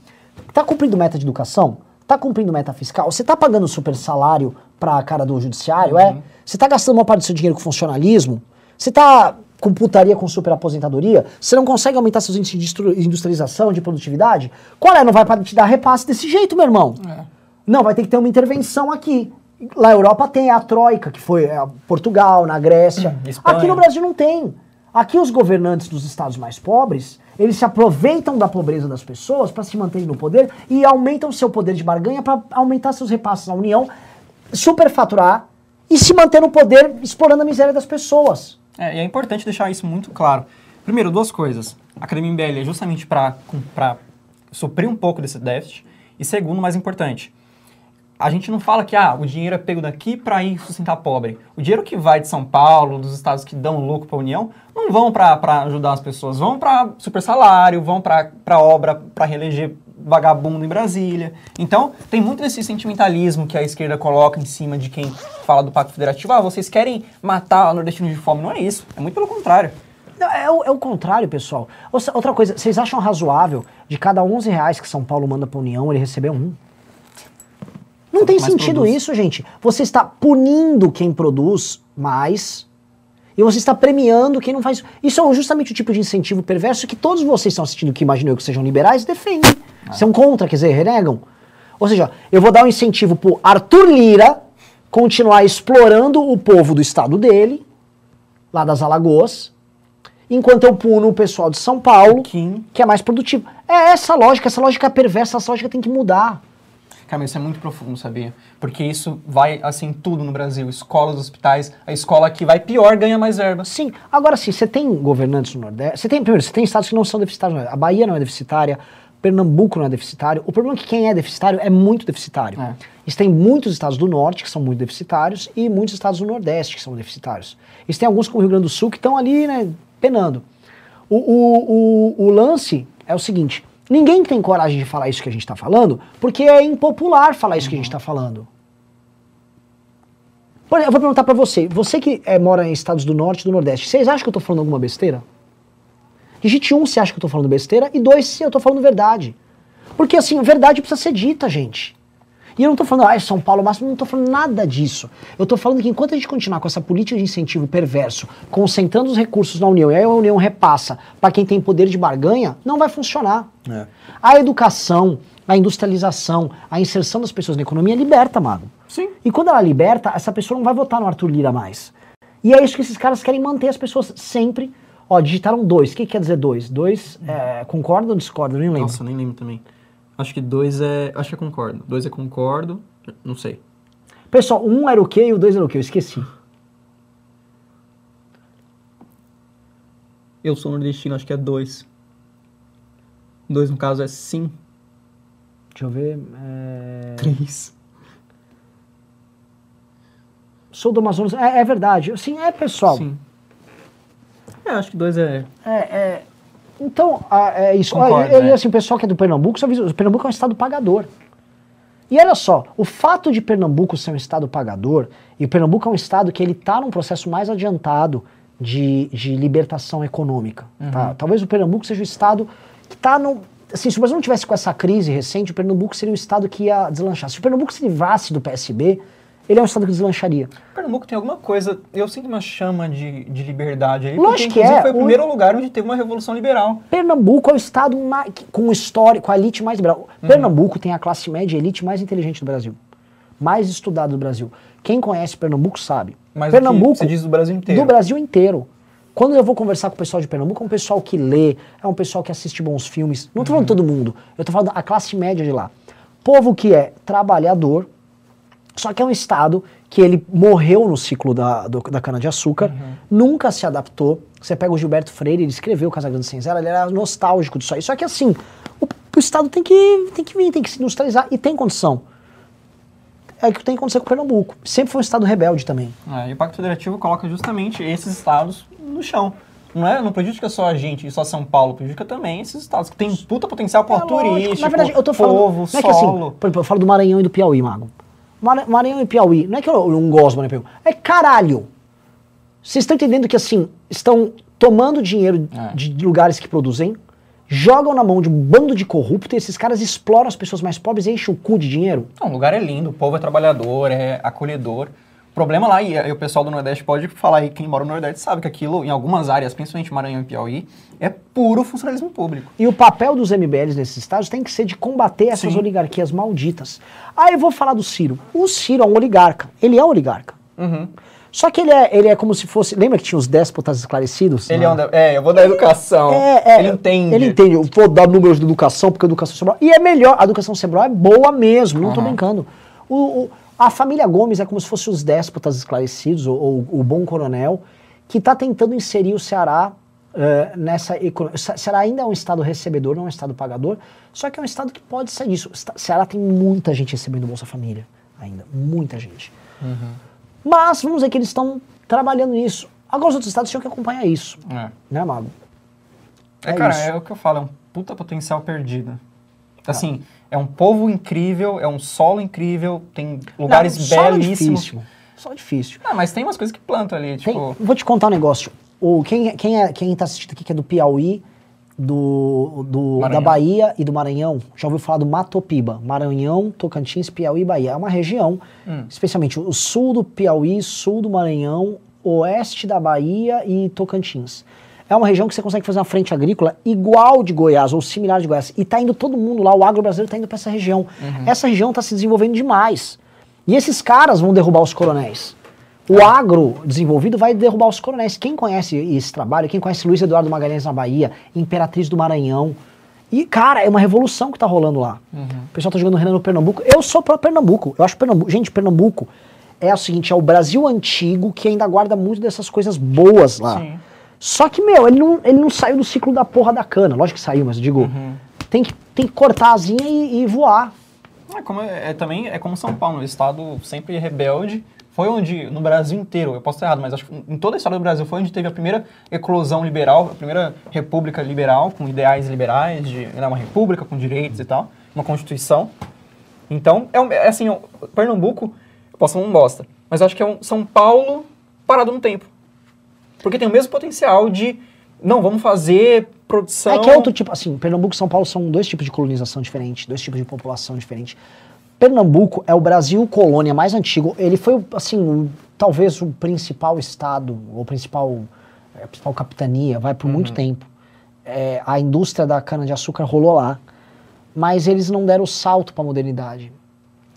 tá cumprindo meta de educação? Tá cumprindo meta fiscal? Você tá pagando super salário pra cara do judiciário, é? Você tá gastando uma parte do seu dinheiro com funcionalismo? Você tá com putaria com super aposentadoria? Você não consegue aumentar seus índices de industri- industrialização, de produtividade? Qual é? Não vai te dar repasse desse jeito, meu irmão. Não, vai ter que ter uma intervenção aqui. Lá na Europa tem a Troika, que foi é, Portugal, na Grécia. Espanha. Aqui no Brasil não tem. Aqui os governantes dos estados mais pobres, eles se aproveitam da pobreza das pessoas para se manterem no poder e aumentam seu poder de barganha para aumentar seus repasses à União, superfaturar e se manter no poder explorando a miséria das pessoas. É, e é importante deixar isso muito claro. Primeiro, duas coisas. A Academia MBL é justamente para suprir um pouco desse déficit. E segundo, mais importante, a gente não fala que ah, o dinheiro é pego daqui para ir sustentar pobre. O dinheiro que vai de São Paulo, dos estados que dão lucro para a União, não vão para ajudar as pessoas, vão para super salário, vão para obra, para reeleger vagabundo em Brasília. Então, tem muito desse sentimentalismo que a esquerda coloca em cima de quem fala do Pacto Federativo. Ah, vocês querem matar o nordestino de fome. Não é isso. É muito pelo contrário. Não, é, o, é o contrário, pessoal. Outra coisa, vocês acham razoável de cada 11 reais que São Paulo manda para a União, ele receber um? Não tem sentido produz. isso, gente. Você está punindo quem produz mais e você está premiando quem não faz. Isso é justamente o tipo de incentivo perverso que todos vocês estão assistindo, que imagino eu que sejam liberais, defendem. São contra, quer dizer, renegam. Ou seja, eu vou dar um incentivo pro Arthur Lira continuar explorando o povo do estado dele, lá das Alagoas, enquanto eu puno o pessoal de São Paulo, Kim. que é mais produtivo. É essa lógica, essa lógica é perversa, essa lógica tem que mudar. Cara, isso é muito profundo, sabia? Porque isso vai, assim, tudo no Brasil. Escolas, hospitais. A escola que vai pior ganha mais verba. Sim, agora sim, você tem governantes no Nordeste, você tem, primeiro, você tem estados que não são deficitários, a Bahia não é deficitária, Pernambuco não é deficitário, o problema é que quem é deficitário é muito deficitário. É. Você tem muitos estados do Norte que são muito deficitários e muitos estados do Nordeste que são deficitários. E você tem alguns como o Rio Grande do Sul que estão ali, né, penando. O, o, o, o lance é o seguinte, ninguém tem coragem de falar isso que a gente está falando, porque é impopular falar isso que a gente está falando. Por exemplo, eu vou perguntar pra você, você que eh, mora em estados do norte e do nordeste, vocês acham que eu tô falando alguma besteira? Digite um se acha que eu tô falando besteira e dois se eu tô falando verdade. Porque assim, verdade precisa ser dita, gente. E eu não tô falando, ah, é São Paulo máximo, não tô falando nada disso. Eu tô falando que enquanto a gente continuar com essa política de incentivo perverso, concentrando os recursos na União, e aí a União repassa para quem tem poder de barganha, não vai funcionar. A educação, a industrialização, a inserção das pessoas na economia liberta, Mago. Sim. E quando ela liberta, essa pessoa não vai votar no Arthur Lira mais. E é isso que esses caras querem manter as pessoas sempre. Ó, digitaram dois. O que quer dizer dois? Dois, é, concorda ou discorda? Eu nem lembro. Nossa, eu nem lembro também. Acho que dois é. Acho que é concordo. Dois é concordo. Não sei. Pessoal, um era o quê e o dois era o quê? Eu esqueci. Eu sou nordestino, acho que é dois. Dois, no caso, é sim. Deixa eu ver. é, Três. Sou do Amazonas. É, é verdade. Sim, é pessoal. Sim. É, acho que dois é. É, é, então, a- é isso. Concordo, Olha, e é. assim, o pessoal que é do Pernambuco, só avisa, o Pernambuco é um estado pagador. E olha só, o fato de Pernambuco ser um estado pagador, e o Pernambuco é um estado que ele está num processo mais adiantado de, de libertação econômica. tá? Talvez o Pernambuco seja o estado que está assim, se o Brasil não tivesse com essa crise recente, o Pernambuco seria um estado que ia deslanchar. Se o Pernambuco se livrasse do PSB, ele é um estado que deslancharia. Pernambuco tem alguma coisa, eu sinto uma chama de, de liberdade ali, Lógico porque que é, foi o o- primeiro lugar onde teve uma revolução liberal. Pernambuco é o estado mais, com história, com a elite mais liberal. Pernambuco tem a classe média e elite mais inteligente do Brasil. Mais estudada do Brasil. Quem conhece Pernambuco sabe. Mas Pernambuco, o você diz do Brasil inteiro. do Brasil inteiro. Quando eu vou conversar com o pessoal de Pernambuco, é um pessoal que lê, é um pessoal que assiste bons filmes. Não tô falando todo mundo, eu tô falando da classe média de lá. Povo que é trabalhador, só que é um estado que ele morreu no ciclo da, do- da cana-de-açúcar, nunca se adaptou. Você pega o Gilberto Freire, ele escreveu Casa Grande Senzala, ele era nostálgico disso aí. Só que assim, o, o estado tem que, tem que vir, tem que se industrializar e tem condição. É o que tem que acontecer com o Pernambuco. Sempre foi um estado rebelde também. É, e o Pacto Federativo coloca justamente esses estados no chão. Não, é, não prejudica só a gente e só São Paulo, prejudica também esses estados que têm puta potencial para É turístico, Na verdade, eu tô falando. povo, não é solo. que assim, por exemplo, eu falo do Maranhão e do Piauí, Mago. Mara- Maranhão e Piauí, não é que eu não gosto do Maranhão e Piauí, é caralho. Vocês estão entendendo que assim, estão tomando dinheiro É. de lugares que produzem, jogam na mão de um bando de corrupto e esses caras exploram as pessoas mais pobres e enchem o cu de dinheiro? Não, o lugar é lindo, o povo é trabalhador, é acolhedor. Problema lá, e, e o pessoal do Nordeste pode falar aí, quem mora no Nordeste sabe que aquilo, em algumas áreas, principalmente Maranhão e Piauí, é puro funcionalismo público. E o papel dos MBLs nesses estados tem que ser de combater essas Sim. oligarquias malditas. Aí eu vou falar do Ciro. O Ciro é um oligarca. Ele é um oligarca. Uhum. Só que ele é, ele é como se fosse. Lembra que tinha os déspotas esclarecidos? Ele é, um é, eu vou dar educação. É, é, ele entende. Ele entende. Eu vou dar números de educação, porque a educação cerebral. E é melhor. A educação cerebral é boa mesmo, não tô Aham. brincando. O, o- a família Gomes é como se fosse os déspotas esclarecidos, ou, ou o bom coronel, que está tentando inserir o Ceará eh, nessa economia. Ceará ainda é um estado recebedor, não é um estado pagador, só que é um estado que pode sair disso. O Esta- Ceará tem muita gente recebendo Bolsa Família ainda. Muita gente. Mas vamos dizer que eles estão trabalhando nisso. Agora os outros estados tinham que acompanhar isso, É. né, Mago? É, É cara, isso. é o que eu falo, é um puta potencial perdido. Assim, é um povo incrível, é um solo incrível, tem lugares Não, solo belíssimos. Difícil. Só difícil. Ah, mas tem umas coisas que plantam ali, Tem- tipo... vou te contar um negócio. O, quem, quem, é, quem tá assistindo aqui que é do Piauí, do, do, da. Bahia e do Maranhão, já ouviu falar do Matopiba. Maranhão, Tocantins, Piauí e Bahia. É uma região, Hum. especialmente o sul do Piauí, sul do Maranhão, oeste da Bahia e Tocantins. É uma região que você consegue fazer uma frente agrícola igual de Goiás, ou similar de Goiás. E tá indo todo mundo lá, o agro brasileiro tá indo para essa região. Essa região tá se desenvolvendo demais. E esses caras vão derrubar os coronéis. O agro desenvolvido vai derrubar os coronéis. Quem conhece esse trabalho, quem conhece Luiz Eduardo Magalhães na Bahia, Imperatriz do Maranhão. E, cara, é uma revolução que tá rolando lá. O pessoal tá jogando Renan no Pernambuco. Eu sou pro Pernambuco. Eu acho Pernambuco. Gente, Pernambuco é o seguinte: é o Brasil antigo que ainda guarda muito dessas coisas boas lá. Sim. Só que, meu, ele não, ele não saiu do ciclo da porra da cana. Lógico que saiu, mas eu digo, tem, que, tem que cortar a asinha e, e voar. É, como é, é também é como São Paulo, um estado sempre rebelde. Foi onde, no Brasil inteiro, eu posso estar errado, mas acho que em toda a história do Brasil foi onde teve a primeira eclosão liberal, a primeira república liberal, com ideais liberais, de né, uma república com direitos e tal, uma constituição. Então, é, um- é assim, Pernambuco, eu posso falar um bosta, mas acho que é um São Paulo parado no tempo. Porque tem o mesmo potencial de, não, vamos fazer produção... É que é outro tipo, assim, Pernambuco e São Paulo são dois tipos de colonização diferentes, dois tipos de população diferentes. Pernambuco é o Brasil colônia mais antigo. Ele foi, assim, talvez o principal estado, ou principal, é, a principal capitania, vai por muito tempo. É, a indústria da cana-de-açúcar rolou lá. Mas eles não deram o salto para a modernidade.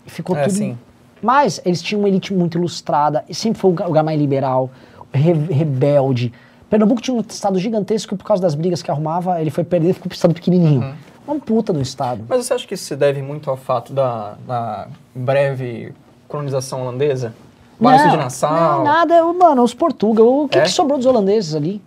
Ficou É, tudo. sim. Mas eles tinham uma elite muito ilustrada, e sempre foi o lugar mais liberal, re- rebelde. Pernambuco tinha um estado gigantesco por causa das brigas que arrumava, ele foi perder e ficou pro estado pequenininho. Uhum. Uma puta do estado. Mas você acha que isso se deve muito ao fato da, da breve colonização holandesa? Baixo de Nassau? Não, nada, mano, os portugueses. O que, É? que sobrou dos holandeses ali?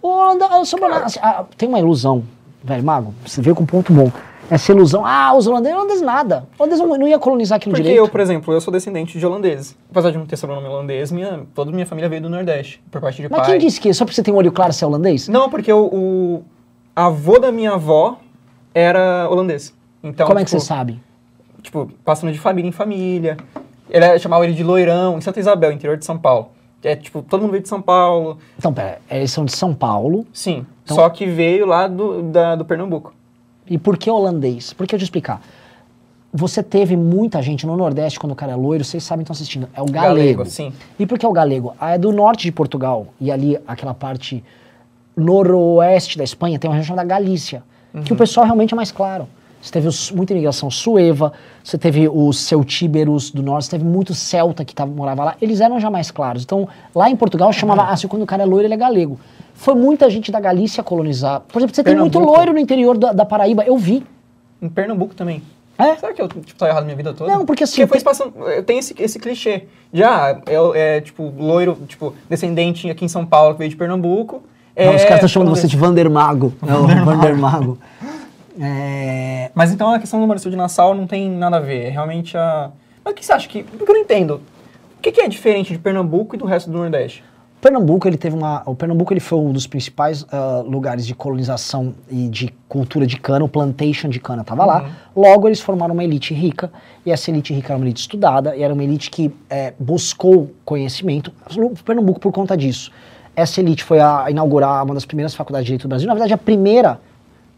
O Holanda, sobrou nada. Assim, ah, tem uma ilusão, velho, Mago, você veio com um ponto bom. Essa ilusão, ah, os holandeses, holandeses nada. Os holandeses não, não ia colonizar aqui no Porque direito. eu, por exemplo, eu sou descendente de holandeses. Apesar de não ter sobrenome holandês, minha, toda minha família veio do Nordeste, por parte de Mas pai. quem disse que só porque você tem um olho claro você é holandês? Não, porque o, o avô da minha avó era holandês. Então, Como é que tipo, você sabe? Tipo, passando de família em família. Ele é- chamava ele de Loirão, em Santa Isabel, interior de São Paulo. É tipo, todo mundo veio de São Paulo. Então, pera, eles são de São Paulo. Sim. Então- Só que veio lá do, da, do Pernambuco. E por que holandês? Porque eu te explicar. Você teve muita gente no Nordeste, quando o cara é loiro, vocês sabem, estão assistindo. É o galego. Galego, sim. E por que o galego? Ah, é do norte de Portugal. E ali, aquela parte noroeste da Espanha, tem uma região da Galícia. Que o pessoal realmente é mais claro. Você teve os- muita imigração sueva, você teve os celtíberos do norte, você teve muito celta que tava, morava lá. Eles eram já mais claros. Então, lá em Portugal, chamava, assim, quando o cara é loiro, ele é galego. Foi muita gente da Galícia colonizar. Por exemplo, você tem muito Pernambuco. loiro no interior da, da Paraíba. Eu vi. Em Pernambuco também. É? Será que eu tipo, tô errado minha vida toda? Não, porque assim, foi tem- passando. Tem esse, esse clichê. Já é, é, tipo, loiro, tipo, descendente aqui em São Paulo que veio de Pernambuco. Não, é, os caras estão chamando você de. Vandermago. É o Vandermago. É, Mas então a questão do Maurício de Nassau não tem nada a ver. É realmente a. Mas o que você acha que. Porque eu não entendo. O que, que é diferente de Pernambuco e do resto do Nordeste? Pernambuco, ele teve uma. O Pernambuco ele foi um dos principais ah, lugares de colonização e de cultura de cana, o plantation de cana estava lá. Logo, eles formaram uma elite rica, e essa elite rica era uma elite estudada, e era uma elite que eh, buscou conhecimento. O Pernambuco, por conta disso. Essa elite foi a inaugurar uma das primeiras faculdades de direito do Brasil. Na verdade, a primeira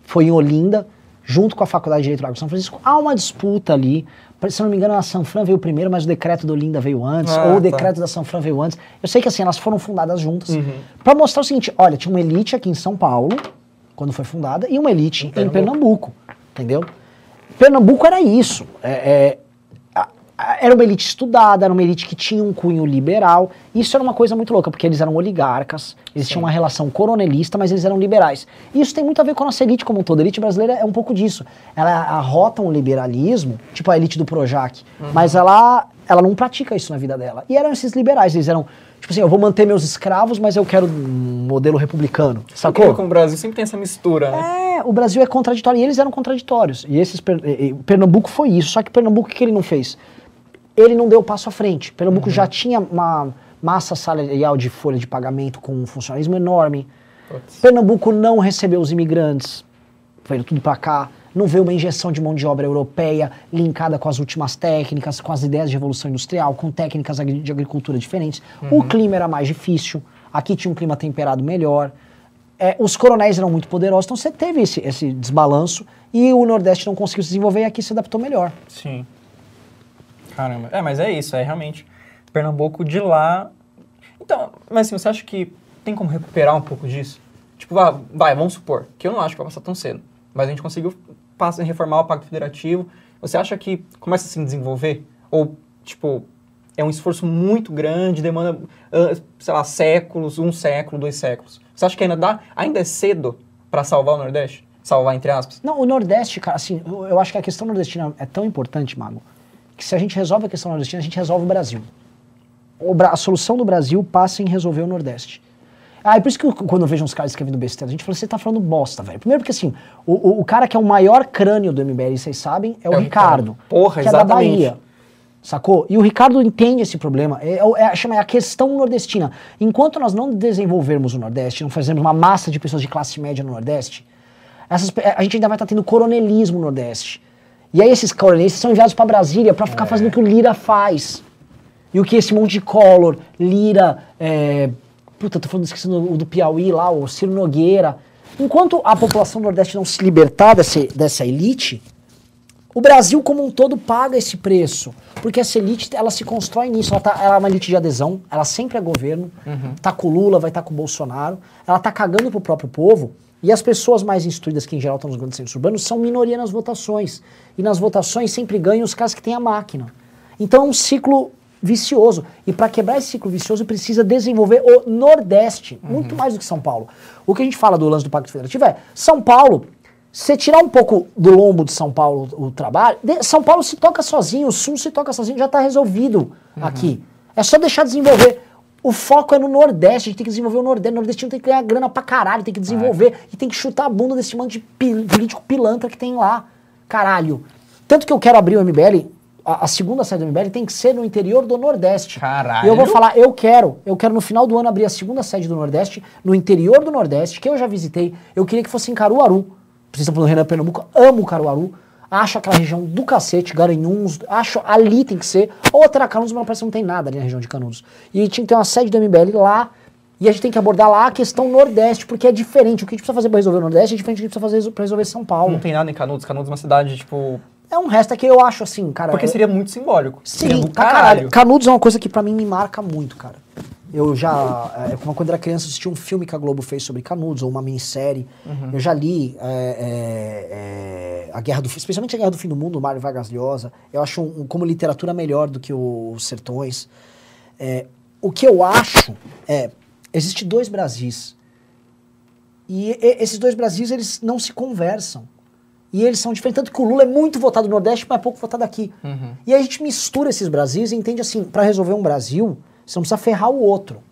foi em Olinda, junto com a Faculdade de Direito do Largo de São Francisco. Há uma disputa ali. Se não me engano, a Sanfran veio primeiro, mas o decreto da Olinda veio antes, Ah, ou o tá. decreto da Sanfran veio antes. Eu sei que assim, elas foram fundadas juntas. Pra mostrar o seguinte: olha, tinha uma elite aqui em São Paulo, quando foi fundada, e uma elite em Pernambuco. Entendeu? Pernambuco era isso. É, é, era uma elite estudada, era uma elite que tinha um cunho liberal. Isso era uma coisa muito louca, porque eles eram oligarcas, eles tinham uma relação coronelista, mas eles eram liberais. E isso tem muito a ver com a nossa elite como um todo. A elite brasileira é um pouco disso. Ela arrota um liberalismo, tipo a elite do Projac, mas ela, ela não pratica isso na vida dela. E eram esses liberais, eles eram, tipo assim, eu vou manter meus escravos, mas eu quero um modelo republicano. Sacou? Com o Brasil sempre tem essa mistura, né? É, o Brasil é contraditório e eles eram contraditórios. E esses e Pernambuco foi isso. Só que Pernambuco o que ele não fez? Ele não deu o passo à frente. Pernambuco já tinha uma massa salarial de folha de pagamento com um funcionalismo enorme. Putz. Pernambuco não recebeu os imigrantes, veio tudo pra cá. Não veio uma injeção de mão de obra europeia linkada com as últimas técnicas, com as ideias de revolução industrial, com técnicas de agricultura diferentes. O clima era mais difícil. Aqui tinha um clima temperado melhor. É, os coronéis eram muito poderosos, então você teve esse, esse desbalanço e o Nordeste não conseguiu se desenvolver e aqui se adaptou melhor. Sim. Caramba. É, mas é isso, é realmente. Pernambuco de lá. Então, mas assim, você acha que tem como recuperar um pouco disso? Tipo, vai, vai, vamos supor, que eu não acho que vai passar tão cedo, mas a gente conseguiu passa, reformar o Pacto Federativo. Você acha que começa a se desenvolver? Ou, tipo, é um esforço muito grande, demanda, ah, sei lá, séculos, um século, dois séculos. Você acha que ainda dá, ainda é cedo para salvar o Nordeste? Salvar, entre aspas? Não, o Nordeste, cara, assim, eu acho que a questão nordestina é tão importante, Mago, que se a gente resolve a questão nordestina, a gente resolve o Brasil. O Bra- a solução do Brasil passa em resolver o Nordeste. Ah, é por isso que eu- quando eu vejo uns caras escrevendo besteira, a gente fala, você tá falando bosta, velho. Primeiro porque, assim, o, o, cara que é o maior crânio do MBL, vocês sabem, é o É Ricardo. Porra, que exatamente. é da Bahia. Sacou? E o Ricardo entende esse problema. É, é, é- chama é a questão nordestina. Enquanto nós não desenvolvermos o Nordeste, não fazermos uma massa de pessoas de classe média no Nordeste, essas a gente ainda vai estar tendo coronelismo no Nordeste. E aí esses coronelistas são enviados para Brasília para ficar fazendo o que o Lira faz. E o que esse monte de Collor, Lira, é, puta, tô falando, esquecendo o do Piauí lá, o Ciro Nogueira. Enquanto a população do Nordeste não se libertar desse, dessa elite, o Brasil como um todo paga esse preço. Porque essa elite, ela se constrói nisso. Ela, tá, ela é uma elite de adesão, ela sempre é governo. Tá com o Lula, vai estar com o Bolsonaro. Ela tá cagando pro próprio povo. E as pessoas mais instruídas, que em geral estão nos grandes centros urbanos, são minoria nas votações. E nas votações sempre ganham os caras que têm a máquina. Então é um ciclo vicioso. E para quebrar esse ciclo vicioso, precisa desenvolver o Nordeste, muito mais do que São Paulo. O que a gente fala do lance do Pacto Federativo é: São Paulo, você tirar um pouco do lombo de São Paulo o trabalho, de- São Paulo se toca sozinho, o Sul se toca sozinho, já está resolvido aqui. É só deixar desenvolver. O foco é no Nordeste, a gente tem que desenvolver o Nordeste. O nordestino tem que ganhar grana pra caralho, tem que desenvolver e tem que chutar a bunda desse monte de pi- político pilantra que tem lá. Caralho. Tanto que eu quero abrir o MBL, a, a segunda sede do MBL tem que ser no interior do Nordeste. Caralho. E eu vou falar, eu quero, eu quero no final do ano abrir a segunda sede do Nordeste, no interior do Nordeste, que eu já visitei. Eu queria que fosse em Caruaru. Vocês estão falando Renan Pernambuco, amo Caruaru. Acho aquela região do cacete, Garanhuns, acho ali tem que ser. Ou até Canudos, mas parece que não tem nada ali na região de Canudos. E tinha que ter uma sede do MBL lá. E a gente tem que abordar lá a questão Nordeste, porque é diferente. O que a gente precisa fazer para resolver o Nordeste é diferente do que a gente precisa fazer para resolver São Paulo. Não tem nada em Canudos. Canudos é uma cidade, tipo... É um resto é que eu acho assim, cara. Porque eu- seria muito simbólico. seria Sim, do pra caralho. Canudos é uma coisa que pra mim me marca muito, cara. Eu já, é, como quando era criança, assisti um filme que a Globo fez sobre Canudos, ou uma minissérie. Eu já li é, é, é, a Guerra do Fim, especialmente a Guerra do Fim do Mundo, do Mário Vargas Llosa. Eu acho um- um- como literatura melhor do que o- os Sertões. É, o que eu acho é, existe dois Brasis. E, e- esses dois Brasis, eles não se conversam. E eles são diferentes. Tanto que o Lula é muito votado no Nordeste, mas é pouco votado aqui. E aí a gente mistura esses Brasis e entende assim, para resolver um Brasil, você não precisa ferrar o outro.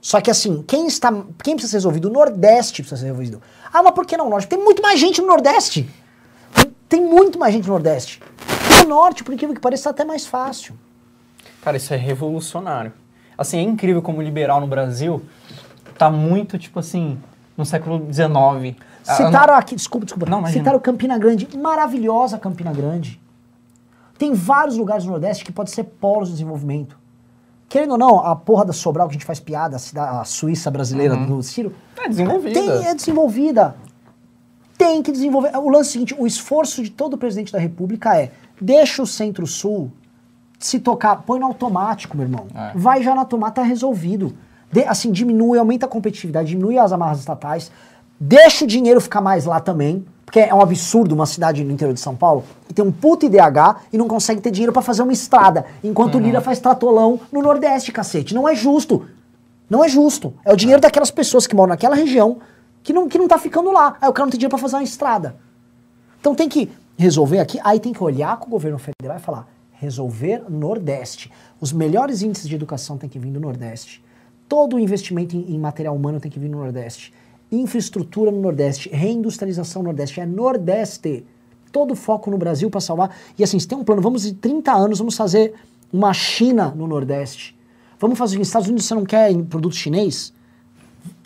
Só que assim, quem está, quem precisa ser resolvido? O Nordeste precisa ser resolvido. Ah, mas por que não o Norte? Tem muito mais gente no Nordeste. Tem muito mais gente no Nordeste. E no Norte, por incrível que pareça, está até mais fácil. Cara, isso é revolucionário. Assim, é incrível como o liberal no Brasil tá muito, tipo assim, no século XIX. Ah, Citaram aqui, desculpa, desculpa. Não, imagina. Citaram Campina Grande, maravilhosa Campina Grande. Tem vários lugares no Nordeste que podem ser polos de desenvolvimento. Querendo ou não, a porra da Sobral que a gente faz piada, a, Suíça brasileira do Ciro, É desenvolvida. tem, é desenvolvida. Tem que desenvolver. O lance é o seguinte, o esforço de todo presidente da República é deixa o Centro-Sul se tocar, põe no automático, meu irmão. É. Vai já na tomada, tá resolvido. De- assim, diminui, aumenta a competitividade, diminui as amarras estatais, deixa o dinheiro ficar mais lá também, porque é um absurdo uma cidade no interior de São Paulo que tem um puto IDH e não consegue ter dinheiro pra fazer uma estrada, enquanto o Lira faz tratolão no Nordeste, cacete. Não é justo. Não é justo. É o dinheiro daquelas pessoas que moram naquela região que não, que não tá ficando lá. Aí o cara não tem dinheiro pra fazer uma estrada. Então tem que resolver aqui, aí tem que olhar com o governo federal e falar: resolver Nordeste. Os melhores índices de educação tem que vir do Nordeste. Todo o investimento em, em material humano tem que vir no Nordeste. Infraestrutura no Nordeste, reindustrialização no Nordeste, é Nordeste. Todo o foco no Brasil para salvar. E assim, se tem um plano, vamos em 30 anos, vamos fazer uma China no Nordeste. Vamos fazer nos Estados Unidos, você não quer produto chinês?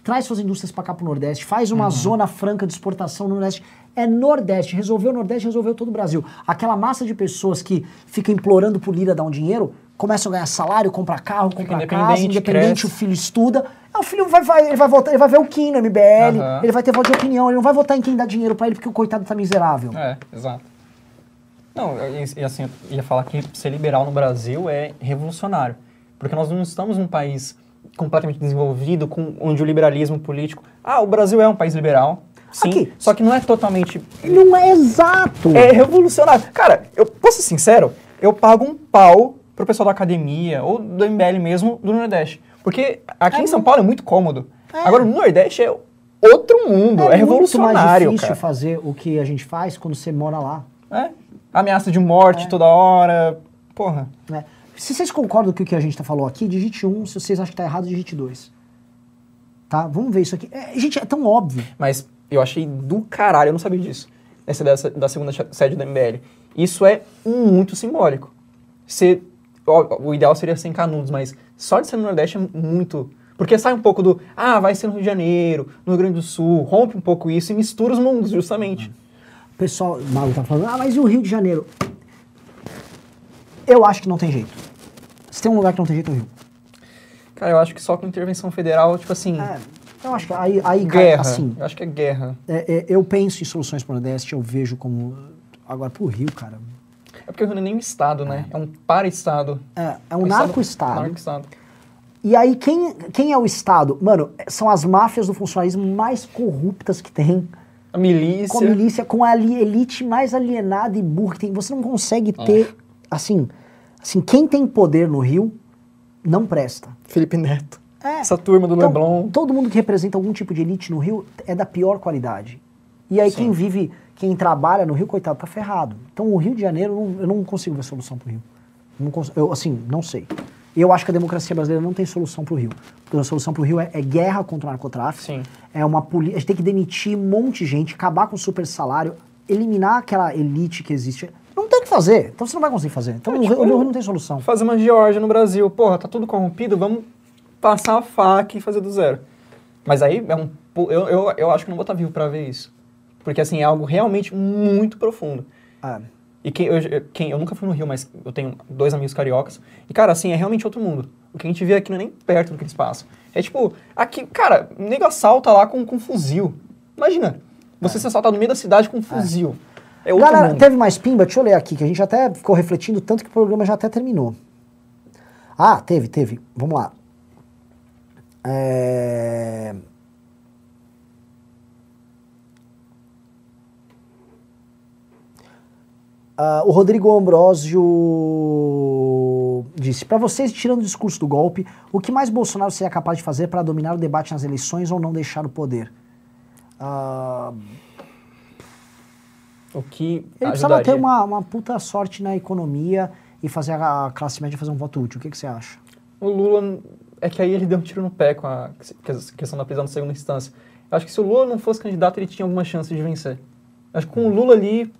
traz suas indústrias para cá pro Nordeste, faz uma zona franca de exportação no Nordeste. É Nordeste, resolveu o Nordeste, resolveu todo o Brasil. Aquela massa de pessoas que fica implorando por Lira dar um dinheiro, começam a ganhar salário, comprar carro, comprar casa, independente, independente, cresce. o filho estuda. O filho vai, vai, ele vai votar, ele vai ver o Kim no MBL, Aham. ele vai ter voto de opinião, ele não vai votar em quem dá dinheiro para ele porque o coitado tá miserável. É, exato. Não, e, e assim, eu ia falar que ser liberal no Brasil é revolucionário. Porque nós não estamos num país completamente desenvolvido, com, onde o liberalismo político... Ah, o Brasil é um país liberal, sim, Aqui. só que não é totalmente... Não é exato. É revolucionário. Cara, eu posso ser sincero, eu pago um pau pro pessoal da academia, ou do MBL mesmo, do Nordeste. Porque aqui É em São Paulo é muito cômodo. É. Agora, no Nordeste é outro mundo, é, mais revolucionário, difícil cara. fazer o que a gente faz quando você mora lá. É. Ameaça de morte É. toda hora. Porra. né? Se vocês concordam com o que a gente tá falou aqui, digite um. Se vocês acham que tá errado, digite dois. Tá? Vamos ver isso aqui. É, gente, é tão óbvio. Mas eu achei do caralho, eu não sabia disso. Essa ideia dessa- da segunda sede da MBL. Isso é muito simbólico. Ó, o ideal seria ser em Canudos, mas só de ser no Nordeste é muito. Porque sai um pouco do, ah, vai ser no Rio de Janeiro, no Rio Grande do Sul, rompe um pouco isso e mistura os mundos, justamente. O pessoal, o Mago tá falando, ah, mas e o Rio de Janeiro? Eu acho que não tem jeito. Se tem um lugar que não tem jeito, é o Rio. Cara, eu acho que só com intervenção federal, tipo assim, É, eu acho que aí, aí guerra. assim, Eu acho que é guerra. é, é, eu penso em soluções para o Nordeste, eu vejo como. Agora, pro Rio, cara. É porque o Rio não é nem um estado, né? É um para-estado. É, é um narco-estado. Narco-estado. E aí, quem, quem é o Estado? Mano, são as máfias do funcionalismo mais corruptas que tem. A milícia. Com a milícia, com a elite mais alienada e burra que tem. Você não consegue Ah. ter, assim, assim, quem tem poder no Rio não presta. Felipe Neto. É. Essa turma do Então, Leblon. todo mundo que representa algum tipo de elite no Rio é da pior qualidade. E aí quem vive, quem trabalha no Rio, coitado, tá ferrado. Então o Rio de Janeiro, eu não, eu não consigo ver solução pro Rio. Não cons- eu, assim, não sei. Eu acho que a democracia brasileira não tem solução pro Rio. Porque a solução pro Rio é, é guerra contra o narcotráfico. Sim. É uma política. A gente tem que demitir um monte de gente, acabar com o super salário, eliminar aquela elite que existe. Não tem o que fazer. Então você não vai conseguir fazer. Então É, o, tipo, Rio, o Rio não tem solução. Fazer uma Geórgia no Brasil. Porra, tá tudo corrompido, vamos passar a faca e fazer do zero. Mas aí é um. Eu, eu, eu acho que não vou estar vivo pra ver isso. Porque assim, é algo realmente muito profundo. É. E quem eu, quem, eu nunca fui no Rio, mas eu tenho dois amigos cariocas. E, cara, assim, é realmente outro mundo. O que a gente vê aqui não é nem perto do que eles passam. É tipo, aqui, cara, o nego assalta lá com, com fuzil. Imagina, você se assaltar no meio da cidade com um fuzil. É outro Galera, mundo. teve mais pimba? Deixa eu ler aqui, que a gente até ficou refletindo tanto que o programa já até terminou. Ah, teve, teve. Vamos lá. É... Ah, o Rodrigo Ambrosio disse: Para vocês, tirando o discurso do golpe, o que mais Bolsonaro seria capaz de fazer para dominar o debate nas eleições ou não deixar o poder? Ah, O que ele precisava ajudaria? ter uma, uma puta sorte na economia e fazer a, a classe média fazer um voto útil. O que, que você acha? O Lula, é que aí ele deu um tiro no pé com a questão da prisão de segunda instância. Eu acho que se o Lula não fosse candidato, ele tinha alguma chance de vencer. Eu acho que com o Lula ali,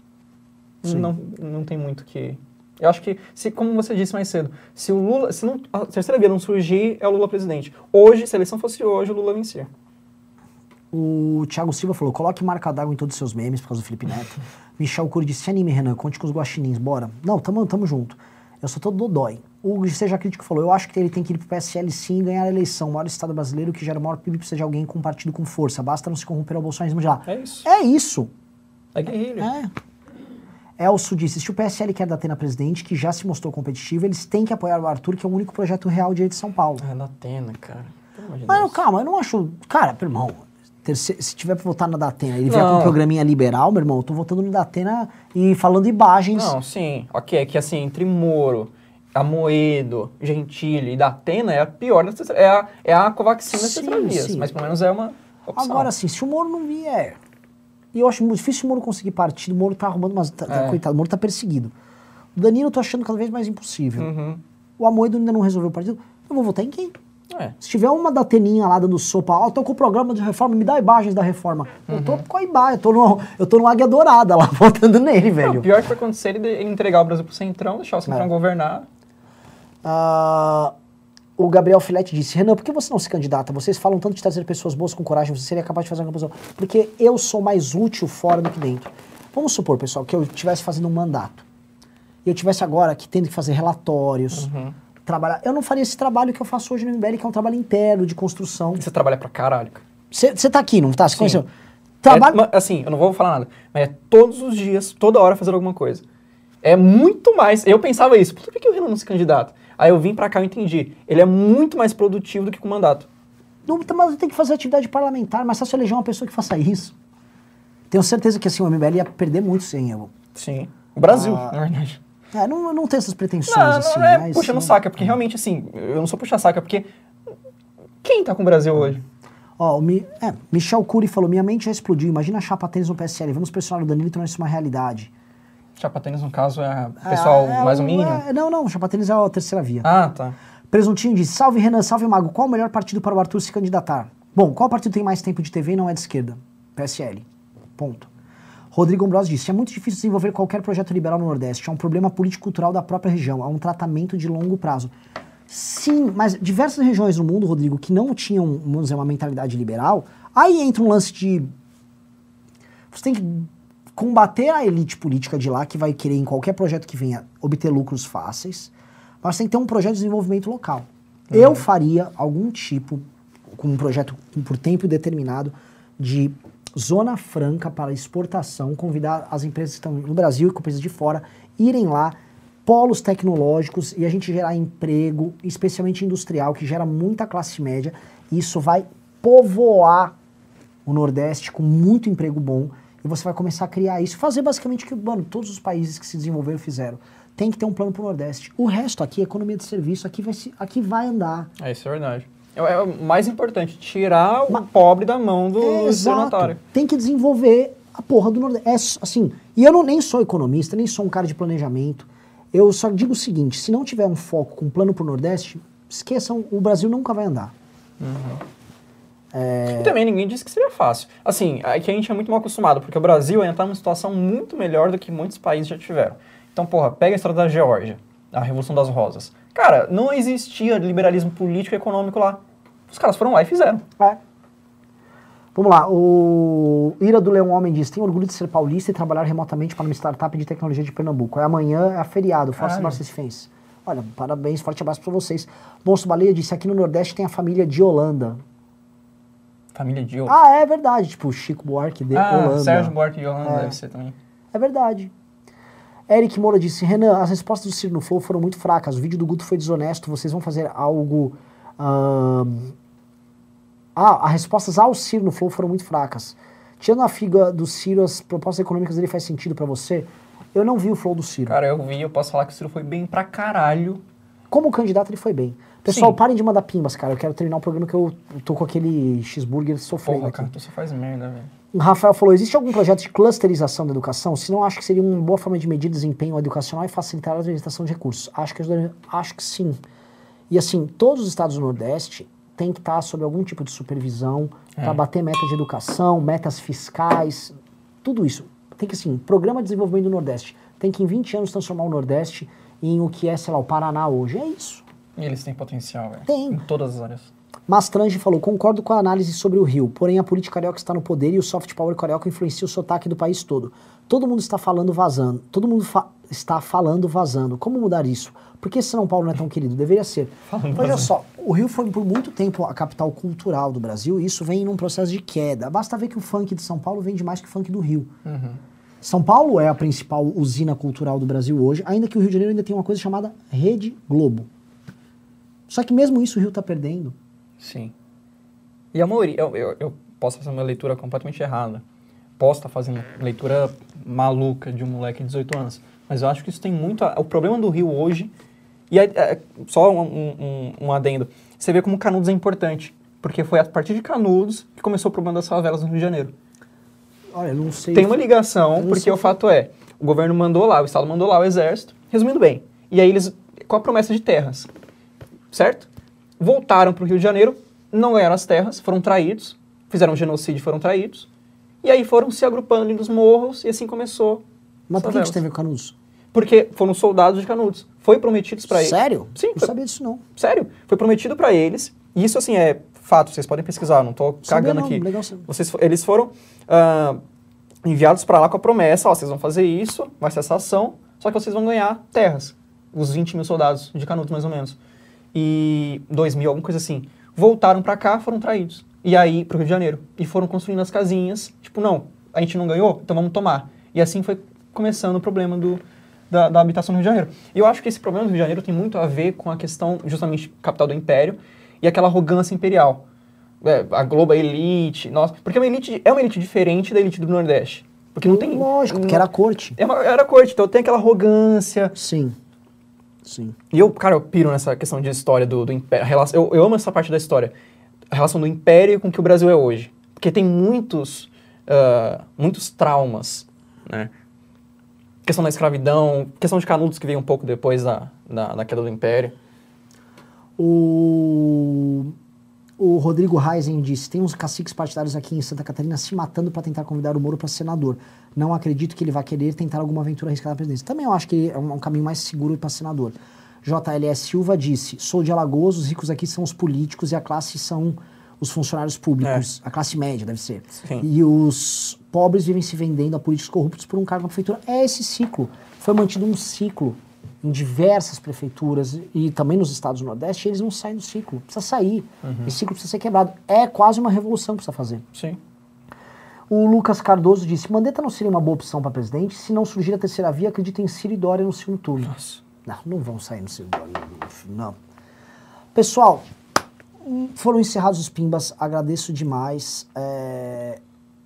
Sim. não, não tem muito que... Eu acho que, se, como você disse mais cedo, se o Lula, se não, a terceira via não surgir, é o Lula presidente. Hoje, se a eleição fosse hoje, o Lula vencia. O Thiago Silva falou: coloque marca d'água em todos os seus memes por causa do Felipe Neto. Michel Cury disse: se anime, Renan, conte com os guaxinins, bora. Não, tamo, tamo junto. Eu sou todo dodói. O Seja Crítico falou: eu acho que ele tem que ir pro PSL sim e ganhar a eleição. O maior estado brasileiro que gera o maior PIB precisa de alguém com um partido com força. Basta não se corromper ao bolsonarismo de lá. É isso. É isso. É guerrilha. É. Elcio disse: se o PSL quer Datena presidente, que já se mostrou competitivo, eles têm que apoiar o Arthur, que é o único projeto real de São Paulo. Ah, da Atena, cara. Mas calma, eu não acho. Cara, meu irmão, terce- se tiver pra votar na Datena e ele vier com um programinha liberal, meu irmão, eu tô votando no Datena e falando imagens. Não, sim. Ok, é que assim, entre Moro, Amoedo, Gentili e Datena é a pior é a, é a Covaxina das Sim, sim. mas pelo menos é uma opção. Agora, assim, se o Moro não vier. E eu acho muito difícil o Moro conseguir partido, o Moro tá arrumando umas. tá- É. Coitado, o Moro tá perseguido. O Danilo eu tô achando cada vez mais impossível. Uhum. O Amoedo ainda não resolveu o partido. Eu vou votar em quem? É. Se tiver uma Dateninha lá dando sopa, ó, tô com o programa de reforma, me dá imagens da reforma. Eu tô com a imagem, eu tô no, eu tô no Águia Dourada lá, votando nele, Não, velho. o pior que vai acontecer é ele, ele entregar o Brasil pro Centrão, deixar o Centrão É. governar. Ah, o Gabriel Filete disse, Renan, por que você não se candidata? Vocês falam tanto de trazer pessoas boas com coragem, você seria capaz de fazer uma composição. Porque eu sou mais útil fora do que dentro. Vamos supor, pessoal, que eu estivesse fazendo um mandato. E eu tivesse agora que tendo que fazer relatórios, Uhum. trabalhar. Eu não faria esse trabalho que eu faço hoje no MBL, que é um trabalho interno, de construção. Você trabalha pra caralho. cara. Você tá aqui, não tá? Você Sim. conheceu? Trabalho. É, assim, eu não vou falar nada, mas é todos os dias, toda hora fazer alguma coisa. É muito mais. Eu pensava isso, por que o Renan não se candidata? Aí eu vim pra cá e entendi. Ele é muito mais produtivo do que com o mandato. Não, mas tem que fazer atividade parlamentar, mas se eleger uma pessoa que faça isso. Tenho certeza que assim, o MBL ia perder muito sem eu. Sim. O Brasil, Ah, na verdade. É, não, não tenho essas pretensões Não, assim. não é mas, puxando não- saco, é porque realmente, assim, eu não sou puxa-saco, é porque. Quem tá com o Brasil hoje? Ó, o Mi- é, Michel Cury falou: minha mente já explodiu. Imagina a chapa tênis no PSL. Vamos pressionar o Danilo e tornar isso uma realidade. Chapa tênis, no caso, é o pessoal É, é mais um mínimo? é, não, não. Chapa tênis é a terceira via. Ah, tá. Presuntinho diz: Salve Renan, salve Mago. Qual o melhor partido para o Arthur se candidatar? Bom, qual partido tem mais tempo de TV e não é de esquerda? PSL. Ponto. Rodrigo Ambrosio disse: é muito difícil desenvolver qualquer projeto liberal no Nordeste. É um problema político-cultural da própria região. É um tratamento de longo prazo. Sim, mas diversas regiões no mundo, Rodrigo, que não tinham, vamos dizer, uma mentalidade liberal, aí entra um lance de. Você tem que combater a elite política de lá, que vai querer, em qualquer projeto que venha, obter lucros fáceis, mas tem que ter um projeto de desenvolvimento local. Eu faria algum tipo, com um projeto por tempo determinado, de zona franca para exportação, convidar as empresas que estão no Brasil e com empresas de fora, irem lá, polos tecnológicos e a gente gerar emprego, especialmente industrial, que gera muita classe média, e isso vai povoar o Nordeste com muito emprego bom e você vai começar a criar isso, fazer basicamente o que mano, todos os países que se desenvolveram fizeram. Tem que ter um plano para o Nordeste. O resto aqui, economia de serviço, aqui vai, se, aqui vai andar. É, isso é verdade. É, é o mais importante, tirar o pobre da mão do É. Tem que desenvolver a porra do Nordeste. É, assim, e eu não, nem sou economista, nem sou um cara de planejamento. Eu só digo o seguinte, se não tiver um foco com um plano para o Nordeste, esqueçam, o Brasil nunca vai andar. E também ninguém disse que seria fácil. Assim, é que a gente é muito mal acostumado, porque o Brasil ainda está numa situação muito melhor do que muitos países já tiveram. Então, porra, pega a história da Geórgia, a Revolução das Rosas. Cara, não existia liberalismo político e econômico lá. Os caras foram lá e fizeram. É. Vamos lá, o Ira do Leão Homem diz: Tenho orgulho de ser paulista e trabalhar remotamente para uma startup de tecnologia de Pernambuco. É amanhã, é feriado, Força Caralho. Barcesfense. Olha, parabéns, forte abraço pra vocês. Monstro Baleia disse, aqui no Nordeste tem a família de Holanda. Família de Ah, é verdade, tipo, Chico Buarque de Ah, Holanda. Sérgio Buarque de Holanda É. deve ser também. É verdade. Eric Moura disse, Renan, as respostas do Ciro no Flow foram muito fracas, o vídeo do Guto foi desonesto, vocês vão fazer algo... Ah, as respostas ao Ciro no Flow foram muito fracas. Tirando a figa do Ciro, as propostas econômicas dele faz sentido pra você? Eu não vi o Flow do Ciro. Cara, eu vi, eu posso falar que o Ciro foi bem pra caralho. Como candidato, ele foi bem. Pessoal, Sim. parem de mandar pimbas, cara. Eu quero terminar o programa que eu tô com aquele cheeseburger sofrendo Porra, cara, tu só faz merda, velho. O Rafael falou: existe algum projeto de clusterização da educação? Se não, acho que seria uma boa forma de medir desempenho educacional e facilitar a administração de recursos. Acho que, acho que sim. E assim, todos os estados do Nordeste têm que estar sob algum tipo de supervisão para bater meta de educação, metas fiscais, tudo isso. Tem que, assim, programa de desenvolvimento do Nordeste. Tem que, em 20 anos, transformar o Nordeste em o que é, sei lá, o Paraná hoje. É isso. E eles têm potencial, velho. Tem. Em todas as áreas. Mastrange falou, concordo com a análise sobre o Rio, porém a política carioca está no poder e o soft power carioca influencia o sotaque do país todo. Todo mundo está falando vazando, todo mundo fa- está falando vazando. Como mudar isso? Por que São Paulo não é tão querido? Deveria ser. Olha só, o Rio foi por muito tempo a capital cultural do Brasil e isso vem num processo de queda. Basta ver que o funk de São Paulo vende mais que o funk do Rio. São Paulo é a principal usina cultural do Brasil hoje, ainda que o Rio de Janeiro ainda tem uma coisa chamada Rede Globo. Só que mesmo isso o Rio está perdendo. Sim. E a maioria, eu, eu, eu posso fazer uma leitura completamente errada. Posso estar fazendo leitura maluca de um moleque de 18 anos. Mas eu acho que isso tem muito. A, o problema do Rio hoje. E é, é, só um, um, um- adendo. Você vê como Canudos é importante. Porque foi a partir de Canudos que começou o problema das favelas no Rio de Janeiro. Olha, não sei. Tem uma ligação, porque sei o fato é, o governo mandou lá, o Estado mandou lá o exército, resumindo bem. E aí eles, com a promessa de terras, certo? Voltaram para o Rio de Janeiro, não ganharam as terras, foram traídos, fizeram um genocídio e foram traídos. E aí foram se agrupando ali nos morros e assim começou. Mas por que isso ver com Canudos? Porque foram soldados de Canudos. Foi prometidos para eles. Sério? Sim, Não foi- sabia disso, não. Sério, foi prometido para eles. E isso, assim, é fato, vocês podem pesquisar, não tô Sabia cagando não, aqui. legal saber. Vocês, eles foram ah, enviados para lá com a promessa, ó, vocês vão fazer isso, vai ser essa ação, só que vocês vão ganhar terras. Os 20 mil soldados de Canudos, mais ou menos. E 2 mil, alguma coisa assim. Voltaram para cá, foram traídos. E aí, pro Rio de Janeiro. E foram construindo as casinhas. Tipo, não, a gente não ganhou, então vamos tomar. E assim foi começando o problema do, da, da habitação no Rio de Janeiro. E eu acho que esse problema do Rio de Janeiro tem muito a ver com a questão, justamente, capital do império e aquela arrogância imperial. É, a Globo, a elite, nossa, porque é uma elite, é uma elite diferente da elite do Nordeste. Porque não tem... Lógico, porque era a corte. É uma, era corte, então tem aquela arrogância. Sim. Sim. E eu, cara, eu piro nessa questão de história do, do império. relação- Eu, eu amo essa parte da história. A relação do império com o que o Brasil é hoje. Porque tem muitos, ah, muitos traumas, né? Questão da escravidão, questão de Canudos que veio um pouco depois da, da, da queda do império. O, o Rodrigo Reisen disse: tem uns caciques partidários aqui em Santa Catarina se matando para tentar convidar o Moro para senador. Não acredito que ele vai querer tentar alguma aventura arriscada na presidência. Também eu acho que é um, um caminho mais seguro para senador. JLS Silva disse: sou de Alagoas, os ricos aqui são os políticos e a classe são os funcionários públicos, a classe média deve ser. Sim. E os pobres vivem se vendendo a políticos corruptos por um cargo na prefeitura. É esse ciclo. Foi mantido um ciclo em diversas prefeituras e também nos estados do Nordeste, eles não saem do ciclo. Precisa sair. Esse ciclo precisa ser quebrado. É quase uma revolução que precisa fazer. Sim. O Lucas Cardoso disse: Mandetta não seria uma boa opção para presidente? Se não surgir a terceira via, acredita em Ciro e Dória no segundo turno. Nossa. Não, não vão sair no Ciro e Dória. Não. Pessoal, foram encerrados os pimbas. Agradeço demais. É...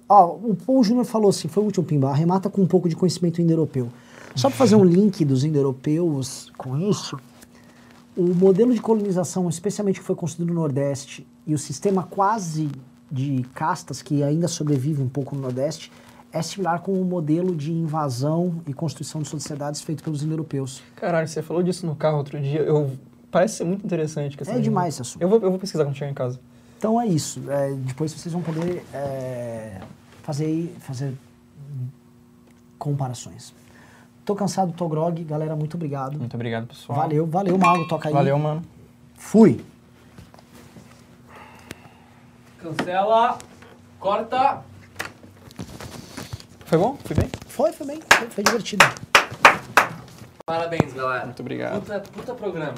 O Paul Júnior falou assim: foi o último pimba. Arremata com um pouco de conhecimento indo-europeu. Só para fazer um link dos indo-europeus com isso, o modelo de colonização, especialmente que foi construído no Nordeste, e o sistema quase de castas que ainda sobrevive um pouco no Nordeste, é similar com o modelo de invasão e construção de sociedades feito pelos indo-europeus. Caralho, você falou disso no carro outro dia. Eu, parece ser muito interessante. É de- demais esse assunto. Eu vou, eu vou pesquisar quando chegar em casa. Então é isso. É, depois vocês vão poder é, fazer, fazer comparações. Tô cansado, tô grog. Galera, muito obrigado. Muito obrigado, pessoal. Valeu, valeu, Mago. Toca aí. Valeu, mano. Fui. Cancela. Corta. Foi bom? Foi bem? Foi, foi bem. Foi, foi divertido. Parabéns, galera. Muito obrigado. Puta, puta programa.